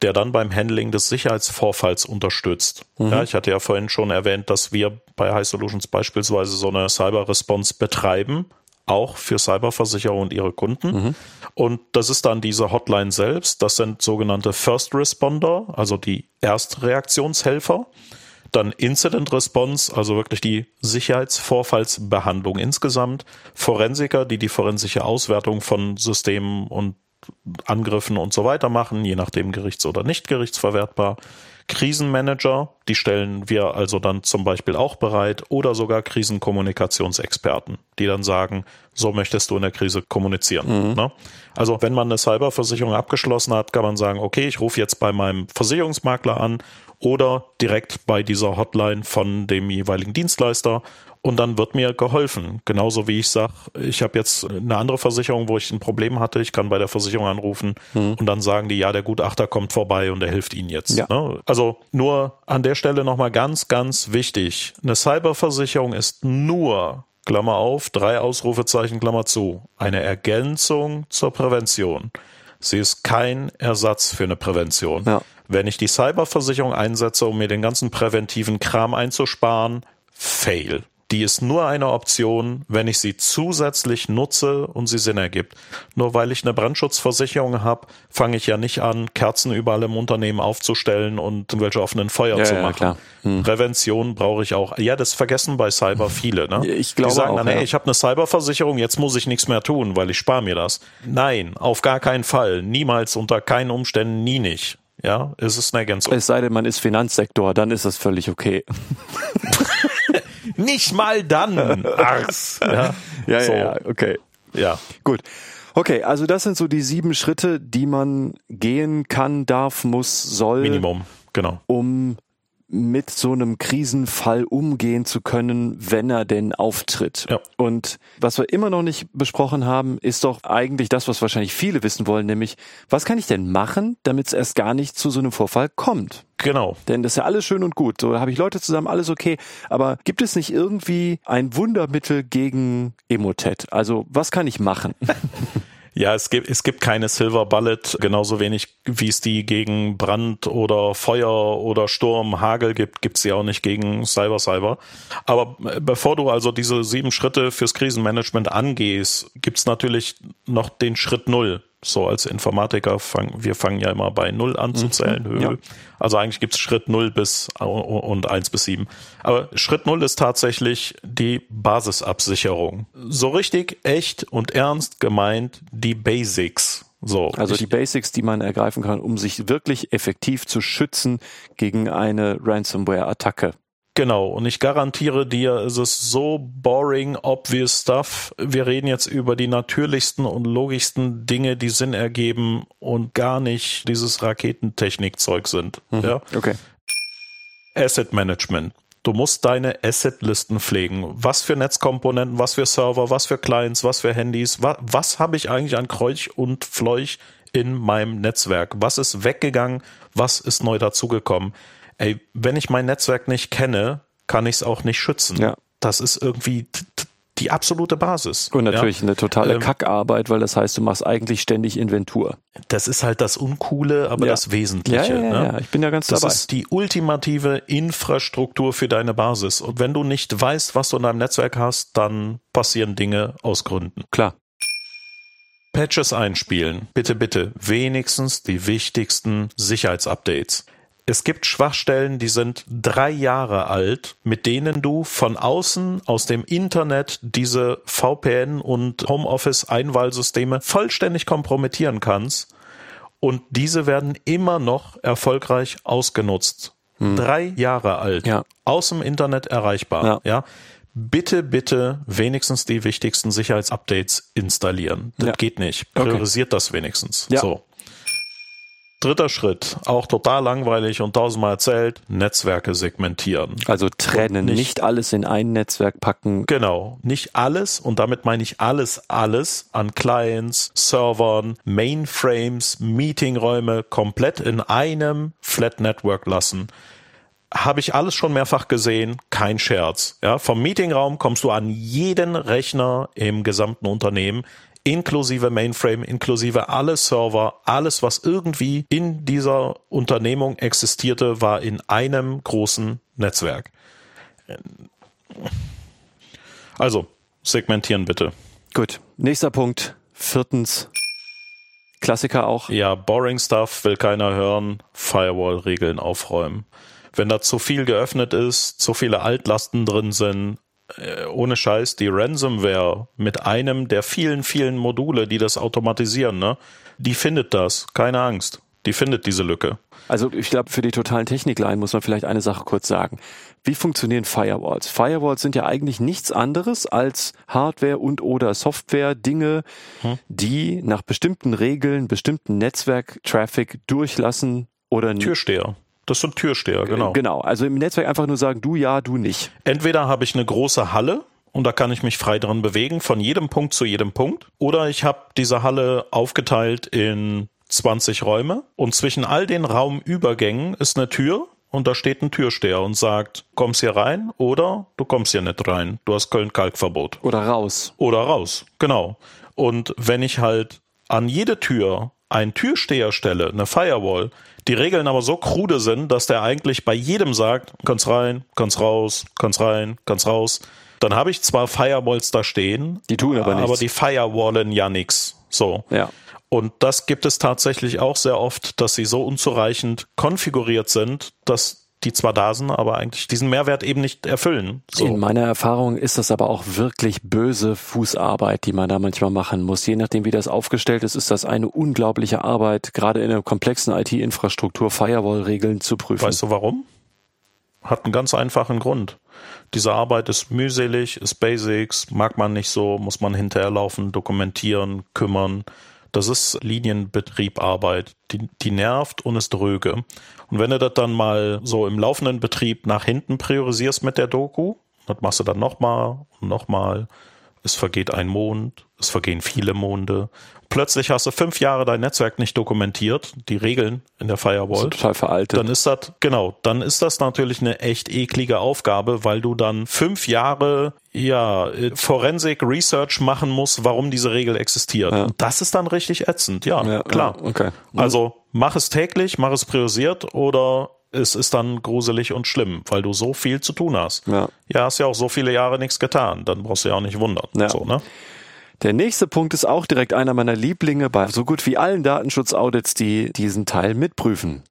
der dann beim Handling des Sicherheitsvorfalls unterstützt. Mhm. Ja, ich hatte ja vorhin schon erwähnt, dass wir bei High Solutions beispielsweise so eine Cyber Response betreiben, auch für Cyberversicherer und ihre Kunden. Mhm. Und das ist dann diese Hotline selbst. Das sind sogenannte First Responder, also die Erstreaktionshelfer. Dann Incident Response, also wirklich die Sicherheitsvorfallsbehandlung insgesamt. Forensiker, die die forensische Auswertung von Systemen und Angriffen und so weiter machen, je nachdem gerichts- oder nicht gerichtsverwertbar. Krisenmanager, die stellen wir also dann zum Beispiel auch bereit oder sogar Krisenkommunikationsexperten, die dann sagen, so möchtest du in der Krise kommunizieren. Mhm. Ne? Also wenn man eine Cyberversicherung abgeschlossen hat, kann man sagen, okay, ich rufe jetzt bei meinem Versicherungsmakler an oder direkt bei dieser Hotline von dem jeweiligen Dienstleister und dann wird mir geholfen. Genauso wie ich sage, ich habe jetzt eine andere Versicherung, wo ich ein Problem hatte, ich kann bei der Versicherung anrufen mhm. und dann sagen die, ja, der Gutachter kommt vorbei und er hilft Ihnen jetzt. Ja. Ne? Also nur an der Stelle nochmal ganz, ganz wichtig. Eine Cyberversicherung ist nur, Klammer auf, drei Ausrufezeichen, Klammer zu, eine Ergänzung zur Prävention. Sie ist kein Ersatz für eine Prävention. Ja. Wenn ich die Cyberversicherung einsetze, um mir den ganzen präventiven Kram einzusparen, fail. Die ist nur eine Option, wenn ich sie zusätzlich nutze und sie Sinn ergibt. Nur weil ich eine Brandschutzversicherung habe, fange ich ja nicht an, Kerzen überall im Unternehmen aufzustellen und irgendwelche offenen Feuer ja, zu machen. Ja, hm. Prävention brauche ich auch. Ja, das vergessen bei Cyber viele. Ne? Ich glaube Die sagen auch, dann, hey, ich habe eine Cyberversicherung, jetzt muss ich nichts mehr tun, weil ich spare mir das. Nein, auf gar keinen Fall. Niemals, unter keinen Umständen, nie nicht. Ja, es ist eine Ergänzung. Es sei denn, man ist Finanzsektor, dann ist das völlig okay. [LAUGHS] Nicht mal dann. Ars. [LAUGHS] Ja, ja, so. ja, okay. Ja. Gut. Okay, also das sind so die sieben Schritte, die man gehen kann, darf, muss, soll. Minimum, genau. Um mit so einem Krisenfall umgehen zu können, wenn er denn auftritt. Ja. Und was wir immer noch nicht besprochen haben, ist doch eigentlich das, was wahrscheinlich viele wissen wollen, nämlich, was kann ich denn machen, damit es erst gar nicht zu so einem Vorfall kommt? Genau. Denn das ist ja alles schön und gut. So habe ich Leute zusammen, alles okay. Aber gibt es nicht irgendwie ein Wundermittel gegen Emotet? Also was kann ich machen? [LAUGHS] Ja, es gibt, es gibt keine Silver Bullet, genauso wenig wie es die gegen Brand oder Feuer oder Sturm, Hagel gibt, gibt es sie auch nicht gegen Cyber Cyber. Aber äh, bevor du also diese sieben Schritte fürs Krisenmanagement angehst, gibt es natürlich noch den Schritt Null so als Informatiker fangen, wir fangen ja immer bei null an zu mhm. zählen. Mhm, ja. Also eigentlich gibt es Schritt null bis und eins bis sieben. Aber Schritt null ist tatsächlich die Basisabsicherung. So richtig echt und ernst gemeint die Basics. So. Also die Basics, die man ergreifen kann, um sich wirklich effektiv zu schützen gegen eine Ransomware-Attacke. Genau, und ich garantiere dir, es ist so boring, obvious stuff. Wir reden jetzt über die natürlichsten und logischsten Dinge, die Sinn ergeben und gar nicht dieses Raketentechnikzeug sind. Mhm. Ja? Okay. Asset Management. Du musst deine Asset-Listen pflegen. Was für Netzkomponenten, was für Server, was für Clients, was für Handys, was, was habe ich eigentlich an Kreuch und Fleuch in meinem Netzwerk? Was ist weggegangen? Was ist neu dazugekommen? Ey, wenn ich mein Netzwerk nicht kenne, kann ich es auch nicht schützen. Ja. Das ist irgendwie die absolute Basis. Und natürlich ja. eine totale ähm, Kackarbeit, weil das heißt, du machst eigentlich ständig Inventur. Das ist halt das Uncoole, aber ja. das Wesentliche. Ja, ja, ne? ja, ich bin ja ganz das dabei. Das ist die ultimative Infrastruktur für deine Basis. Und wenn du nicht weißt, was du in deinem Netzwerk hast, dann passieren Dinge aus Gründen. Klar. Patches einspielen. Bitte, bitte. Wenigstens die wichtigsten Sicherheitsupdates. Es gibt Schwachstellen, die sind drei Jahre alt, mit denen du von außen aus dem Internet diese VPN und Homeoffice-Einwahlsysteme vollständig kompromittieren kannst. Und diese werden immer noch erfolgreich ausgenutzt. Hm. Drei Jahre alt. Ja. Aus dem Internet erreichbar. Ja. ja. Bitte, bitte wenigstens die wichtigsten Sicherheitsupdates installieren. Das ja. geht nicht. Priorisiert okay. das wenigstens. Ja. So. Dritter Schritt, auch total langweilig und tausendmal erzählt, Netzwerke segmentieren. Also trennen, nicht, nicht, alles in ein Netzwerk packen. Genau, nicht alles und damit meine ich alles, alles an Clients, Servern, Mainframes, Meetingräume komplett in einem Flat Network lassen. Habe ich alles schon mehrfach gesehen, kein Scherz. Ja, vom Meetingraum kommst du an jeden Rechner im gesamten Unternehmen inklusive Mainframe, inklusive alle Server, alles, was irgendwie in dieser Unternehmung existierte, war in einem großen Netzwerk. Also, segmentieren bitte. Gut. Nächster Punkt. Viertens. Klassiker auch. Ja, boring stuff will keiner hören. Firewall-Regeln aufräumen. Wenn da zu viel geöffnet ist, zu viele Altlasten drin sind, ohne Scheiß, die Ransomware mit einem der vielen, vielen Module, die das automatisieren, ne, die findet das. Keine Angst. Die findet diese Lücke. Also ich glaube, für die totalen Technikleien muss man vielleicht eine Sache kurz sagen. Wie funktionieren Firewalls? Firewalls sind ja eigentlich nichts anderes als Hardware und oder Software Dinge, hm? die nach bestimmten Regeln, bestimmten Netzwerk-Traffic durchlassen oder nicht. Türsteher. Das sind Türsteher, genau. Genau. Also im Netzwerk einfach nur sagen, du ja, du nicht. Entweder habe ich eine große Halle und da kann ich mich frei dran bewegen, von jedem Punkt zu jedem Punkt. Oder ich habe diese Halle aufgeteilt in 20 Räume und zwischen all den Raumübergängen ist eine Tür und da steht ein Türsteher und sagt, kommst hier rein oder du kommst hier nicht rein. Du hast Köln-Kalkverbot. Oder raus. Oder raus, genau. Und wenn ich halt an jede Tür einen Türsteher stelle, eine Firewall, die Regeln aber so krude sind, dass der eigentlich bei jedem sagt, kannst rein, kannst raus, kannst rein, kannst raus, dann habe ich zwar Firewalls da stehen, die tun aber nichts. Aber die firewallen ja nichts. So. Ja. Und das gibt es tatsächlich auch sehr oft, dass sie so unzureichend konfiguriert sind, dass die zwar da sind, aber eigentlich diesen Mehrwert eben nicht erfüllen. So. In meiner Erfahrung ist das aber auch wirklich böse Fußarbeit, die man da manchmal machen muss. Je nachdem, wie das aufgestellt ist, ist das eine unglaubliche Arbeit, gerade in einer komplexen IT-Infrastruktur Firewall-Regeln zu prüfen. Weißt du warum? Hat einen ganz einfachen Grund. Diese Arbeit ist mühselig, ist Basics, mag man nicht so, muss man hinterherlaufen, dokumentieren, kümmern. Das ist Linienbetriebarbeit. Die, die nervt und ist dröge. Und wenn du das dann mal so im laufenden Betrieb nach hinten priorisierst mit der Doku, das machst du dann nochmal und nochmal. Es vergeht ein Mond, es vergehen viele Monde plötzlich hast du fünf Jahre dein Netzwerk nicht dokumentiert, die Regeln in der Firewall. total veraltet. Dann ist das, genau, dann ist das natürlich eine echt eklige Aufgabe, weil du dann fünf Jahre ja, Forensik Research machen musst, warum diese Regel existiert. Ja. das ist dann richtig ätzend, ja, ja klar. Ja, okay. Also mach es täglich, mach es priorisiert oder es ist dann gruselig und schlimm, weil du so viel zu tun hast. Ja, ja hast ja auch so viele Jahre nichts getan, dann brauchst du ja auch nicht wundern. Ja. So, ne? Der nächste Punkt ist auch direkt einer meiner Lieblinge bei so gut wie allen Datenschutzaudits, die diesen Teil mitprüfen.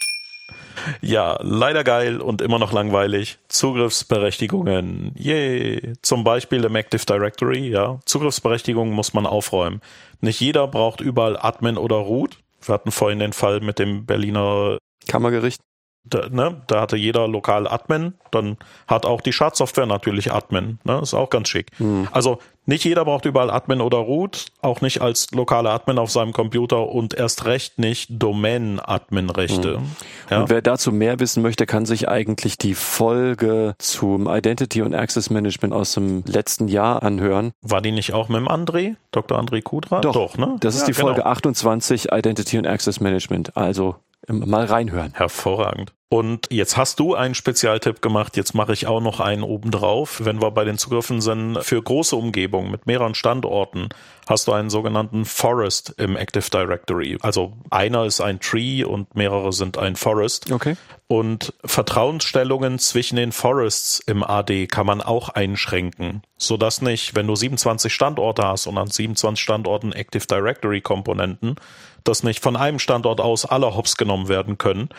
Ja, leider geil und immer noch langweilig. Zugriffsberechtigungen. Yay. Zum Beispiel im Active Directory, ja. Zugriffsberechtigungen muss man aufräumen. Nicht jeder braucht überall Admin oder Root. Wir hatten vorhin den Fall mit dem Berliner Kammergericht. Da, ne, da hatte jeder lokal Admin, dann hat auch die Schadsoftware natürlich Admin. Ne, ist auch ganz schick. Hm. Also nicht jeder braucht überall Admin oder Root, auch nicht als lokaler Admin auf seinem Computer und erst recht nicht Domain-Admin-Rechte. Hm. Ja. Und wer dazu mehr wissen möchte, kann sich eigentlich die Folge zum Identity und Access Management aus dem letzten Jahr anhören. War die nicht auch mit dem André, Dr. André Kudra? Doch, Doch ne? Das ist ja, die Folge genau. 28 Identity und Access Management. Also mal reinhören. Hervorragend. Und jetzt hast du einen Spezialtipp gemacht, jetzt mache ich auch noch einen obendrauf. Wenn wir bei den Zugriffen sind, für große Umgebungen mit mehreren Standorten hast du einen sogenannten Forest im Active Directory. Also einer ist ein Tree und mehrere sind ein Forest. Okay. Und Vertrauensstellungen zwischen den Forests im AD kann man auch einschränken, sodass nicht, wenn du 27 Standorte hast und an 27 Standorten Active Directory Komponenten, dass nicht von einem Standort aus alle Hops genommen werden können.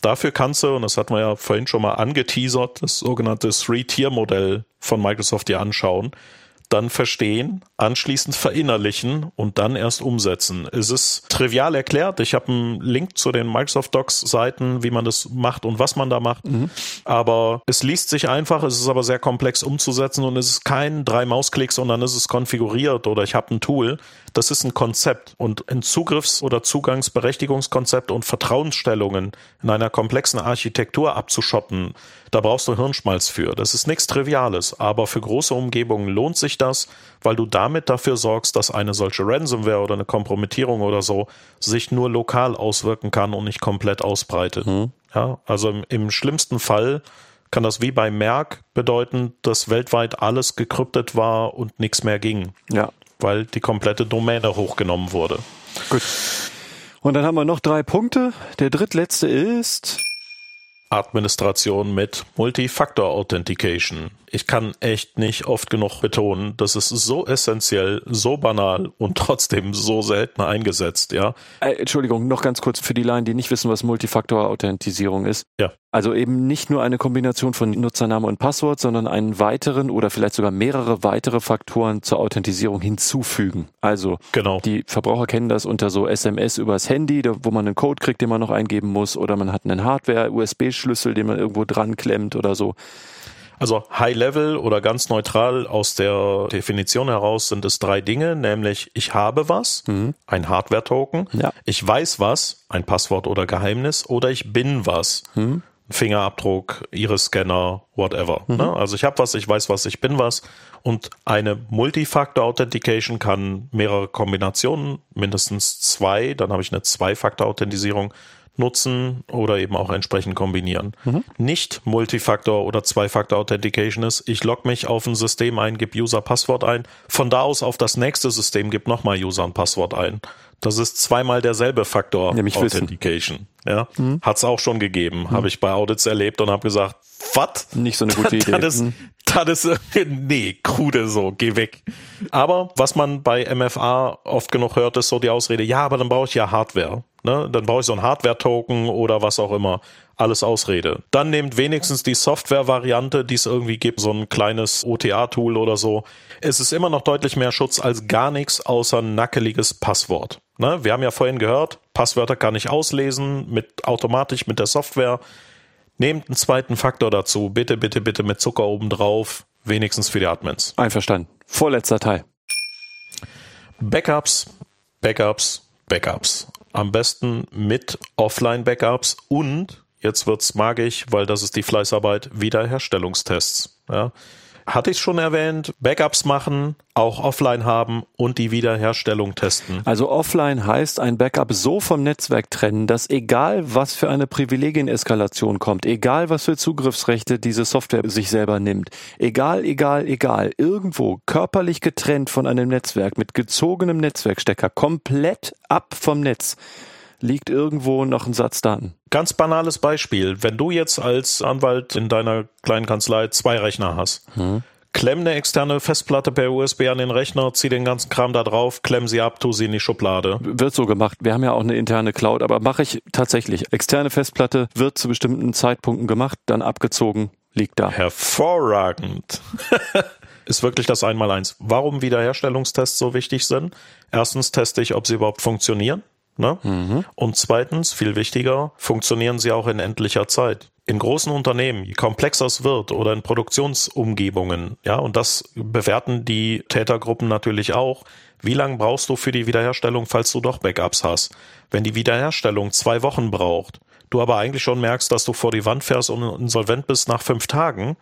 Dafür kannst du, und das hatten wir ja vorhin schon mal angeteasert, das sogenannte Three-Tier-Modell von Microsoft dir anschauen dann verstehen, anschließend verinnerlichen und dann erst umsetzen. Es ist trivial erklärt. Ich habe einen Link zu den Microsoft Docs Seiten, wie man das macht und was man da macht. Mhm. Aber es liest sich einfach, es ist aber sehr komplex umzusetzen und es ist kein drei Mausklicks und dann ist es konfiguriert oder ich habe ein Tool. Das ist ein Konzept und ein Zugriffs- oder Zugangsberechtigungskonzept und Vertrauensstellungen in einer komplexen Architektur abzuschotten da brauchst du Hirnschmalz für. Das ist nichts Triviales, aber für große Umgebungen lohnt sich das, weil du damit dafür sorgst, dass eine solche Ransomware oder eine Kompromittierung oder so sich nur lokal auswirken kann und nicht komplett ausbreitet. Mhm. Ja, also im, im schlimmsten Fall kann das wie bei Merck bedeuten, dass weltweit alles gekryptet war und nichts mehr ging. Ja. Weil die komplette Domäne hochgenommen wurde. Gut. Und dann haben wir noch drei Punkte. Der drittletzte ist Administration mit Multifactor Authentication. Ich kann echt nicht oft genug betonen, das ist so essentiell, so banal und trotzdem so selten eingesetzt, ja. Äh, Entschuldigung, noch ganz kurz für die Laien, die nicht wissen, was Multifaktor-Authentisierung ist. Ja. Also eben nicht nur eine Kombination von Nutzername und Passwort, sondern einen weiteren oder vielleicht sogar mehrere weitere Faktoren zur Authentisierung hinzufügen. Also genau. die Verbraucher kennen das unter so SMS übers Handy, wo man einen Code kriegt, den man noch eingeben muss, oder man hat einen Hardware-USB-Schlüssel, den man irgendwo dran klemmt oder so. Also High Level oder ganz neutral aus der Definition heraus sind es drei Dinge, nämlich ich habe was, mhm. ein Hardware-Token, ja. ich weiß was, ein Passwort oder Geheimnis, oder ich bin was, mhm. Fingerabdruck, Iris-Scanner, whatever. Mhm. Ne? Also ich habe was, ich weiß was, ich bin was. Und eine Multifactor-Authentication kann mehrere Kombinationen, mindestens zwei, dann habe ich eine Zwei-Faktor-Authentisierung nutzen oder eben auch entsprechend kombinieren. Mhm. Nicht Multifaktor oder Zwei-Faktor Authentication ist, ich logge mich auf ein System ein, gebe User-Passwort ein, von da aus auf das nächste System gebe nochmal User ein Passwort ein. Das ist zweimal derselbe Faktor Nämlich Authentication. Ja, mhm. hat's auch schon gegeben, mhm. habe ich bei Audits erlebt und habe gesagt, was? Nicht so eine gute [LAUGHS] Idee. Das, ist, das [LAUGHS] ist, nee, krude so, geh weg. Aber was man bei MFA oft genug hört, ist so die Ausrede, ja, aber dann brauche ich ja Hardware. Ne? Dann brauche ich so ein Hardware-Token oder was auch immer. Alles Ausrede. Dann nehmt wenigstens die Software-Variante, die es irgendwie gibt, so ein kleines OTA-Tool oder so. Es ist immer noch deutlich mehr Schutz als gar nichts außer ein nackeliges Passwort. Ne? Wir haben ja vorhin gehört, Passwörter kann ich auslesen mit automatisch mit der Software. Nehmt einen zweiten Faktor dazu. Bitte, bitte, bitte mit Zucker oben drauf. Wenigstens für die Admins. Einverstanden. Vorletzter Teil. Backups, Backups, Backups. Am besten mit Offline-Backups und, jetzt wird's magisch, weil das ist die Fleißarbeit, Wiederherstellungstests. Ja. Hatte ich schon erwähnt, Backups machen, auch offline haben und die Wiederherstellung testen. Also offline heißt ein Backup so vom Netzwerk trennen, dass egal was für eine Privilegieneskalation kommt, egal was für Zugriffsrechte diese Software sich selber nimmt, egal, egal, egal, irgendwo körperlich getrennt von einem Netzwerk mit gezogenem Netzwerkstecker, komplett ab vom Netz liegt irgendwo noch ein Satz Daten. Ganz banales Beispiel. Wenn du jetzt als Anwalt in deiner kleinen Kanzlei zwei Rechner hast, hm. klemm eine externe Festplatte per USB an den Rechner, zieh den ganzen Kram da drauf, klemm sie ab, tu sie in die Schublade. Wird so gemacht. Wir haben ja auch eine interne Cloud, aber mache ich tatsächlich. Externe Festplatte wird zu bestimmten Zeitpunkten gemacht, dann abgezogen, liegt da. Hervorragend. [LAUGHS] ist wirklich das Einmaleins. Warum Wiederherstellungstests so wichtig sind? Erstens teste ich, ob sie überhaupt funktionieren. Ne? Mhm. Und zweitens, viel wichtiger, funktionieren sie auch in endlicher Zeit. In großen Unternehmen, je komplexer es wird oder in Produktionsumgebungen, ja, und das bewerten die Tätergruppen natürlich auch. Wie lange brauchst du für die Wiederherstellung, falls du doch Backups hast? Wenn die Wiederherstellung zwei Wochen braucht, du aber eigentlich schon merkst, dass du vor die Wand fährst und insolvent bist nach fünf Tagen,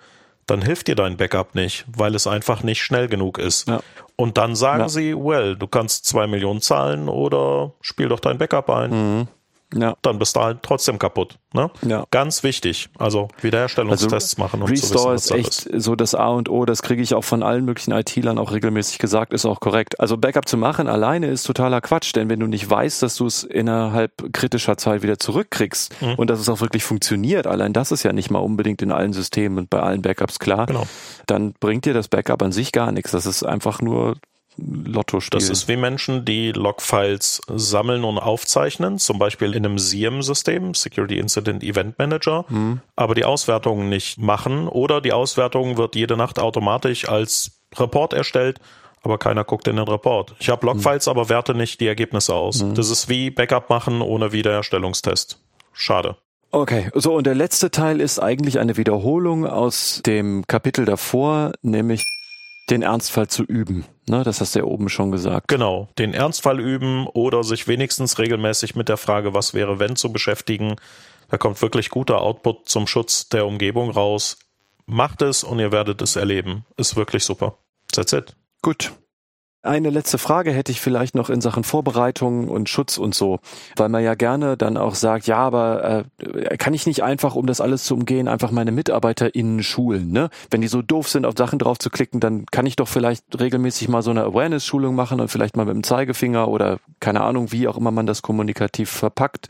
dann hilft dir dein Backup nicht, weil es einfach nicht schnell genug ist. Ja. Und dann sagen ja. sie, well, du kannst zwei Millionen zahlen oder spiel doch dein Backup ein. Mhm. Ja. Dann bist du halt trotzdem kaputt. Ne? Ja. Ganz wichtig. Also Wiederherstellungstests also, machen und Restore zu wissen, ist echt ist. so das A und O. Das kriege ich auch von allen möglichen IT-Lern auch regelmäßig gesagt. Ist auch korrekt. Also Backup zu machen alleine ist totaler Quatsch, denn wenn du nicht weißt, dass du es innerhalb kritischer Zeit wieder zurückkriegst mhm. und dass es auch wirklich funktioniert, allein das ist ja nicht mal unbedingt in allen Systemen und bei allen Backups klar. Genau. Dann bringt dir das Backup an sich gar nichts. Das ist einfach nur Lotto spielen. Das ist wie Menschen, die Logfiles sammeln und aufzeichnen, zum Beispiel in einem SIEM-System, Security Incident Event Manager, mhm. aber die Auswertungen nicht machen oder die Auswertung wird jede Nacht automatisch als Report erstellt, aber keiner guckt in den Report. Ich habe Logfiles, mhm. aber werte nicht die Ergebnisse aus. Mhm. Das ist wie Backup machen ohne Wiederherstellungstest. Schade. Okay, so und der letzte Teil ist eigentlich eine Wiederholung aus dem Kapitel davor, nämlich den Ernstfall zu üben. Ne, das hast du ja oben schon gesagt. Genau, den Ernstfall üben oder sich wenigstens regelmäßig mit der Frage, was wäre wenn zu beschäftigen. Da kommt wirklich guter Output zum Schutz der Umgebung raus. Macht es und ihr werdet es erleben. Ist wirklich super. That's it. Gut. Eine letzte Frage hätte ich vielleicht noch in Sachen Vorbereitung und Schutz und so, weil man ja gerne dann auch sagt, ja, aber äh, kann ich nicht einfach, um das alles zu umgehen, einfach meine MitarbeiterInnen schulen, ne? Wenn die so doof sind, auf Sachen drauf zu klicken, dann kann ich doch vielleicht regelmäßig mal so eine Awareness-Schulung machen und vielleicht mal mit dem Zeigefinger oder keine Ahnung, wie auch immer man das kommunikativ verpackt.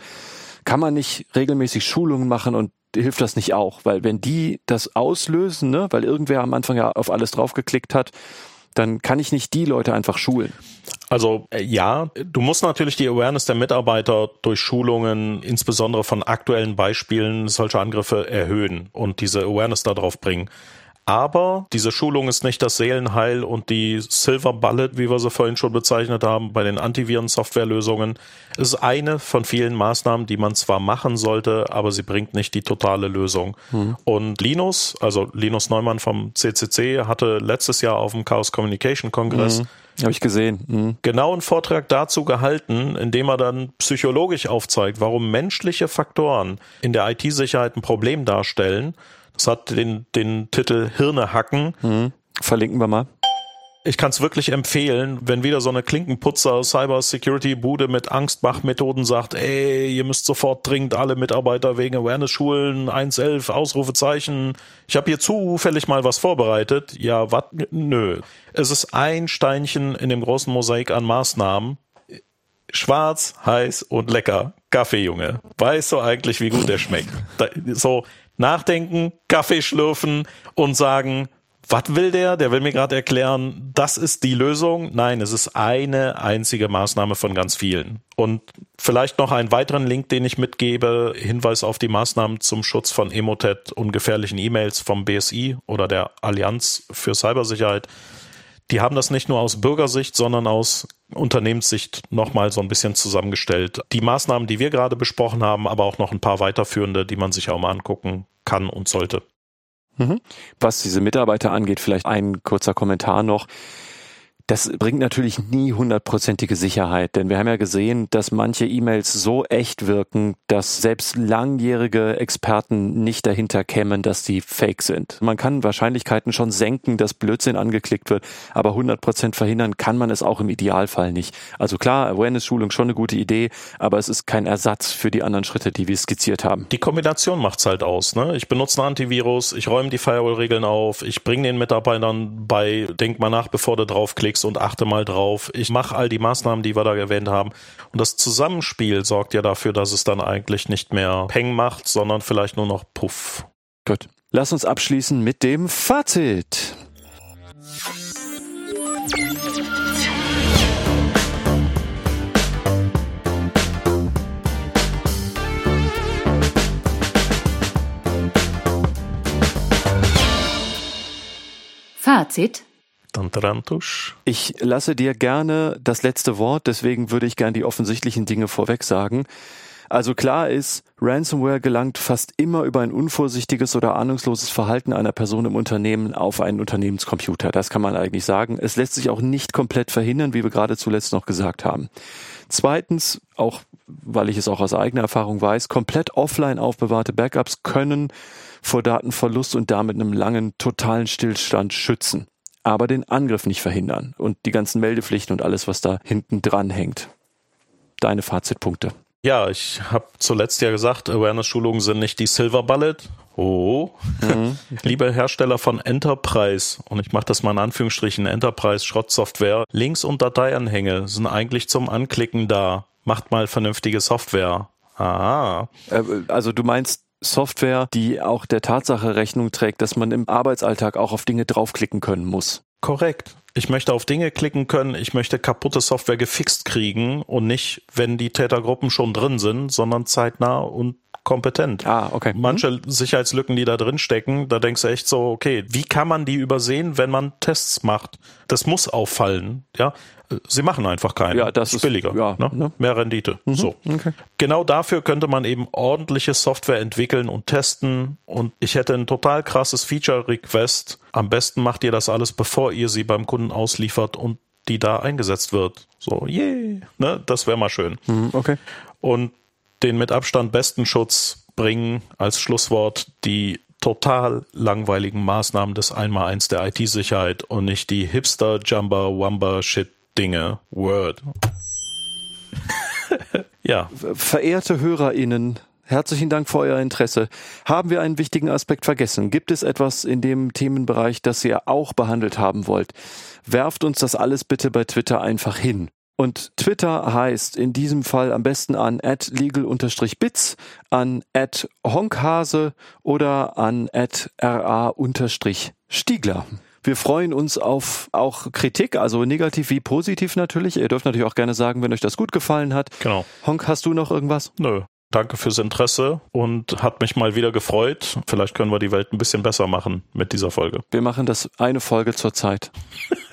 Kann man nicht regelmäßig Schulungen machen und hilft das nicht auch? Weil wenn die das auslösen, ne, weil irgendwer am Anfang ja auf alles draufgeklickt hat, dann kann ich nicht die Leute einfach schulen. Also äh, ja, du musst natürlich die Awareness der Mitarbeiter durch Schulungen, insbesondere von aktuellen Beispielen solcher Angriffe erhöhen und diese Awareness darauf bringen. Aber diese Schulung ist nicht das Seelenheil und die Silver Bullet, wie wir sie vorhin schon bezeichnet haben, bei den Antiviren-Softwarelösungen, ist eine von vielen Maßnahmen, die man zwar machen sollte, aber sie bringt nicht die totale Lösung. Mhm. Und Linus, also Linus Neumann vom CCC, hatte letztes Jahr auf dem Chaos Communication Kongress mhm Habe ich gesehen. Mhm. Genau einen Vortrag dazu gehalten, in dem er dann psychologisch aufzeigt, warum menschliche Faktoren in der IT-Sicherheit ein Problem darstellen. Das hat den, den Titel Hirne hacken. Mhm. Verlinken wir mal. Ich kann es wirklich empfehlen, wenn wieder so eine Klinkenputzer Cyber Security Bude mit Angstmachmethoden sagt, ey, ihr müsst sofort dringend alle Mitarbeiter wegen Awareness Schulen 111 Ausrufezeichen. Ich habe hier zufällig mal was vorbereitet. Ja, was? Nö. Es ist ein Steinchen in dem großen Mosaik an Maßnahmen. Schwarz, heiß und lecker. Kaffee, Junge. Weißt du eigentlich, wie gut der schmeckt? so nachdenken, Kaffee schlürfen und sagen, was will der? Der will mir gerade erklären, das ist die Lösung. Nein, es ist eine einzige Maßnahme von ganz vielen. Und vielleicht noch einen weiteren Link, den ich mitgebe, Hinweis auf die Maßnahmen zum Schutz von Emotet und gefährlichen E-Mails vom BSI oder der Allianz für Cybersicherheit. Die haben das nicht nur aus Bürgersicht, sondern aus Unternehmenssicht nochmal so ein bisschen zusammengestellt. Die Maßnahmen, die wir gerade besprochen haben, aber auch noch ein paar weiterführende, die man sich auch mal angucken kann und sollte. Mhm. Was diese Mitarbeiter angeht, vielleicht ein kurzer Kommentar noch. Das bringt natürlich nie hundertprozentige Sicherheit, denn wir haben ja gesehen, dass manche E-Mails so echt wirken, dass selbst langjährige Experten nicht dahinter kämen, dass die fake sind. Man kann Wahrscheinlichkeiten schon senken, dass Blödsinn angeklickt wird, aber 100% verhindern kann man es auch im Idealfall nicht. Also klar, Awareness-Schulung schon eine gute Idee, aber es ist kein Ersatz für die anderen Schritte, die wir skizziert haben. Die Kombination macht's halt aus. Ne? Ich benutze ein Antivirus, ich räume die Firewall-Regeln auf, ich bringe den Mitarbeitern bei, denk mal nach, bevor du draufklickst, unterwegs und achte mal drauf. Ich mache all die Maßnahmen, die wir da erwähnt haben. Und das Zusammenspiel sorgt ja dafür, dass es dann eigentlich nicht mehr Peng macht, sondern vielleicht nur noch Puff. Gut. Lass uns abschließen mit dem Fazit. Fazit dann Tarantusch. Ich lasse dir gerne das letzte Wort, deswegen würde ich gerne die offensichtlichen Dinge vorweg sagen. Also klar ist, Ransomware gelangt fast immer über ein unvorsichtiges oder ahnungsloses Verhalten einer Person im Unternehmen auf einen Unternehmenscomputer. Das kann man eigentlich sagen. Es lässt sich auch nicht komplett verhindern, wie wir gerade zuletzt noch gesagt haben. Zweitens, auch weil ich es auch aus eigener Erfahrung weiß, komplett offline aufbewahrte Backups können vor Datenverlust und damit einem langen totalen Stillstand schützen aber den Angriff nicht verhindern und die ganzen Meldepflichten und alles, was da hinten dran hängt. Deine Fazitpunkte. Ja, ich habe zuletzt ja gesagt, Awareness-Schulungen sind nicht die Silver Bullet. Oh, mhm. [LAUGHS] liebe Hersteller von Enterprise, und ich mache das mal in Anführungsstrichen, Enterprise-Schrottsoftware, Links und Dateianhänge sind eigentlich zum Anklicken da. Macht mal vernünftige Software. Ah. Also du meinst Software, die auch der Tatsache Rechnung trägt, dass man im Arbeitsalltag auch auf Dinge draufklicken können muss. Korrekt. Ich möchte auf Dinge klicken können, ich möchte kaputte Software gefixt kriegen und nicht, wenn die Tätergruppen schon drin sind, sondern zeitnah und kompetent. Ah, okay. Manche mhm. Sicherheitslücken, die da drin stecken, da denkst du echt so, okay, wie kann man die übersehen, wenn man Tests macht? Das muss auffallen, ja. Sie machen einfach keinen. Ja, das ist billiger. Ja, ne? Ne? Mehr Rendite. Mhm, so. Okay. Genau dafür könnte man eben ordentliche Software entwickeln und testen. Und ich hätte ein total krasses Feature-Request. Am besten macht ihr das alles, bevor ihr sie beim Kunden ausliefert und die da eingesetzt wird. So, yay. Ne? Das wäre mal schön. Mhm, okay. Und den mit Abstand besten Schutz bringen als Schlusswort die total langweiligen Maßnahmen des Einmaleins der IT-Sicherheit und nicht die Hipster, Jumper, Wumper, Shit Dinge. Word. [LAUGHS] ja. Verehrte HörerInnen, Herzlichen Dank für euer Interesse. Haben wir einen wichtigen Aspekt vergessen? Gibt es etwas in dem Themenbereich, das ihr auch behandelt haben wollt? Werft uns das alles bitte bei Twitter einfach hin. Und Twitter heißt in diesem Fall am besten an at legal-bits, an at honkhase oder an at ra-stiegler. Wir freuen uns auf auch Kritik, also negativ wie positiv natürlich. Ihr dürft natürlich auch gerne sagen, wenn euch das gut gefallen hat. Genau. Honk, hast du noch irgendwas? Nö. Danke fürs Interesse und hat mich mal wieder gefreut. Vielleicht können wir die Welt ein bisschen besser machen mit dieser Folge. Wir machen das eine Folge zur Zeit. [LAUGHS]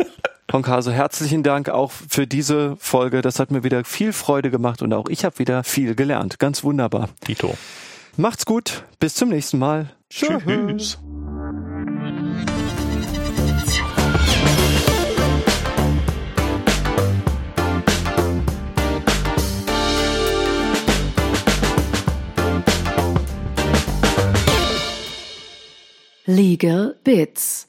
Tonkase, herzlichen Dank auch für diese Folge. Das hat mir wieder viel Freude gemacht und auch ich habe wieder viel gelernt. Ganz wunderbar. Tito. Macht's gut. Bis zum nächsten Mal. Tschüss. Tschüss. Legal Bits